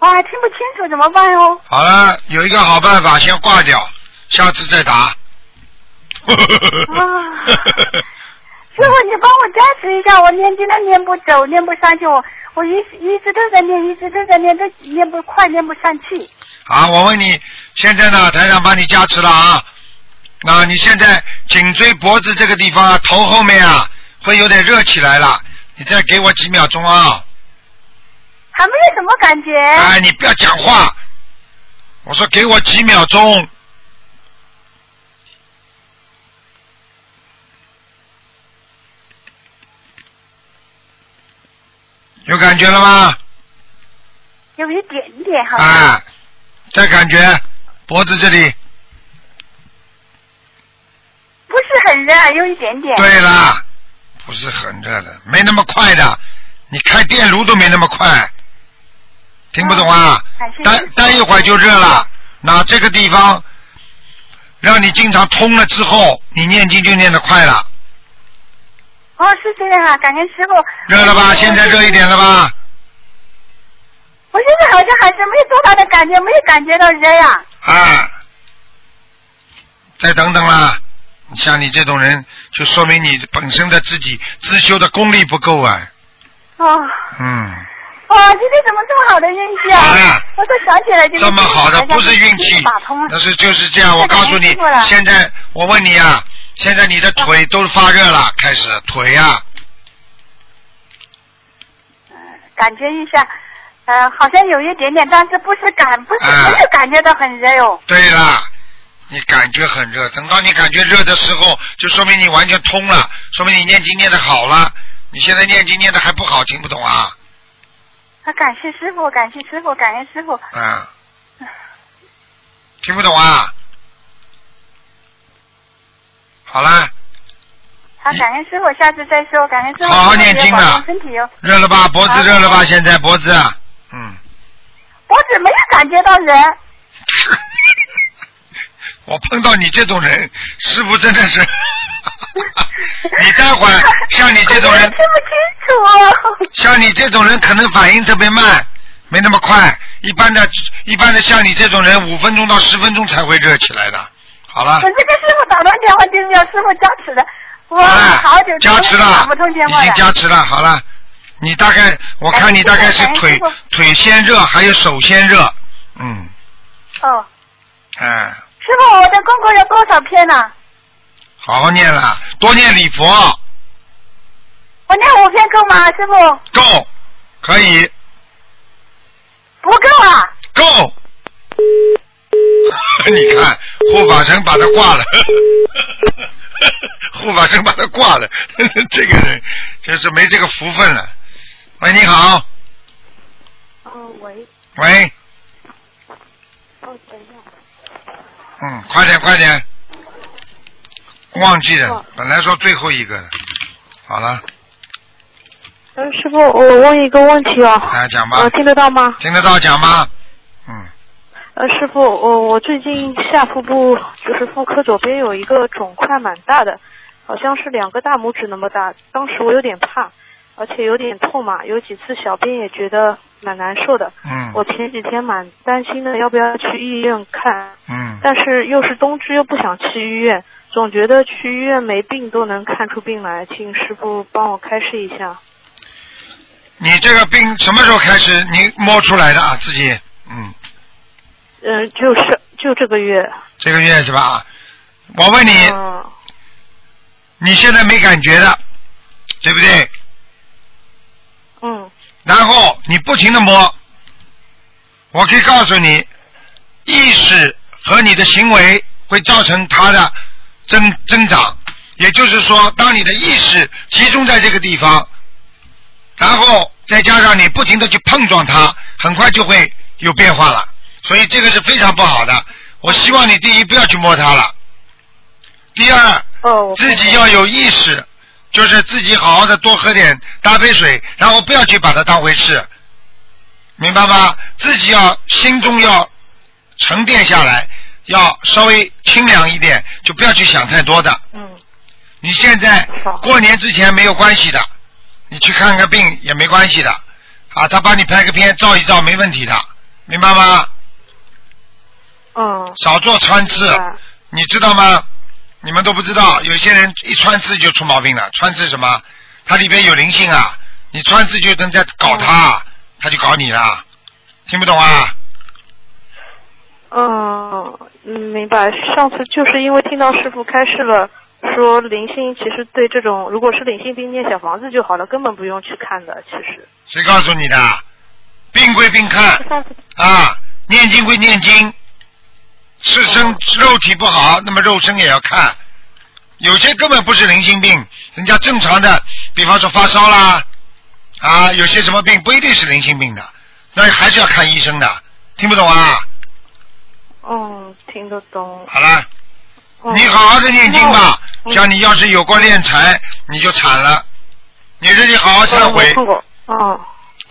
[SPEAKER 7] 啊听不清楚，怎么办哦？
[SPEAKER 1] 好了，有一个好办法，先挂掉，下次再打。
[SPEAKER 7] 啊师傅，你帮我加持一下，我念经都念不走，念不上去，我我一一直都在念，一直都在念，都念不快，念不上去。
[SPEAKER 1] 好，我问你，现在呢，台上帮你加持了啊。那你现在颈椎脖子这个地方啊，头后面啊，会有点热起来了。你再给我几秒钟啊！
[SPEAKER 7] 还没有什么感觉。
[SPEAKER 1] 哎，你不要讲话。我说给我几秒钟。有感觉了吗？
[SPEAKER 7] 有一点点好像。
[SPEAKER 1] 啊，再感觉脖子这里。
[SPEAKER 7] 不是很热，有一点点。
[SPEAKER 1] 对啦，不是很热的，没那么快的。你开电炉都没那么快，听不懂啊？待待一会儿就热了。那这个地方让你经常通了之后，你念经就念得快了。
[SPEAKER 7] 哦，是这样啊，感谢师傅。
[SPEAKER 1] 热了吧？现在热一点了吧？
[SPEAKER 7] 我现在好像还是没有多大的感觉，没有感觉到热呀。
[SPEAKER 1] 啊，再等等啦。像你这种人，就说明你本身的自己自修的功力不够啊。
[SPEAKER 7] 哦，
[SPEAKER 1] 嗯，
[SPEAKER 7] 哇，今天怎么这么好的运气啊？
[SPEAKER 1] 啊
[SPEAKER 7] 我都想起来今天
[SPEAKER 1] 这么好的不是运气那是就是这样。我告诉你现在我问你啊，现在你的腿都发热了，开始腿啊，
[SPEAKER 7] 感觉一下，呃，好像有一点点，但是不是感，不是、
[SPEAKER 1] 啊
[SPEAKER 7] 没有感觉到很热哟。
[SPEAKER 1] 对啦，你感觉很热，等到你感觉热的时候，就说明你完全通了，说明你念经念的好了。你现在念经念的还不好，听不懂啊？
[SPEAKER 7] 啊，感谢师傅，感谢师傅，感谢师傅。
[SPEAKER 1] 啊，听不懂啊？好啦，
[SPEAKER 7] 好，感恩师傅，下次再说。感恩师傅，
[SPEAKER 1] 好好念经
[SPEAKER 7] 保
[SPEAKER 1] 啊
[SPEAKER 7] 身体哦。
[SPEAKER 1] 热了吧？脖子热了吧？现在脖子，嗯。
[SPEAKER 7] 脖子没有感觉到热。
[SPEAKER 1] 我碰到你这种人，师傅真的是，你待会儿像你这种人
[SPEAKER 7] 听，不清楚。
[SPEAKER 1] 像你这种人可能反应特别慢，没那么快。一般的，一般的像你这种人，五分钟到十分钟才会热起来的。好了
[SPEAKER 7] 我，这个师傅打通电话就是要师傅加持的，哇，
[SPEAKER 1] 哎
[SPEAKER 7] 好久
[SPEAKER 1] 加持了
[SPEAKER 7] 打不通电，
[SPEAKER 1] 已
[SPEAKER 7] 话了。
[SPEAKER 1] 经加持了。好了，你大概我看你大概是腿腿先热，还有手先热。嗯，
[SPEAKER 7] 哦，
[SPEAKER 1] 哎，
[SPEAKER 7] 师傅，我的功课有多少篇呢？
[SPEAKER 1] 好好念了，多念礼佛，
[SPEAKER 7] 我念五篇够吗，师傅？
[SPEAKER 1] 够，可以。
[SPEAKER 7] 不够啊。
[SPEAKER 1] 够。你看，护法神把他挂了，护法神把他挂了，这个人就是没这个福分了。喂，你好，
[SPEAKER 7] 哦，喂，
[SPEAKER 1] 喂，
[SPEAKER 7] 哦，等一下。
[SPEAKER 1] 嗯，快点快点，忘记了，本来说最后一个的，好了，
[SPEAKER 8] 嗯，师傅，我问一个问题哦。
[SPEAKER 1] 来讲吧
[SPEAKER 8] 呃，听得到吗？
[SPEAKER 1] 听得到讲吧？嗯，
[SPEAKER 8] 呃，师傅，我我最近下腹部就是妇科左边有一个肿块，蛮大的，好像是两个大拇指那么大。当时我有点怕，而且有点痛嘛，有几次小便也觉得蛮难受的。
[SPEAKER 1] 嗯
[SPEAKER 8] 我前几天蛮担心的，要不要去医院看？
[SPEAKER 1] 嗯，
[SPEAKER 8] 但是又是冬至，又不想去医院，总觉得去医院没病都能看出病来，请师傅帮我开示一下。
[SPEAKER 1] 你这个病什么时候开始你摸出来的啊？自己，嗯，
[SPEAKER 8] 嗯、就是就这个月。
[SPEAKER 1] 这个月是吧？我问你，
[SPEAKER 8] 嗯
[SPEAKER 1] 你现在没感觉的，对不对？
[SPEAKER 8] 嗯
[SPEAKER 1] 然后你不停的摸，我可以告诉你，意识和你的行为会造成它的增增长。也就是说，当你的意识集中在这个地方，然后再加上你不停的去碰撞它，很快就会有变化了。所以这个是非常不好的。我希望你第一不要去摸它了，第二
[SPEAKER 8] 哦，
[SPEAKER 1] 自己要有意识，就是自己好好的多喝点大杯水，然后不要去把它当回事，明白吗？自己要心中要沉淀下来，要稍微清凉一点，就不要去想太多的。
[SPEAKER 8] 嗯。
[SPEAKER 1] 你现在过年之前没有关系的，你去看看病也没关系的，啊，他帮你拍个片照一照没问题的，明白吗？
[SPEAKER 8] 嗯。
[SPEAKER 1] 少做穿刺，你知道吗？你们都不知道，有些人一穿刺就出毛病了。穿刺什么？它里边有灵性啊！你穿刺就能在搞他，他就搞你了，听不懂啊？
[SPEAKER 8] 嗯，嗯，明白。上次就是因为听到师傅开示了，说灵性其实对这种如果是灵性病念小房子就好了，根本不用去看的。其实
[SPEAKER 1] 谁告诉你的？病归病看啊，念经归念经，是身肉体不好，那么肉身也要看。有些根本不是灵性病，人家正常的，比方说发烧啦，啊，有些什么病不一定是灵性病的，那还是要看医生的。听不懂啊？
[SPEAKER 8] 嗯，听得懂。
[SPEAKER 1] 好了，
[SPEAKER 8] 嗯
[SPEAKER 1] 你好好的念经吧。像你要是有过敛财，你就惨了。你自己好好忏悔。
[SPEAKER 8] 哦。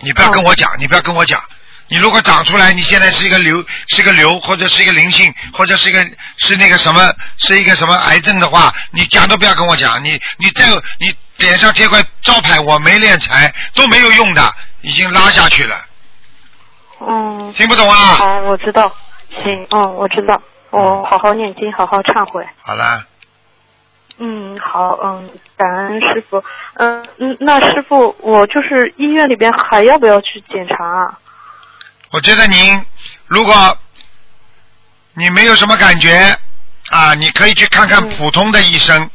[SPEAKER 1] 你不要跟我讲，你不要跟我讲。你如果长出来，你现在是一个瘤，是一个瘤，或者是一个灵性，或者是一个是那个什么，是一个什么癌症的话，你讲都不要跟我讲。你你再你脸上贴块招牌，我没练财都没有用的，已经拉下去了。
[SPEAKER 8] 嗯。
[SPEAKER 1] 听不懂啊
[SPEAKER 8] 好，我知道。行，嗯，我知道。我好好念经，好好忏悔。
[SPEAKER 1] 好了，
[SPEAKER 8] 嗯，好，嗯，感恩师傅。嗯嗯，那师傅，我就是医院里边还要不要去检查啊？
[SPEAKER 1] 我觉得您如果你没有什么感觉啊，你可以去看看普通的医生、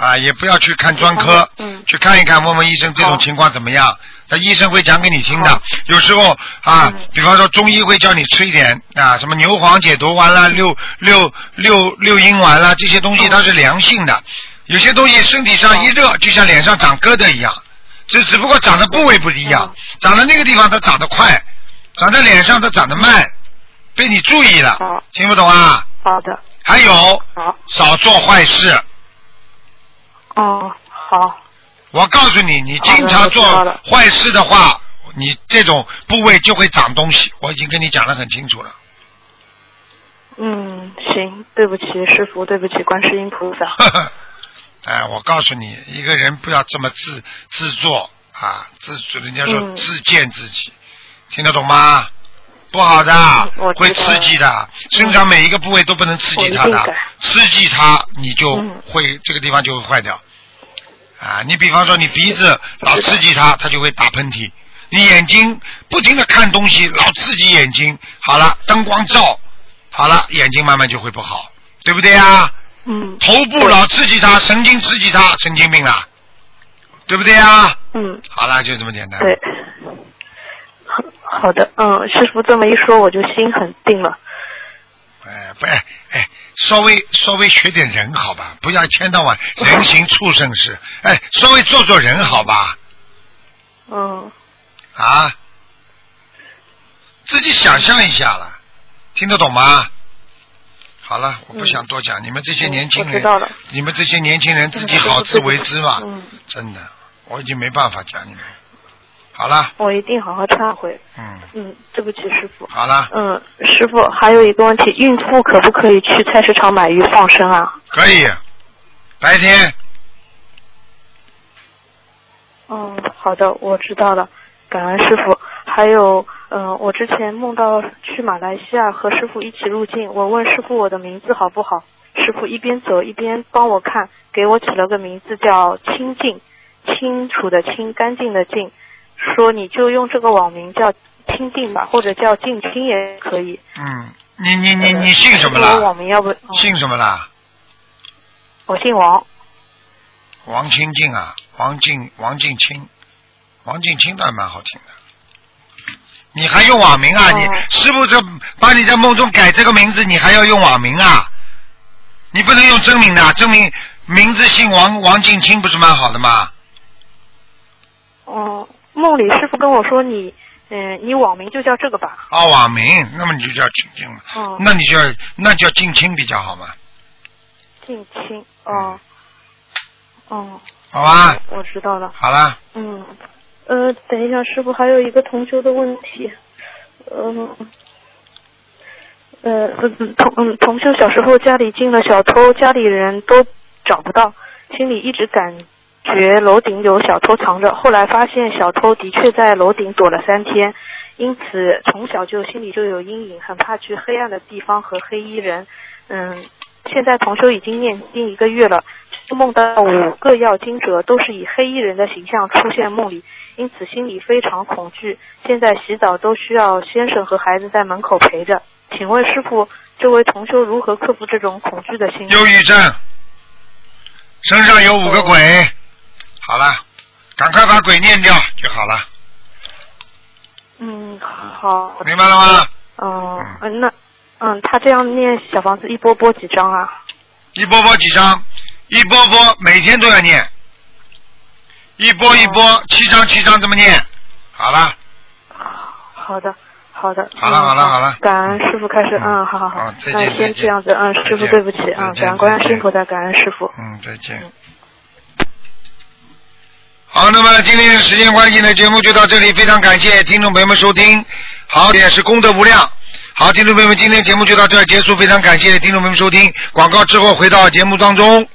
[SPEAKER 1] 啊，也不要去看专科，
[SPEAKER 8] 嗯，
[SPEAKER 1] 去看一看，问问医生这种情况怎么样。那医生会讲给你听的。有时候啊，比方说中医会叫你吃一点啊，什么牛黄解毒丸啦、六六六六阴丸啦，这些东西它是良性的。有些东西身体上一热，就像脸上长疙瘩一样，只只不过长的部位不一样，长的那个地方它长得快，长在脸上它长得慢，被你注意了，听不懂啊？
[SPEAKER 8] 好的。
[SPEAKER 1] 还有，少做坏事。
[SPEAKER 8] 哦，好。
[SPEAKER 1] 我告诉你，你经常做坏事的话，你这种部位就会长东西。我已经跟你讲的很清楚了。
[SPEAKER 8] 嗯，行，对不起师傅，对不起观世音菩萨。
[SPEAKER 1] 哎，我告诉你，一个人不要这么自自作啊，自人家说
[SPEAKER 8] 嗯
[SPEAKER 1] 自贱自己，听得懂吗？不好的，会刺激的，身上每一个部位都不能刺激它的刺激它你就
[SPEAKER 8] 嗯
[SPEAKER 1] 会这个地方就会坏掉。啊，你比方说你鼻子老刺激它，它就会打喷嚏；你眼睛不停的看东西，老刺激眼睛，好了，灯光照，好了，眼睛慢慢就会不好，对不对啊？
[SPEAKER 8] 嗯。
[SPEAKER 1] 头部老刺激它，神经刺激它，神经病了，对不对啊？
[SPEAKER 8] 嗯。
[SPEAKER 1] 好了，就这么简单。
[SPEAKER 8] 对。好好的，嗯，师傅这么一说，我就心很定了。
[SPEAKER 1] 哎，不，哎，哎，稍微稍微学点人好吧，不要一天到晚 人形畜生式，哎，稍微做做人好吧，
[SPEAKER 8] 嗯，
[SPEAKER 1] 啊，自己想象一下了，听得懂吗？好了，我不想多讲，你们这些年轻人你们这些年轻人自己好自为之嘛，
[SPEAKER 8] 嗯，
[SPEAKER 1] 真的，我已经没办法讲你们。好了，
[SPEAKER 8] 我一定好好忏悔。
[SPEAKER 1] 嗯，
[SPEAKER 8] 嗯，对不起师傅。
[SPEAKER 1] 好了，
[SPEAKER 8] 嗯，师傅还有一个问题，孕妇可不可以去菜市场买鱼放生啊？
[SPEAKER 1] 可以，白天
[SPEAKER 8] 嗯，好的，我知道了，感恩师傅。还有，嗯、我之前梦到去马来西亚和师傅一起入境，我问师傅我的名字好不好？师傅一边走一边帮我看，给我起了个名字叫清净，清楚的清，干净的净，说你就用这个网名叫清净吧，或者叫静清也可以。
[SPEAKER 1] 嗯，你你你你姓什么
[SPEAKER 8] 我
[SPEAKER 1] 啦？
[SPEAKER 8] 网名要不？嗯
[SPEAKER 1] 姓什么啦？
[SPEAKER 8] 我姓王。
[SPEAKER 1] 王清静啊，王静王静清，王静清倒还蛮好听的。你还用网名啊？你师傅这把你在梦中改这个名字，你还要用网名啊？你不能用真名的，真名名字姓王，王静清不是蛮好的吗？
[SPEAKER 8] 哦，梦里师傅跟我说你，嗯、你网名就叫这个吧。
[SPEAKER 1] 啊，网名，那么你就叫静清了，
[SPEAKER 8] 哦，
[SPEAKER 1] 那你就要那叫近亲比较好嘛，
[SPEAKER 8] 近亲。哦。哦，
[SPEAKER 1] 好吧？
[SPEAKER 8] 我知道了。
[SPEAKER 1] 好了，
[SPEAKER 8] 嗯，呃，等一下，师傅还有一个同修的问题，嗯、呃，嗯同嗯同修小时候家里进了小偷，家里人都找不到，心里一直感觉楼顶有小偷藏着，后来发现小偷的确在楼顶躲了三天，因此从小就心里就有阴影，很怕去黑暗的地方和黑衣人。嗯，现在同修已经念经一个月了，梦到五个要经者都是以黑衣人的形象出现梦里，因此心里非常恐惧。现在洗澡都需要先生和孩子在门口陪着。请问师傅，这位同修如何克服这种恐惧的心理？
[SPEAKER 1] 忧郁症，身上有五个鬼，好了，赶快把鬼念掉就好了，
[SPEAKER 8] 嗯，好。
[SPEAKER 1] 明白了吗？
[SPEAKER 8] 哦、嗯，那嗯，他这样念小房子一波波几张啊？
[SPEAKER 1] 一波波几张，一波波每天都要念，一波一波七张七张这么念，好了，
[SPEAKER 8] 好的，好的。
[SPEAKER 1] 好了
[SPEAKER 8] 嗯
[SPEAKER 1] 好了好了
[SPEAKER 8] 感恩师傅开始，嗯，好好好。
[SPEAKER 1] 好再见
[SPEAKER 8] 嗯，先这样子，嗯，师傅对不起，嗯，感恩观世
[SPEAKER 1] 再见
[SPEAKER 8] 音菩萨，感恩师傅。
[SPEAKER 1] 嗯，再见。好，那么今天时间关系呢，节目就到这里，非常感谢听众朋友们收听，好，也是功德无量。好，听众朋友们，今天节目就到这结束，非常感谢听众朋友们收听，广告之后回到节目当中。